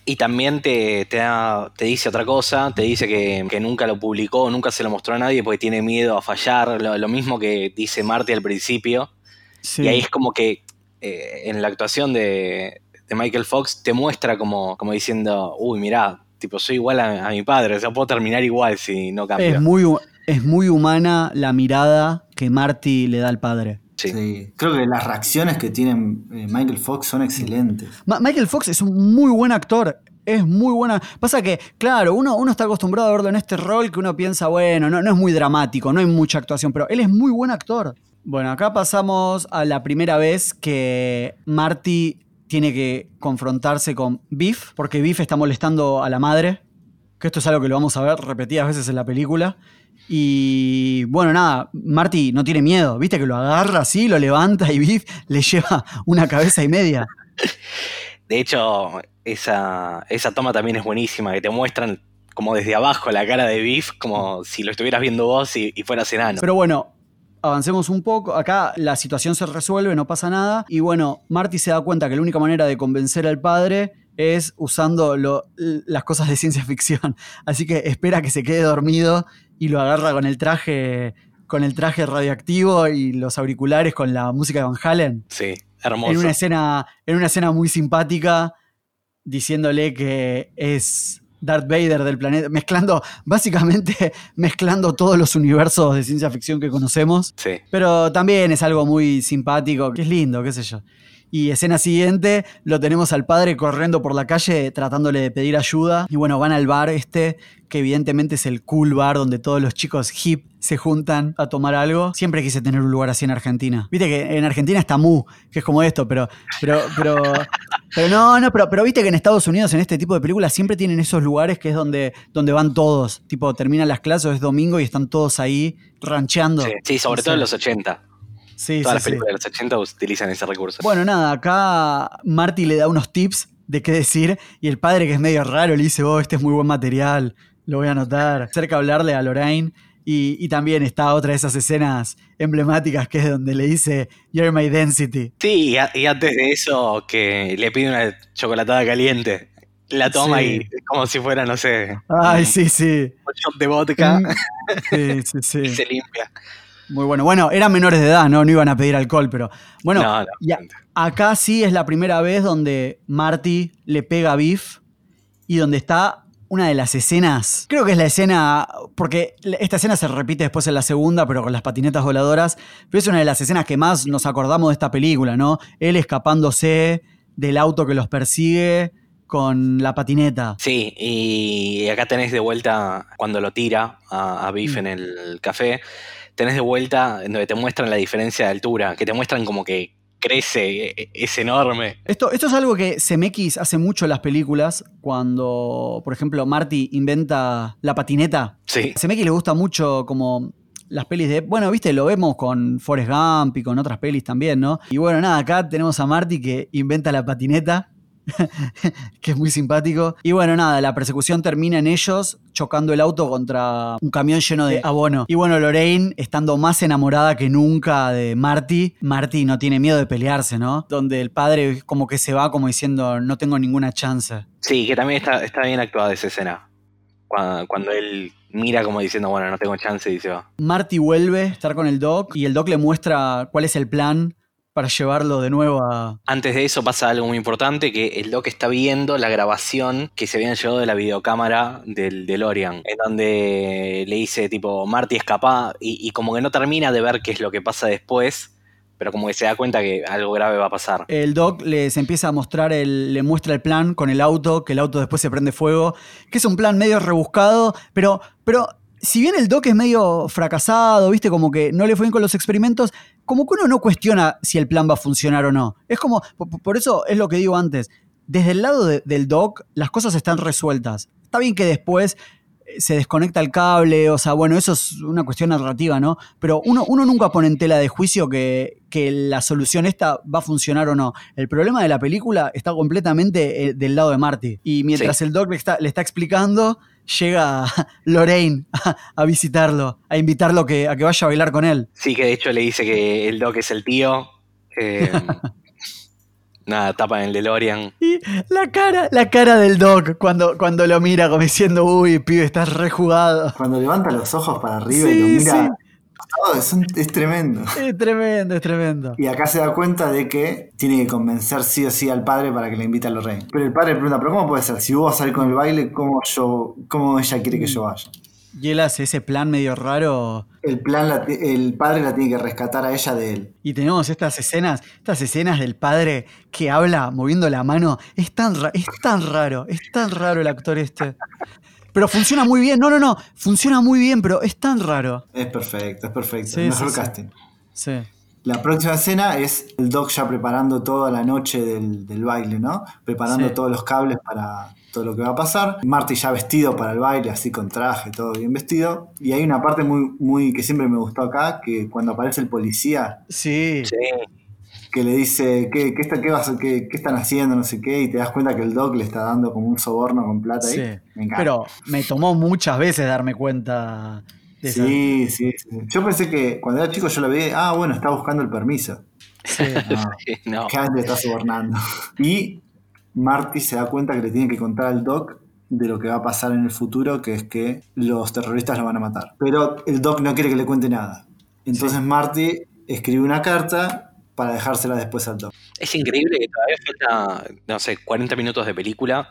S3: Y también te, te, da- te dice otra cosa, te dice que, que nunca lo publicó, nunca se lo mostró a nadie porque tiene miedo a fallar, lo, lo mismo que dice Marty al principio.
S1: Sí.
S3: Y ahí es como que eh, en la actuación de, de Michael Fox te muestra como, como diciendo, uy, mirá, tipo, soy igual a, a mi padre, o sea, puedo terminar igual si no cambio.
S1: es, muy, es muy humana la mirada que Marty le da al padre.
S3: Sí.
S2: Sí. Creo que las reacciones que tiene eh, Michael Fox son excelentes.
S1: Ma- Michael Fox es un muy buen actor. Es muy buena. Pasa que, claro, uno, uno está acostumbrado a verlo en este rol que uno piensa, bueno, no, no es muy dramático, no hay mucha actuación, pero él es muy buen actor. Bueno, acá pasamos a la primera vez que Marty tiene que confrontarse con Biff, porque Biff está molestando a la madre, que esto es algo que lo vamos a ver repetidas veces en la película. Y bueno, nada, Marty no tiene miedo, viste que lo agarra así, lo levanta y Biff le lleva una cabeza y media.
S3: De hecho, esa, esa toma también es buenísima, que te muestran como desde abajo la cara de Biff, como si lo estuvieras viendo vos y, y fueras enano.
S1: Pero bueno, avancemos un poco. Acá la situación se resuelve, no pasa nada. Y bueno, Marty se da cuenta que la única manera de convencer al padre es usando lo- las cosas de ciencia ficción. Así que espera que se quede dormido y lo agarra con el traje con el traje radioactivo y los auriculares con la música de Van Halen.
S3: Sí,
S1: En
S3: hermoso.
S1: una escena, en una escena muy simpática, diciéndole que es Darth Vader del planeta, mezclando, básicamente mezclando todos los universos de ciencia ficción que conocemos.
S3: Sí.
S1: Pero también es algo muy simpático, que es lindo, qué sé yo. Y escena siguiente, lo tenemos al padre corriendo por la calle tratándole de pedir ayuda. Y bueno, van al bar este, que evidentemente es el cool bar donde todos los chicos hip se juntan a tomar algo. Siempre quise tener un lugar así en Argentina. Viste que en Argentina está Mu, que es como esto, pero, pero, pero, pero no, no, pero, pero viste que en Estados Unidos en este tipo de películas siempre tienen esos lugares que es donde, donde van todos. Tipo, terminan las clases, es domingo y están todos ahí rancheando.
S3: Sí, sí, sobre todo en los 80.
S1: Sí,
S3: Todas las
S1: sí, sí.
S3: películas de los 80 utilizan ese recurso.
S1: Bueno, nada, acá Marty le da unos tips de qué decir y el padre que es medio raro le dice, oh, este es muy buen material, lo voy a anotar. Cerca a hablarle a Lorraine y, y también está otra de esas escenas emblemáticas que es donde le dice, you're my density.
S3: Sí, y, a- y antes de eso, que le pide una chocolatada caliente. La toma
S1: Sí.
S3: y como si fuera, no sé,
S1: Ay,
S3: un
S1: sí, sí.
S3: shot de vodka
S1: Sí, sí, sí.
S3: y se limpia.
S1: Muy bueno. Bueno, eran menores de edad, ¿no? No iban a pedir alcohol, pero bueno,
S3: no, no,
S1: y a- acá sí es la primera vez donde Marty le pega a Biff y donde está una de las escenas, creo que es la escena, porque esta escena se repite después en la segunda, pero con las patinetas voladoras, pero es una de las escenas que más nos acordamos de esta película, ¿no? Él escapándose del auto que los persigue con la patineta.
S3: Sí, y acá tenés de vuelta cuando lo tira a, a Biff
S1: Mm.
S3: en el café, tenés de vuelta en donde te muestran la diferencia de altura, que te muestran como que crece, e- es enorme.
S1: Esto, esto es algo que Zemeckis hace mucho en las películas, cuando, por ejemplo, Marty inventa la patineta.
S3: Sí,
S1: A Zemeckis le gusta mucho como las pelis de... Bueno, viste, lo vemos con Forrest Gump y con otras pelis también, ¿no? Y bueno, nada, acá tenemos a Marty que inventa la patineta, que es muy simpático. Y bueno, nada, la persecución termina en ellos chocando el auto contra un camión lleno de abono. Y bueno, Lorraine, estando más enamorada que nunca de Marty, Marty no tiene miedo de pelearse, ¿no? Donde el padre como que se va como diciendo, no tengo ninguna chance.
S3: sí, que también está, está bien actuada esa escena. Cuando, cuando él mira como diciendo, bueno, no tengo chance y se va.
S1: Marty vuelve a estar con el Doc y el Doc le muestra cuál es el plan para llevarlo de nuevo a...
S3: Antes de eso pasa algo muy importante, que el Doc está viendo la grabación que se habían llevado de la videocámara del DeLorean, en donde le dice tipo, Marty escapa, y, y como que no termina de ver qué es lo que pasa después, pero como que se da cuenta que algo grave va a pasar.
S1: El Doc les empieza a mostrar, el, le muestra el plan con el auto, que el auto después se prende fuego, que es un plan medio rebuscado, pero, pero si bien el Doc es medio fracasado, viste, como que no le fue bien con los experimentos, como que uno no cuestiona si el plan va a funcionar o no. Es como, por eso es lo que digo antes, desde el lado del Doc las cosas están resueltas. Está bien que después se desconecta el cable, o sea, bueno, eso es una cuestión narrativa, ¿no? Pero uno, uno nunca pone en tela de juicio que, que, la solución esta va a funcionar o no. El problema de la película está completamente eh, del lado de Marty. Y mientras el Doc le está, le está explicando, llega Lorraine a, visitarlo, a invitarlo a que vaya a bailar con él.
S3: Sí, que de hecho le dice que el Doc es el tío. Eh, nada, tapa en el DeLorean.
S1: Y la cara, la cara del Doc cuando, cuando lo mira como diciendo, uy, pibe, estás rejugado.
S2: Cuando levanta los ojos para arriba y lo mira. es, tremendo.
S1: Es tremendo, es tremendo.
S2: Y acá se da cuenta de que tiene que convencer sí o sí al padre para que le invite a los reyes. Pero el padre pregunta, ¿pero cómo puede ser? Si vos vas a salir con el baile, ¿cómo, yo, cómo ella quiere que yo vaya?
S1: Y él hace ese plan medio raro.
S2: El plan, el padre la tiene que rescatar a ella de él.
S1: Y tenemos estas escenas, estas escenas del padre que habla moviendo la mano. Es tan, es tan raro, es tan raro el actor este. Pero funciona muy bien. No, no, no. Funciona muy bien, pero es tan raro.
S2: Es perfecto, es perfecto. mejor casting.
S1: Sí.
S2: La próxima escena es el Doc ya preparando toda la noche del, baile, ¿no? Preparando todos los cables para, todo lo que va a pasar. Marty ya vestido para el baile, así con traje, todo bien vestido. Y hay una parte muy, muy que siempre me gustó acá, que cuando aparece el policía.
S1: Sí.
S2: Que le dice, ¿qué, qué, está, qué, vas, qué, qué, están haciendo? No sé qué. Y te das cuenta que el Doc le está dando como un soborno con plata
S1: sí. Pero me tomó muchas veces darme cuenta
S2: de eso. Sí, sí, Yo pensé que cuando era chico yo lo vi, ah, bueno, está buscando el permiso. Sí. No, no. le está sobornando. Y Marty se da cuenta que le tiene que contar al Doc de lo que va a pasar en el futuro, que es que los terroristas lo van a matar. Pero el Doc no quiere que le cuente nada. Entonces Marty escribe una carta para dejársela después al Doc.
S3: Es increíble que todavía falta, no sé, 40 minutos de película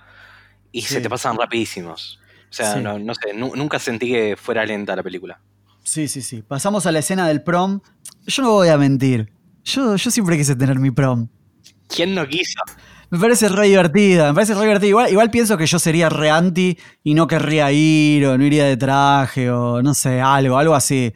S3: y se te pasan rapidísimos. O sea, no, sé, nunca sentí que fuera lenta la película.
S1: Sí, sí, sí. Pasamos a la escena del prom. Yo no voy a mentir. Yo, yo siempre quise tener mi prom.
S3: ¿Quién no quiso?
S1: Me parece re divertida, me parece re divertida. Igual, igual pienso que yo sería re anti y no querría ir o no iría de traje o no sé, algo, algo así.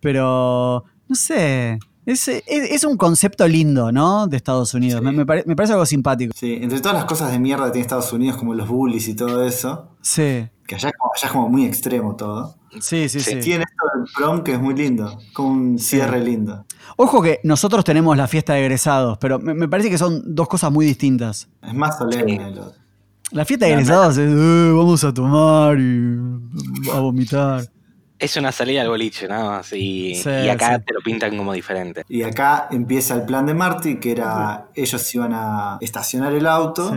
S1: Pero, no sé, es, un concepto lindo, ¿no? De Estados Unidos. Me, parece algo simpático.
S2: Sí, entre todas las cosas de mierda que tiene Estados Unidos, como los bullies y todo eso.
S1: Sí.
S2: Que allá, allá es como muy extremo todo.
S1: Sí, sí, sí.
S2: Tiene esto del prom que es muy lindo, con un cierre lindo.
S1: Ojo que nosotros tenemos la fiesta de egresados, pero me, parece que son dos cosas muy distintas.
S2: Es más solemne.
S1: La fiesta de egresados es eh, vamos a tomar y a vomitar.
S3: Es una salida al boliche, nada más. Y, acá te lo pintan como diferente.
S2: Y acá empieza el plan de Marty, que era ellos iban a estacionar el auto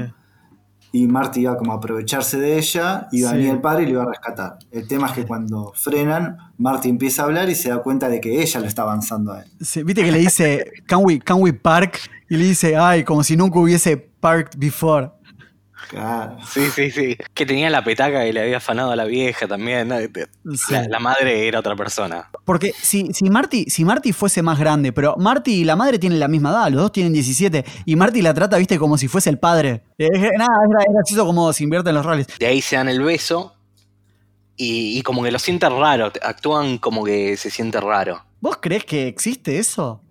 S2: y Marty iba como a aprovecharse de ella, y venía el padre y lo iba a rescatar. El tema es que cuando frenan, Marty empieza a hablar y se da cuenta de que ella lo está avanzando a él.
S1: Viste que le dice, can we, can we park? Y le dice, ay, como si nunca hubiese parked before.
S2: Claro.
S3: Sí, sí, sí. Que tenía la petaca y le había afanado a la vieja también. La, madre era otra persona.
S1: Porque si, si, Marty, si Marty fuese más grande, pero Marty y la madre tienen la misma edad, los dos tienen 17, y Marty la trata, viste, como si fuese el padre. nada, es gracioso como se invierten los roles.
S3: De ahí se dan el beso y, y como que lo sienten raro, actúan como que se siente raro.
S1: ¿Vos crees que existe eso?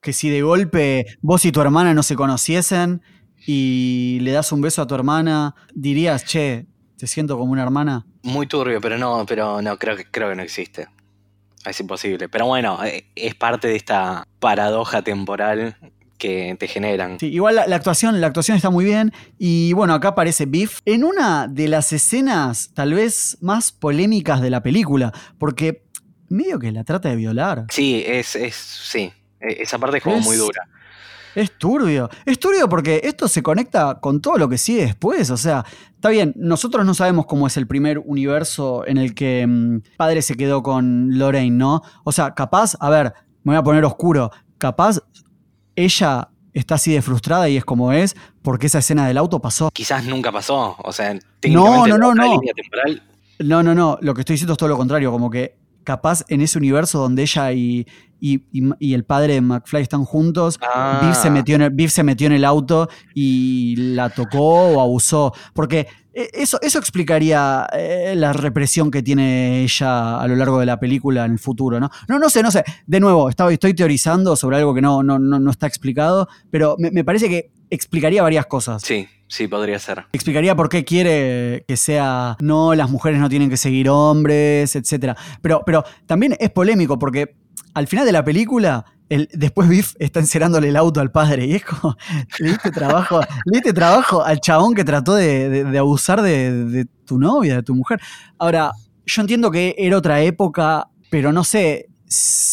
S1: Que si de golpe vos y tu hermana no se conociesen y le das un beso a tu hermana, dirías, che, te siento como una hermana.
S3: Muy turbio, pero no, pero no, creo que, creo que no existe. Es imposible. Pero bueno, eh, es parte de esta paradoja temporal que te generan.
S1: Sí, igual la, actuación, la actuación está muy bien. Y bueno, acá aparece Biff en una de las escenas tal vez más polémicas de la película. Porque medio que la trata de violar.
S3: Sí, es, es sí. E, esa parte es como muy dura.
S1: Es turbio. Es turbio porque esto se conecta con todo lo que sigue después. O sea, está bien, nosotros no sabemos cómo es el primer universo en el que mm, padre se quedó con Lorraine, ¿no? O sea, capaz, a ver, me voy a poner oscuro. Capaz ella está así de frustrada y es como es porque esa escena del auto pasó.
S3: Quizás nunca pasó. O sea,
S1: no, no, no, no. No, no, no. Lo que estoy diciendo es todo lo contrario. Como que capaz en ese universo donde ella y, y, y- y el padre de McFly están juntos,
S3: Ah.
S1: Biff, se metió en el, Biff se metió en el auto y la tocó o abusó. Porque eh, eso, eso explicaría eh, la represión que tiene ella a lo largo de la película en el futuro, ¿no? No, no sé, no sé. De nuevo, estaba, estoy teorizando sobre algo que no, no, no, no está explicado, pero me, me parece que explicaría varias cosas.
S3: Sí, sí, podría ser.
S1: Explicaría por qué quiere que sea no, las mujeres no tienen que seguir hombres, etc. Pero, pero también es polémico porque al final de la película, el, después Biff está encerándole el auto al padre y es como, le diste trabajo, le diste trabajo al chabón que trató de, de- de abusar de, de tu novia, de tu mujer. Ahora, yo entiendo que era otra época, pero no sé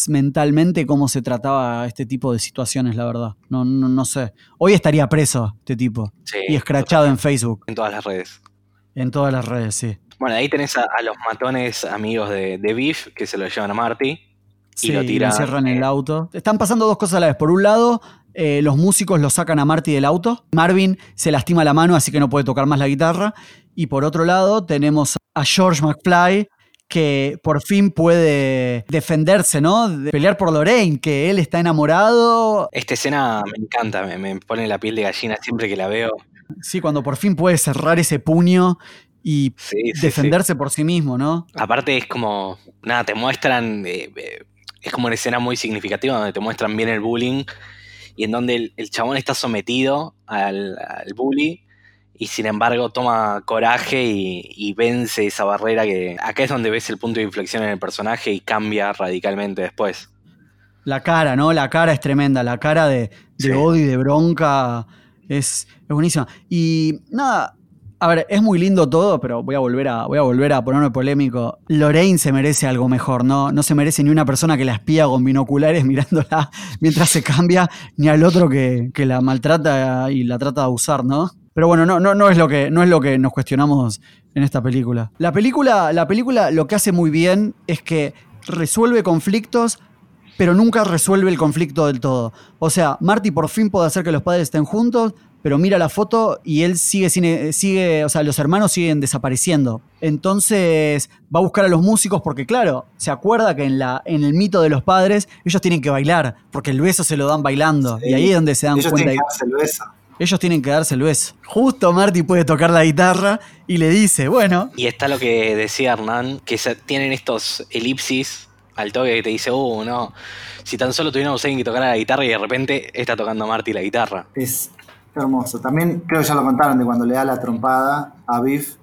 S1: mentalmente cómo se trataba este tipo de situaciones, la verdad. No, no, no sé. Hoy estaría preso este tipo
S3: Sí,
S1: y escrachado en Facebook.
S3: en todas las redes.
S1: En todas las redes, sí.
S3: Bueno, ahí tenés a, a los matones amigos de, de Biff que se lo llevan a Marty.
S1: Sí,
S3: lo tiran,
S1: encierran en el
S3: eh.
S1: auto. Están pasando dos cosas a la vez. Por un lado, eh, los músicos lo sacan a Marty del auto. Marvin se lastima la mano, así que no puede tocar más la guitarra. Y por otro lado, tenemos a George McFly, que por fin puede defenderse, ¿no? De pelear por Lorraine, que él está enamorado.
S3: Esta escena me encanta, me, me pone la piel de gallina siempre que la veo.
S1: Sí, cuando por fin puede cerrar ese puño y
S3: Sí, sí, sí.
S1: defenderse por sí mismo, ¿no?
S3: Aparte es como, nada, te muestran, eh, eh, es como una escena muy significativa donde te muestran bien el bullying y en donde el, el chabón está sometido al, al bully y sin embargo toma coraje y, y vence esa barrera que acá es donde ves el punto de inflexión en el personaje y cambia radicalmente después.
S1: La cara, ¿no? La cara es tremenda, la cara de, de
S3: Sí.
S1: odio y de bronca es, es buenísima. Y nada, a ver, es muy lindo todo, pero voy a volver a, voy a, volver a ponerme polémico. Lorraine se merece algo mejor, ¿no? No se merece ni una persona que la espía con binoculares mirándola mientras se cambia, ni al otro que, que la maltrata y la trata de abusar, ¿no? Pero bueno, no, no, no, es lo que, no es lo que nos cuestionamos en esta película. La película, la película lo que hace muy bien es que resuelve conflictos pero nunca resuelve el conflicto del todo. O sea, Marty por fin puede hacer que los padres estén juntos, pero mira la foto y él sigue, sin- sigue, o sea, los hermanos siguen desapareciendo. Entonces va a buscar a los músicos porque, claro, se acuerda que en, la, en el mito de los padres ellos tienen que bailar, porque el beso se lo dan bailando.
S2: Sí.
S1: Y ahí es donde se dan
S2: Ellos
S1: cuenta.
S2: tienen que darse el beso.
S1: Ellos tienen que darse el beso. Justo Marty puede tocar la guitarra y le dice, bueno,
S3: Y está lo que decía Hernán, que se- tienen estos elipsis al toque que te dice, uh, no, si tan solo tuviéramos alguien que tocara la guitarra y de repente está tocando Marty la guitarra.
S2: Es hermoso. También creo que ya lo contaron de cuando le da la trompada a Biff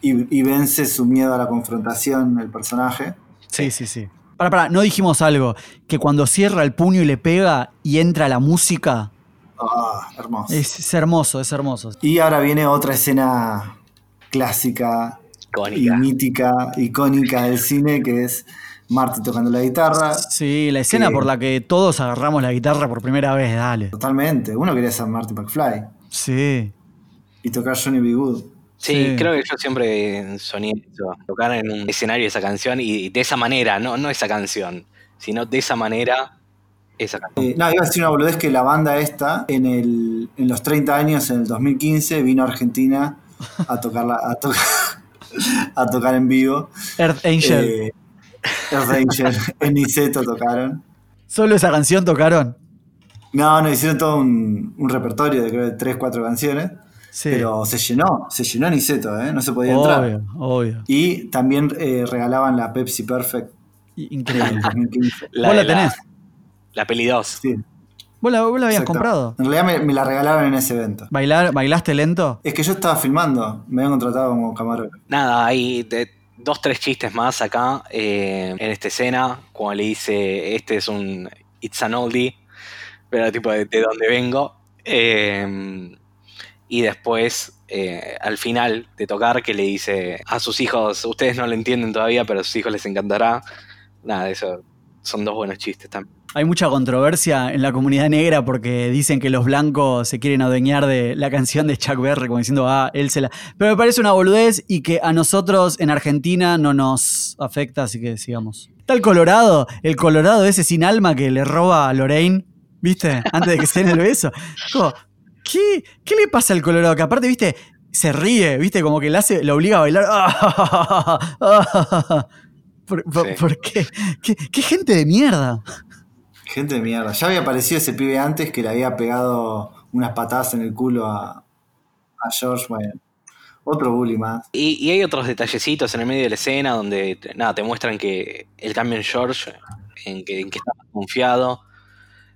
S2: y, y vence su miedo a la confrontación el personaje.
S1: Sí, sí, sí. Para, para, no dijimos algo. Que cuando cierra el puño y le pega y entra la música,
S2: Ah, hermoso.
S1: es, es hermoso, es hermoso.
S2: Y ahora viene otra escena clásica y mítica, icónica del cine, que es Marty tocando la guitarra.
S1: Sí, la escena
S2: Que-
S1: por la que todos agarramos la guitarra por primera vez, dale.
S2: Totalmente. Uno quería ser Marty McFly
S1: Sí.
S2: y tocar Johnny B. Good.
S3: Sí,
S1: Sí.
S3: creo que yo siempre soñé eso, tocar en un escenario esa canción y de esa manera, no, no esa canción, sino de esa manera esa canción.
S2: Eh, no, iba a decir una boludez que la banda esta, en, el, en los 30 años, en el 2015, vino a Argentina a tocarla, a, to- a tocar en vivo.
S1: Earth Angel.
S2: Eh, Earth Angel, en Niceto tocaron.
S1: Solo esa canción tocaron.
S2: No, no, hicieron todo un, un repertorio de creo de 3, 4 canciones.
S1: Sí.
S2: Pero se llenó, se llenó Niceto, ¿eh? no se podía entrar.
S1: obvio, obvio.
S2: Y también eh, regalaban la Pepsi Perfect
S1: Increíble.
S2: 2015.
S3: La
S1: Vos la tenés.
S3: La peli 2.
S2: Sí,
S1: ¿Vos la, vos la habías
S2: exacto.
S1: comprado?
S2: En realidad me, me la regalaron en ese evento.
S1: ¿Bailar, ¿Bailaste lento?
S2: Es que yo estaba filmando, me habían contratado como camarógrafo.
S3: Nada, hay de- dos, tres chistes más acá eh, en esta escena, cuando le dice, este es un It's an oldie, pero tipo de, de dónde vengo. Eh, y después, eh, al final de tocar, que le dice a sus hijos, ustedes no lo entienden todavía, pero a sus hijos les encantará. Nada, eso son dos buenos chistes también.
S1: Hay mucha controversia en la comunidad negra porque dicen que los blancos se quieren adueñar de la canción de Chuck Berry, como diciendo, ah, él se la. Pero me parece una boludez y que a nosotros en Argentina no nos afecta, así que sigamos. Está el Colorado, el Colorado ese sin alma que le roba a Lorraine, ¿viste? Antes de que se den el beso. Como, ¿qué, ¿Qué le pasa al Colorado? Que aparte, ¿viste? Se ríe, ¿viste? Como que le hace, le obliga a bailar. ¿Por, por-
S3: Sí.
S1: por qué? qué? qué gente de mierda!
S2: Gente de mierda. Ya había aparecido ese pibe antes que le había pegado unas patadas en el culo a, a George. Bueno, otro bully más.
S3: Y, y hay otros detallecitos en el medio de la escena donde nada, te muestran que el cambio en George, en que, en que está más confiado,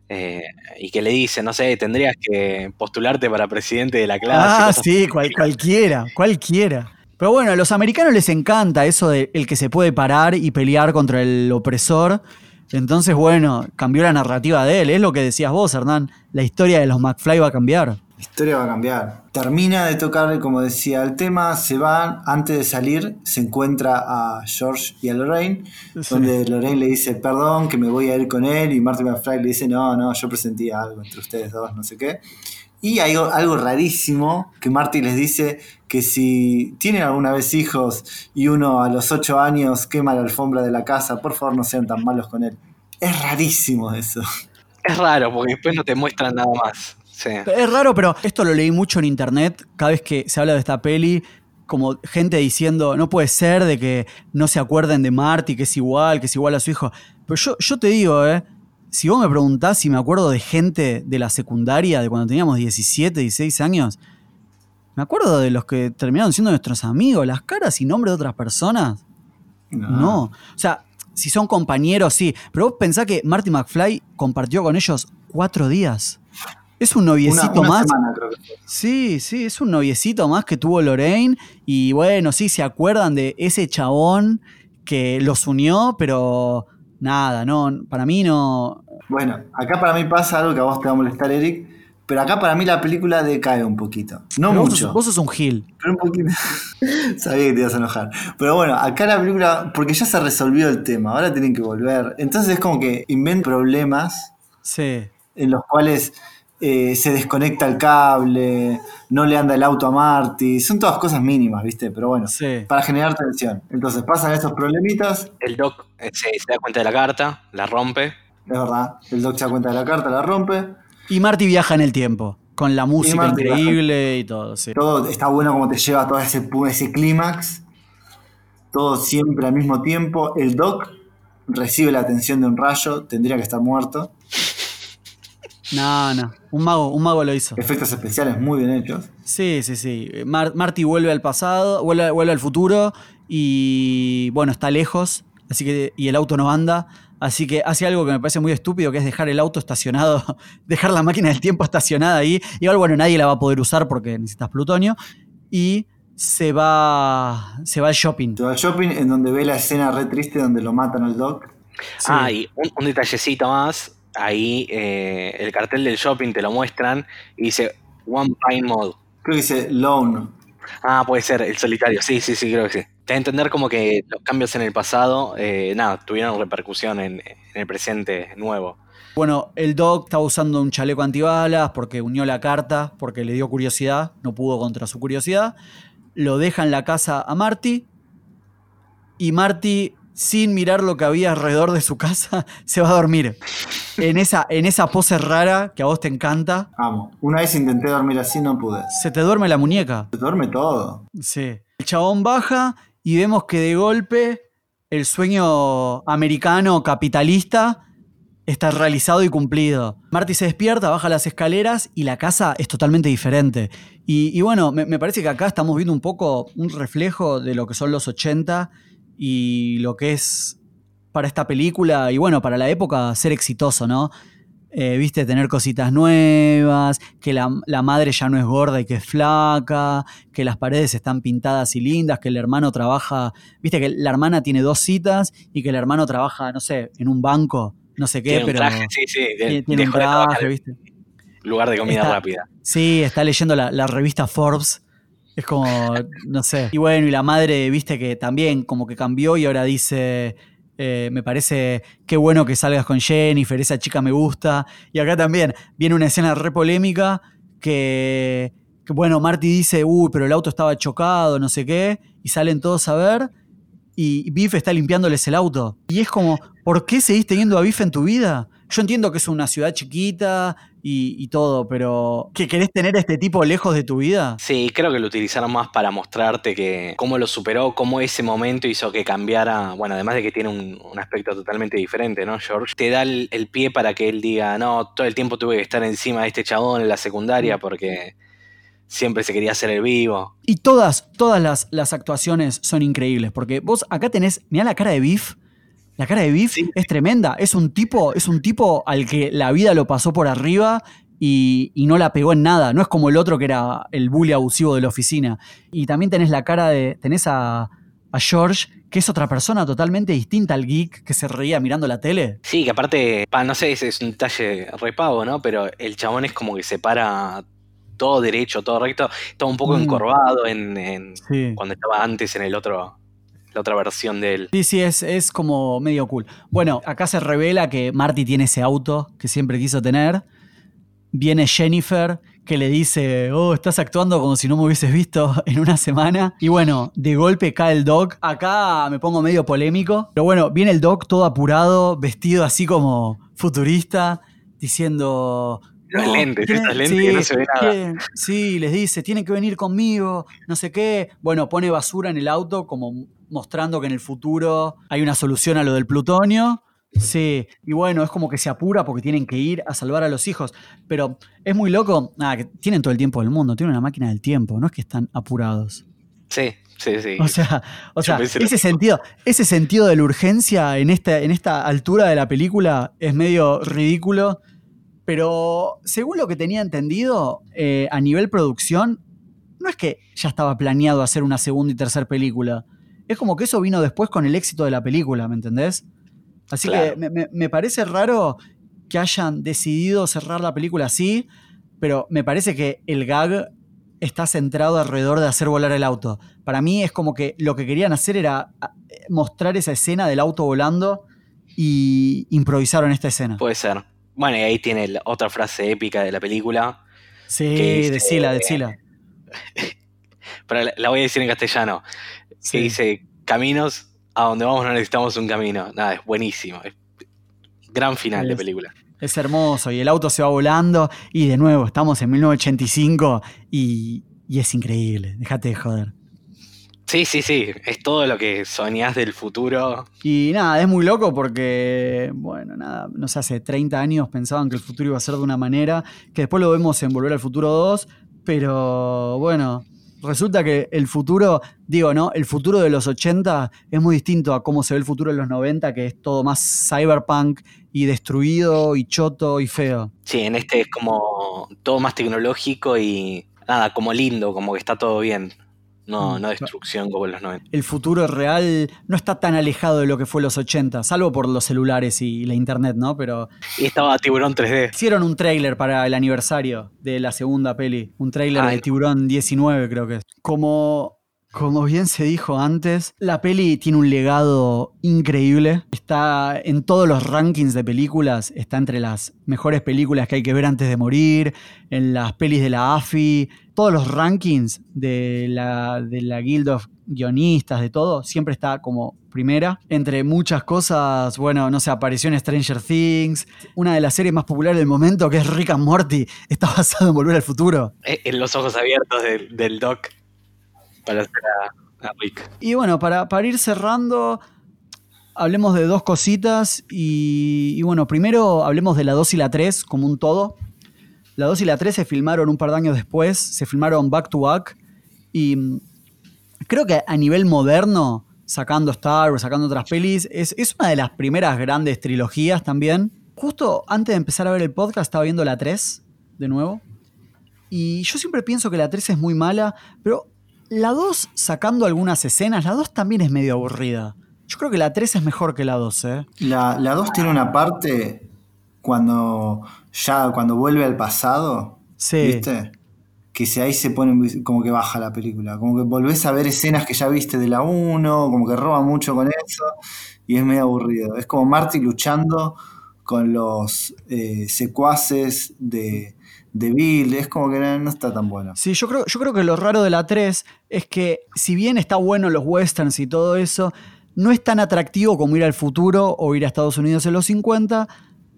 S3: eh, y que le dice, no sé, tendrías que postularte para presidente de la clase.
S1: Ah, sí, cual- cualquiera, cualquiera. Pero bueno, a los americanos les encanta eso de el que se puede parar y pelear contra el opresor. Entonces, bueno, cambió la narrativa de él. Es lo que decías vos, Hernán. La historia de los McFly va a cambiar.
S2: La historia va a cambiar. Termina de tocarle, como decía, el tema, se van, antes de salir, se encuentra a George y a Lorraine,
S1: Sí.
S2: donde Lorraine le dice, perdón, que me voy a ir con él, y Marty McFly le dice, no, no, yo presentía algo entre ustedes dos, no sé qué. Y hay algo, algo rarísimo que Marty les dice que si tienen alguna vez hijos y uno a los 8 años quema la alfombra de la casa, por favor no sean tan malos con él. Es rarísimo eso.
S3: Es raro, porque después no te muestran nada más. Sí.
S1: Es raro, pero esto lo leí mucho en internet. Cada vez que se habla de esta peli, como gente diciendo, no puede ser de que no se acuerden de Marty, que es igual, que es igual a su hijo. Pero yo, yo te digo, ¿eh? Si vos me preguntás si me acuerdo de gente de la secundaria, de cuando teníamos 17, 16 años, me acuerdo de los que terminaron siendo nuestros amigos, las caras y nombres de otras personas. No. O sea, si son compañeros, sí. Pero vos pensás que Marty McFly compartió con ellos cuatro días. Es un noviecito
S2: una
S1: más.
S2: semana creo que fue.
S1: Sí, sí, es un noviecito más que tuvo Lorraine. Y bueno, sí, se acuerdan de ese chabón que los unió, pero nada, no, para mí no.
S2: Bueno, acá para mí pasa algo que a vos te va a molestar, Eric, pero acá para mí la película decae un poquito. No
S1: pero vos
S2: mucho,
S1: sos, vos sos un gil.
S2: pero un poquito. Sabía que te ibas a enojar. Pero bueno, acá la película, porque ya se resolvió el tema, ahora tienen que volver. Entonces es como que inventan problemas
S1: Sí.
S2: en los cuales eh, se desconecta el cable, no le anda el auto a Marty, son todas cosas mínimas, ¿viste? Pero bueno,
S1: Sí.
S2: para generar tensión. Entonces pasan estos problemitas,
S3: El Doc eh, se, se da cuenta de la carta, la rompe.
S2: es verdad, el Doc se da cuenta de la carta, la rompe,
S1: Y Marty viaja en el tiempo. Con la música
S2: viaja.
S1: increíble y todo, sí.
S2: todo está bueno como te lleva todo ese, ese clímax, todo siempre al mismo tiempo. El Doc recibe la atención de un rayo, tendría que estar muerto.
S1: No, no. Un mago, un mago lo hizo.
S2: Efectos especiales muy bien hechos.
S1: Sí, sí, sí. Mar- Marty vuelve al pasado, vuelve, vuelve al futuro y bueno, está lejos, así que y el auto no anda, así que hace algo que me parece muy estúpido, que es dejar el auto estacionado, dejar la máquina del tiempo estacionada ahí. Igual bueno, nadie la va a poder usar porque necesitas plutonio y se va se va al shopping.
S2: Se va al shopping en donde ve la escena re triste donde lo matan al Doc.
S1: Sí.
S3: Ah, y un, un detallecito más. Ahí eh, el cartel del shopping te lo muestran y dice One Pine Mode.
S2: Creo que dice Lone.
S3: Ah, puede ser, el solitario. Sí, sí, sí, creo que sí. Te da a entender como que los cambios en el pasado, eh, nada, tuvieron repercusión en, en el presente nuevo.
S1: Bueno, el Doc estaba usando un chaleco antibalas porque unió la carta, porque le dio curiosidad, no pudo contra su curiosidad. Lo deja en la casa a Marty y Marty, sin mirar lo que había alrededor de su casa, se va a dormir. En esa, en esa pose rara que a vos te encanta,
S2: Amo. Una vez intenté dormir así, no pude.
S1: se te duerme la muñeca.
S2: Se duerme todo.
S1: Sí. El chabón baja y vemos que de golpe el sueño americano capitalista está realizado y cumplido. Marty se despierta, baja las escaleras y la casa es totalmente diferente. Y, y bueno, me, me parece que acá estamos viendo un poco un reflejo de lo que son los 80 y lo que es para esta película y bueno, para la época ser exitoso, ¿no? Eh, Viste, tener cositas nuevas, que la, la madre ya no es gorda y que es flaca, que las paredes están pintadas y lindas, que el hermano trabaja, viste que la hermana tiene dos citas y que el hermano trabaja, no sé, en un banco, no sé qué,
S3: Tiene un
S1: pero
S3: traje, sí, sí.
S1: tiene, tiene un
S3: de
S1: viste.
S3: lugar de comida
S1: Está-
S3: rápida.
S1: Sí, está leyendo la, la revista Forbes. Es como, no sé. Y bueno, y la madre, viste que también como que cambió y ahora dice, eh, me parece qué bueno que salgas con Jennifer, esa chica me gusta. Y acá también viene una escena re polémica que, que, bueno, Marty dice, uy, pero el auto estaba chocado, no sé qué, y salen todos a ver. Y Biff está limpiándoles el auto. Y es como, ¿por qué seguís teniendo a Biff en tu vida? Yo entiendo que es una ciudad chiquita y, todo, pero ¿que querés tener a este tipo lejos de tu vida?
S3: Sí, creo que lo utilizaron más para mostrarte que cómo lo superó, cómo ese momento hizo que cambiara, bueno, además de que tiene un, aspecto totalmente diferente, ¿no, George? Te da el, pie para que él diga, no, todo el tiempo tuve que estar encima de este chabón en la secundaria mm. porque siempre se quería hacer el vivo.
S1: Y todas, todas las, las actuaciones son increíbles, porque vos acá tenés, mirá la cara de Biff, la cara de Biff es tremenda. Es un tipo, es un tipo al que la vida lo pasó por arriba y, no la pegó en nada. No es como el otro que era el bully abusivo de la oficina. Y también tenés la cara de. tenés a, George, que es otra persona totalmente distinta al geek que se reía mirando la tele.
S3: Sí, que aparte, no sé, ese es un detalle repago, ¿no? Pero el chabón es como que se para todo derecho, todo recto, todo un poco mm. encorvado en, cuando estaba antes en el otro la otra versión de él.
S1: Sí, sí, es, es como medio cool. Bueno, acá se revela que Marty tiene ese auto que siempre quiso tener. Viene Jennifer, que le dice, oh, estás actuando como si no me hubieses visto en una semana. Y bueno, de golpe cae el Doc. Acá me pongo medio polémico. Pero bueno, viene el Doc todo apurado, vestido así como futurista, diciendo,
S3: los lentes, estas lentes no se ve nada.
S1: Sí, les dice, tienen que venir conmigo, no sé qué. Bueno, pone basura en el auto como mostrando que en el futuro hay una solución a lo del plutonio. Sí, y bueno, es como que se apura porque tienen que ir a salvar a los hijos. Pero es muy loco, nada, que tienen todo el tiempo del mundo, tienen una máquina del tiempo, no es que están apurados.
S3: Sí, sí, sí.
S1: O sea, o sea ese sentido, ese sentido de la urgencia en esta, en esta altura de la película es medio ridículo. Pero según lo que tenía entendido, eh, a nivel producción, no es que ya estaba planeado hacer una segunda y tercera película es como que eso vino después con el éxito de la película, ¿me entendés? Así que me, parece raro que hayan decidido cerrar la película así, pero me parece que el gag está centrado alrededor de hacer volar el auto. Para mí es como que lo que querían hacer era mostrar esa escena del auto volando y improvisaron esta escena.
S3: Puede ser. Bueno, y ahí tiene la otra frase épica de la película.
S1: Sí, decila, decila.
S3: Pero la, voy a decir en castellano que dice, caminos a donde vamos no necesitamos un camino. Nada, es buenísimo. Es gran final de película.
S1: Es hermoso y el auto se va volando y de nuevo estamos en 1985 y, y es increíble. Déjate de joder.
S3: Sí, sí, sí, es todo lo que soñás del futuro.
S1: Y nada, es muy loco porque, bueno, nada, no sé, hace 30 años pensaban que el futuro iba a ser de una manera, que después lo vemos en Volver al Futuro 2, pero bueno, resulta que el futuro, digo, ¿no? El futuro de los 80 es muy distinto a cómo se ve el futuro de los 90, que es todo más cyberpunk y destruido y choto y feo.
S3: Sí, en este es como todo más tecnológico y nada, como lindo, como que está todo bien. No, mm, no destrucción como en los 90.
S1: El futuro real no está tan alejado de lo que fue los 80, salvo por los celulares y la internet, ¿no? Pero.
S3: Y estaba Tiburón 3D.
S1: Hicieron un tráiler para el aniversario de la segunda peli. Un tráiler de Tiburón 19, creo que es. Como como bien se dijo antes, la peli tiene un legado increíble. Está en todos los rankings de películas, está entre las mejores películas que hay que ver antes de morir, en las pelis de la AFI, todos los rankings de la, Guild of Guionistas, de todo, siempre está como primera. Entre muchas cosas, bueno, no sé, apareció en Stranger Things, una de las series más populares del momento, que es Rick and Morty, está basado en Volver al Futuro.
S3: Eh, en los ojos abiertos del doc para hacer a, Rick.
S1: Y bueno, para, para, ir cerrando, hablemos de dos cositas. Y, bueno, primero hablemos de la 2 y la 3 como un todo. La 2 y la 3 se filmaron un par de años después, se filmaron back to back. Y mm, creo que a nivel moderno, sacando Star Wars, sacando otras pelis, es, es una de las primeras grandes trilogías también. Justo antes de empezar a ver el podcast estaba viendo la 3 de nuevo. Y yo siempre pienso que la 3 es muy mala, pero la 2, sacando algunas escenas, la 2 también es medio aburrida. Yo creo que la 3 es mejor que la 2, ¿eh?
S2: La, 2 tiene una parte cuando ya cuando vuelve al pasado. Sí. ¿Viste? Que si ahí se pone como que baja la película. Como que volvés a ver escenas que ya viste de la 1, como que roba mucho con eso. Y es medio aburrido. Es como Marty luchando con los eh, secuaces de, de Bill, es como que no, está tan bueno.
S1: Sí, yo creo, yo creo que lo raro de la 3 es que si bien está bueno los westerns y todo eso, no es tan atractivo como ir al futuro o ir a Estados Unidos en los 50,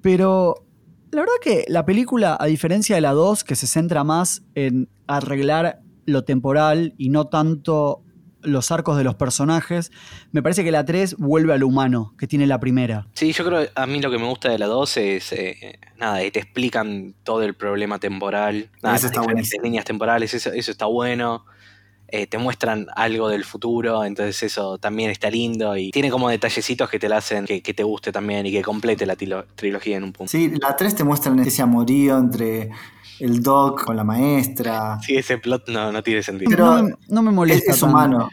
S1: pero la verdad que la película, a diferencia de la 2, que se centra más en arreglar lo temporal y no tanto los arcos de los personajes, me parece que la 3 vuelve a lo humano que tiene la primera.
S3: Sí, yo creo que a mí lo que me gusta de la 2 es, eh, nada, te explican todo el problema temporal, nada,
S2: Eso
S3: las
S2: está
S3: líneas temporales, eso, eso está bueno. Eh, te muestran algo del futuro, entonces eso también está lindo y tiene como detallecitos que te la hacen que, que te guste también y que complete la trilogía en un punto.
S2: Sí, la 3 te muestran ese amorío entre el Doc con la maestra.
S3: Sí, ese plot no, no tiene sentido.
S2: Pero
S1: no, me, no me
S2: Es,
S1: molesta.
S2: es humano.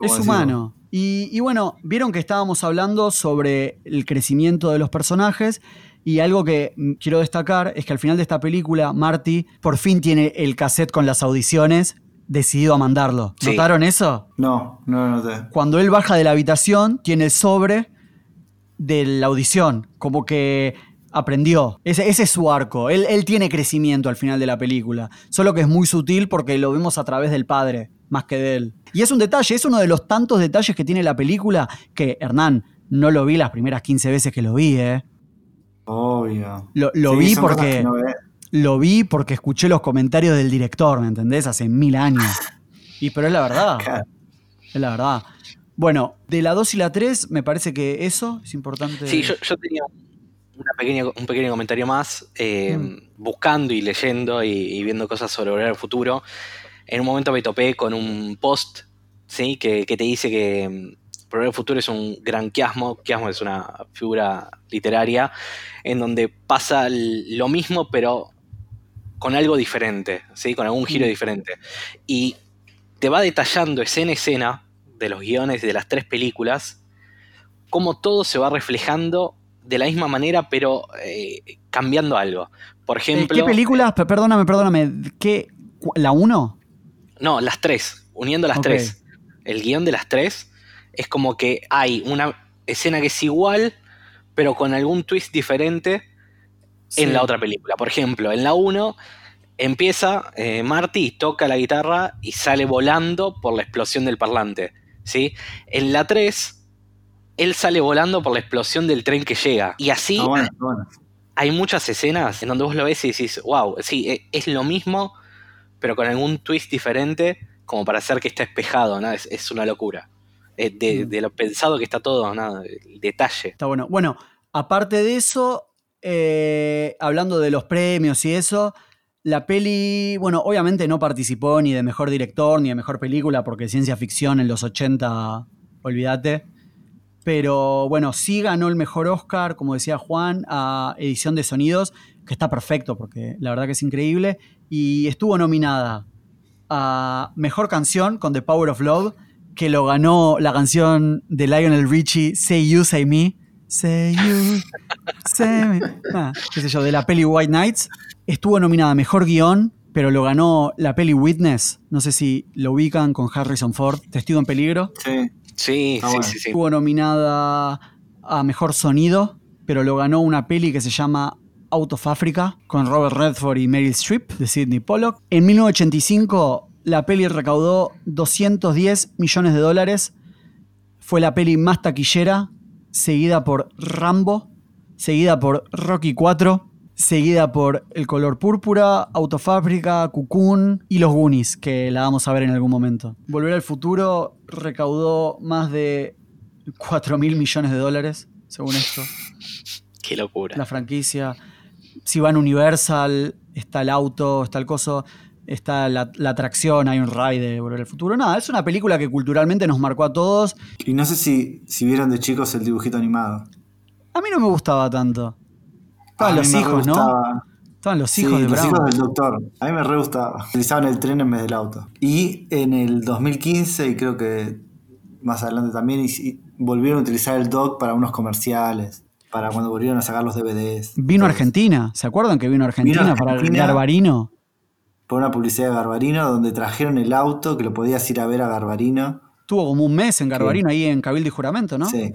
S1: Es humano. Y, y bueno, vieron que estábamos hablando sobre el crecimiento de los personajes y algo que mm, quiero destacar es que al final de esta película Marty por fin tiene el cassette con las audiciones decidido a mandarlo.
S3: Sí.
S1: ¿Notaron eso?
S2: No, no lo noté.
S1: Cuando él baja de la habitación tiene el sobre de la audición, como que aprendió. Ese, ese es su arco. Él, él tiene crecimiento al final de la película. Solo que es muy sutil porque lo vemos a través del padre, más que de él. Y es un detalle, es uno de los tantos detalles que tiene la película que, Hernán, no lo vi las primeras 15 veces que lo vi, ¿eh?
S2: Obvio.
S1: Lo, lo
S2: Sí,
S1: vi porque...
S2: no.
S1: Lo vi porque escuché los comentarios del director, ¿me entendés? Hace mil años. Y pero es la verdad. Es la verdad. Bueno, de la 2 y la 3, me parece que eso es importante.
S3: Sí, yo, yo tenía una pequeña, un pequeño comentario más, eh,
S1: Mm.
S3: buscando y leyendo y, y viendo cosas sobre Volver al Futuro. En un momento me topé con un post, ¿sí? Que, que te dice que mm, Volver al Futuro es un gran quiasmo. Quiasmo es una figura literaria en donde pasa lo mismo, pero con algo diferente, ¿sí? Con algún giro
S1: Mm.
S3: diferente. Y te va detallando escena a escena de los guiones de las tres películas cómo todo se va reflejando de la misma manera, pero eh, cambiando algo. Por
S1: Eh,
S3: ejemplo.
S1: ¿Qué películas? Pe- Perdóname, perdóname. ¿Qué? ¿La 1?
S3: No, las tres, uniendo las tres. El guion de las tres es como que hay una escena que es igual, pero con algún twist diferente en la otra película. Por ejemplo, en la 1 empieza eh, Marty y toca la guitarra y sale volando por la explosión del parlante. ¿sí? En la 3, él sale volando por la explosión del tren que llega. Y así
S2: bueno, bueno.
S3: hay muchas escenas en donde vos lo ves y decís, wow, sí, e- es lo mismo, pero con algún twist diferente, como para hacer que está espejado, ¿no? Es, es una locura. Eh, de,
S1: Mm.
S3: de lo pensado que está todo, ¿no? El detalle.
S1: Está bueno. Bueno, aparte de eso, eh, hablando de los premios y eso, la peli, bueno, obviamente no participó ni de mejor director ni de mejor película, porque ciencia ficción en los 80, olvídate. Pero bueno, sí ganó el mejor Oscar, como decía Juan, a edición de sonidos, que está perfecto, porque la verdad que es increíble. Y estuvo nominada a mejor canción con The Power of Love, que lo ganó la canción de Lionel Richie, Say You, Say Me. Say You, Say Me. Ah, qué sé yo, de la peli White Nights. Estuvo nominada a mejor guion, pero lo ganó la peli Witness. No sé si lo ubican con Harrison Ford, Testigo en Peligro.
S2: Sí.
S3: Sí,
S2: Ah,
S3: sí,
S2: bueno.
S3: sí, sí.
S1: Estuvo nominada a Mejor Sonido, pero lo ganó una peli que se llama Out of Africa, con Robert Redford y Meryl Streep, de Sidney Pollock. En 1985, la peli recaudó 210 millones de dólares. Fue la peli más taquillera, seguida por Rambo, seguida por Rocky 4, seguida por El color púrpura, Out of Africa, Cocoon y Los Goonies, que la vamos a ver en algún momento. Volver al futuro recaudó más de 4 mil millones de dólares, según esto,
S3: Qué locura.
S1: la franquicia. Si van Universal, está el auto, está el coso, está la, la atracción, hay un ride de Volver al futuro. Nada, es una película que culturalmente nos marcó a todos.
S2: Y no sé si, si vieron de chicos el dibujito animado.
S1: A mí no me gustaba tanto. Estaban los hijos, ¿no? Estaban los
S2: Sí,
S1: hijos de
S2: los
S1: Brown.
S2: hijos del doctor. A mí me re gustaba. Utilizaban el tren en vez del auto. Y en el 2015, y creo que más adelante también, y- y volvieron a utilizar el doc para unos comerciales. Para cuando volvieron a sacar los DVDs.
S1: Vino Argentina, ¿se acuerdan que vino a Argentina,
S2: Vino a
S1: para
S2: Argentina.
S1: Garbarino?
S2: Por una publicidad de Garbarino, donde trajeron el auto, que lo podías ir a ver a Garbarino.
S1: Tuvo como un mes en Garbarino, ahí en Cabildo y Juramento, ¿no?
S2: Sí,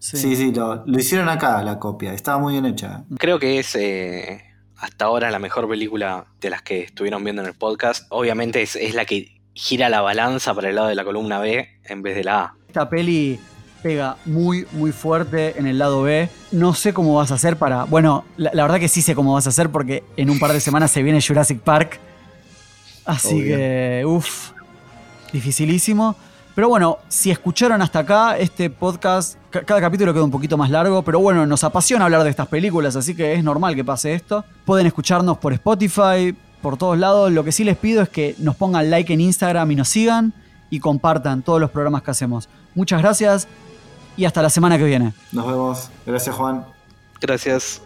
S1: Sí.
S2: sí, sí, lo, lo hicieron acá la copia. Estaba muy bien hecha.
S3: Creo que es eh, hasta ahora la mejor película de las que estuvieron viendo en el podcast. Obviamente es, es la que gira la balanza para el lado de la columna B en vez de la A.
S1: Esta peli pega muy, muy fuerte en el lado B. No sé cómo vas a hacer para. Bueno, la, la verdad que sí sé cómo vas a hacer porque en un par de semanas se viene Jurassic Park. Así
S2: Obvio.
S1: que, uff, dificilísimo. Pero bueno, si escucharon hasta acá, este podcast, ca- cada capítulo queda un poquito más largo, pero bueno, nos apasiona hablar de estas películas, así que es normal que pase esto. Pueden escucharnos por Spotify, por todos lados. Lo que sí les pido es que nos pongan like en Instagram y nos sigan y compartan todos los programas que hacemos. Muchas gracias y hasta la semana que viene.
S2: Nos vemos. Gracias, Juan.
S3: Gracias.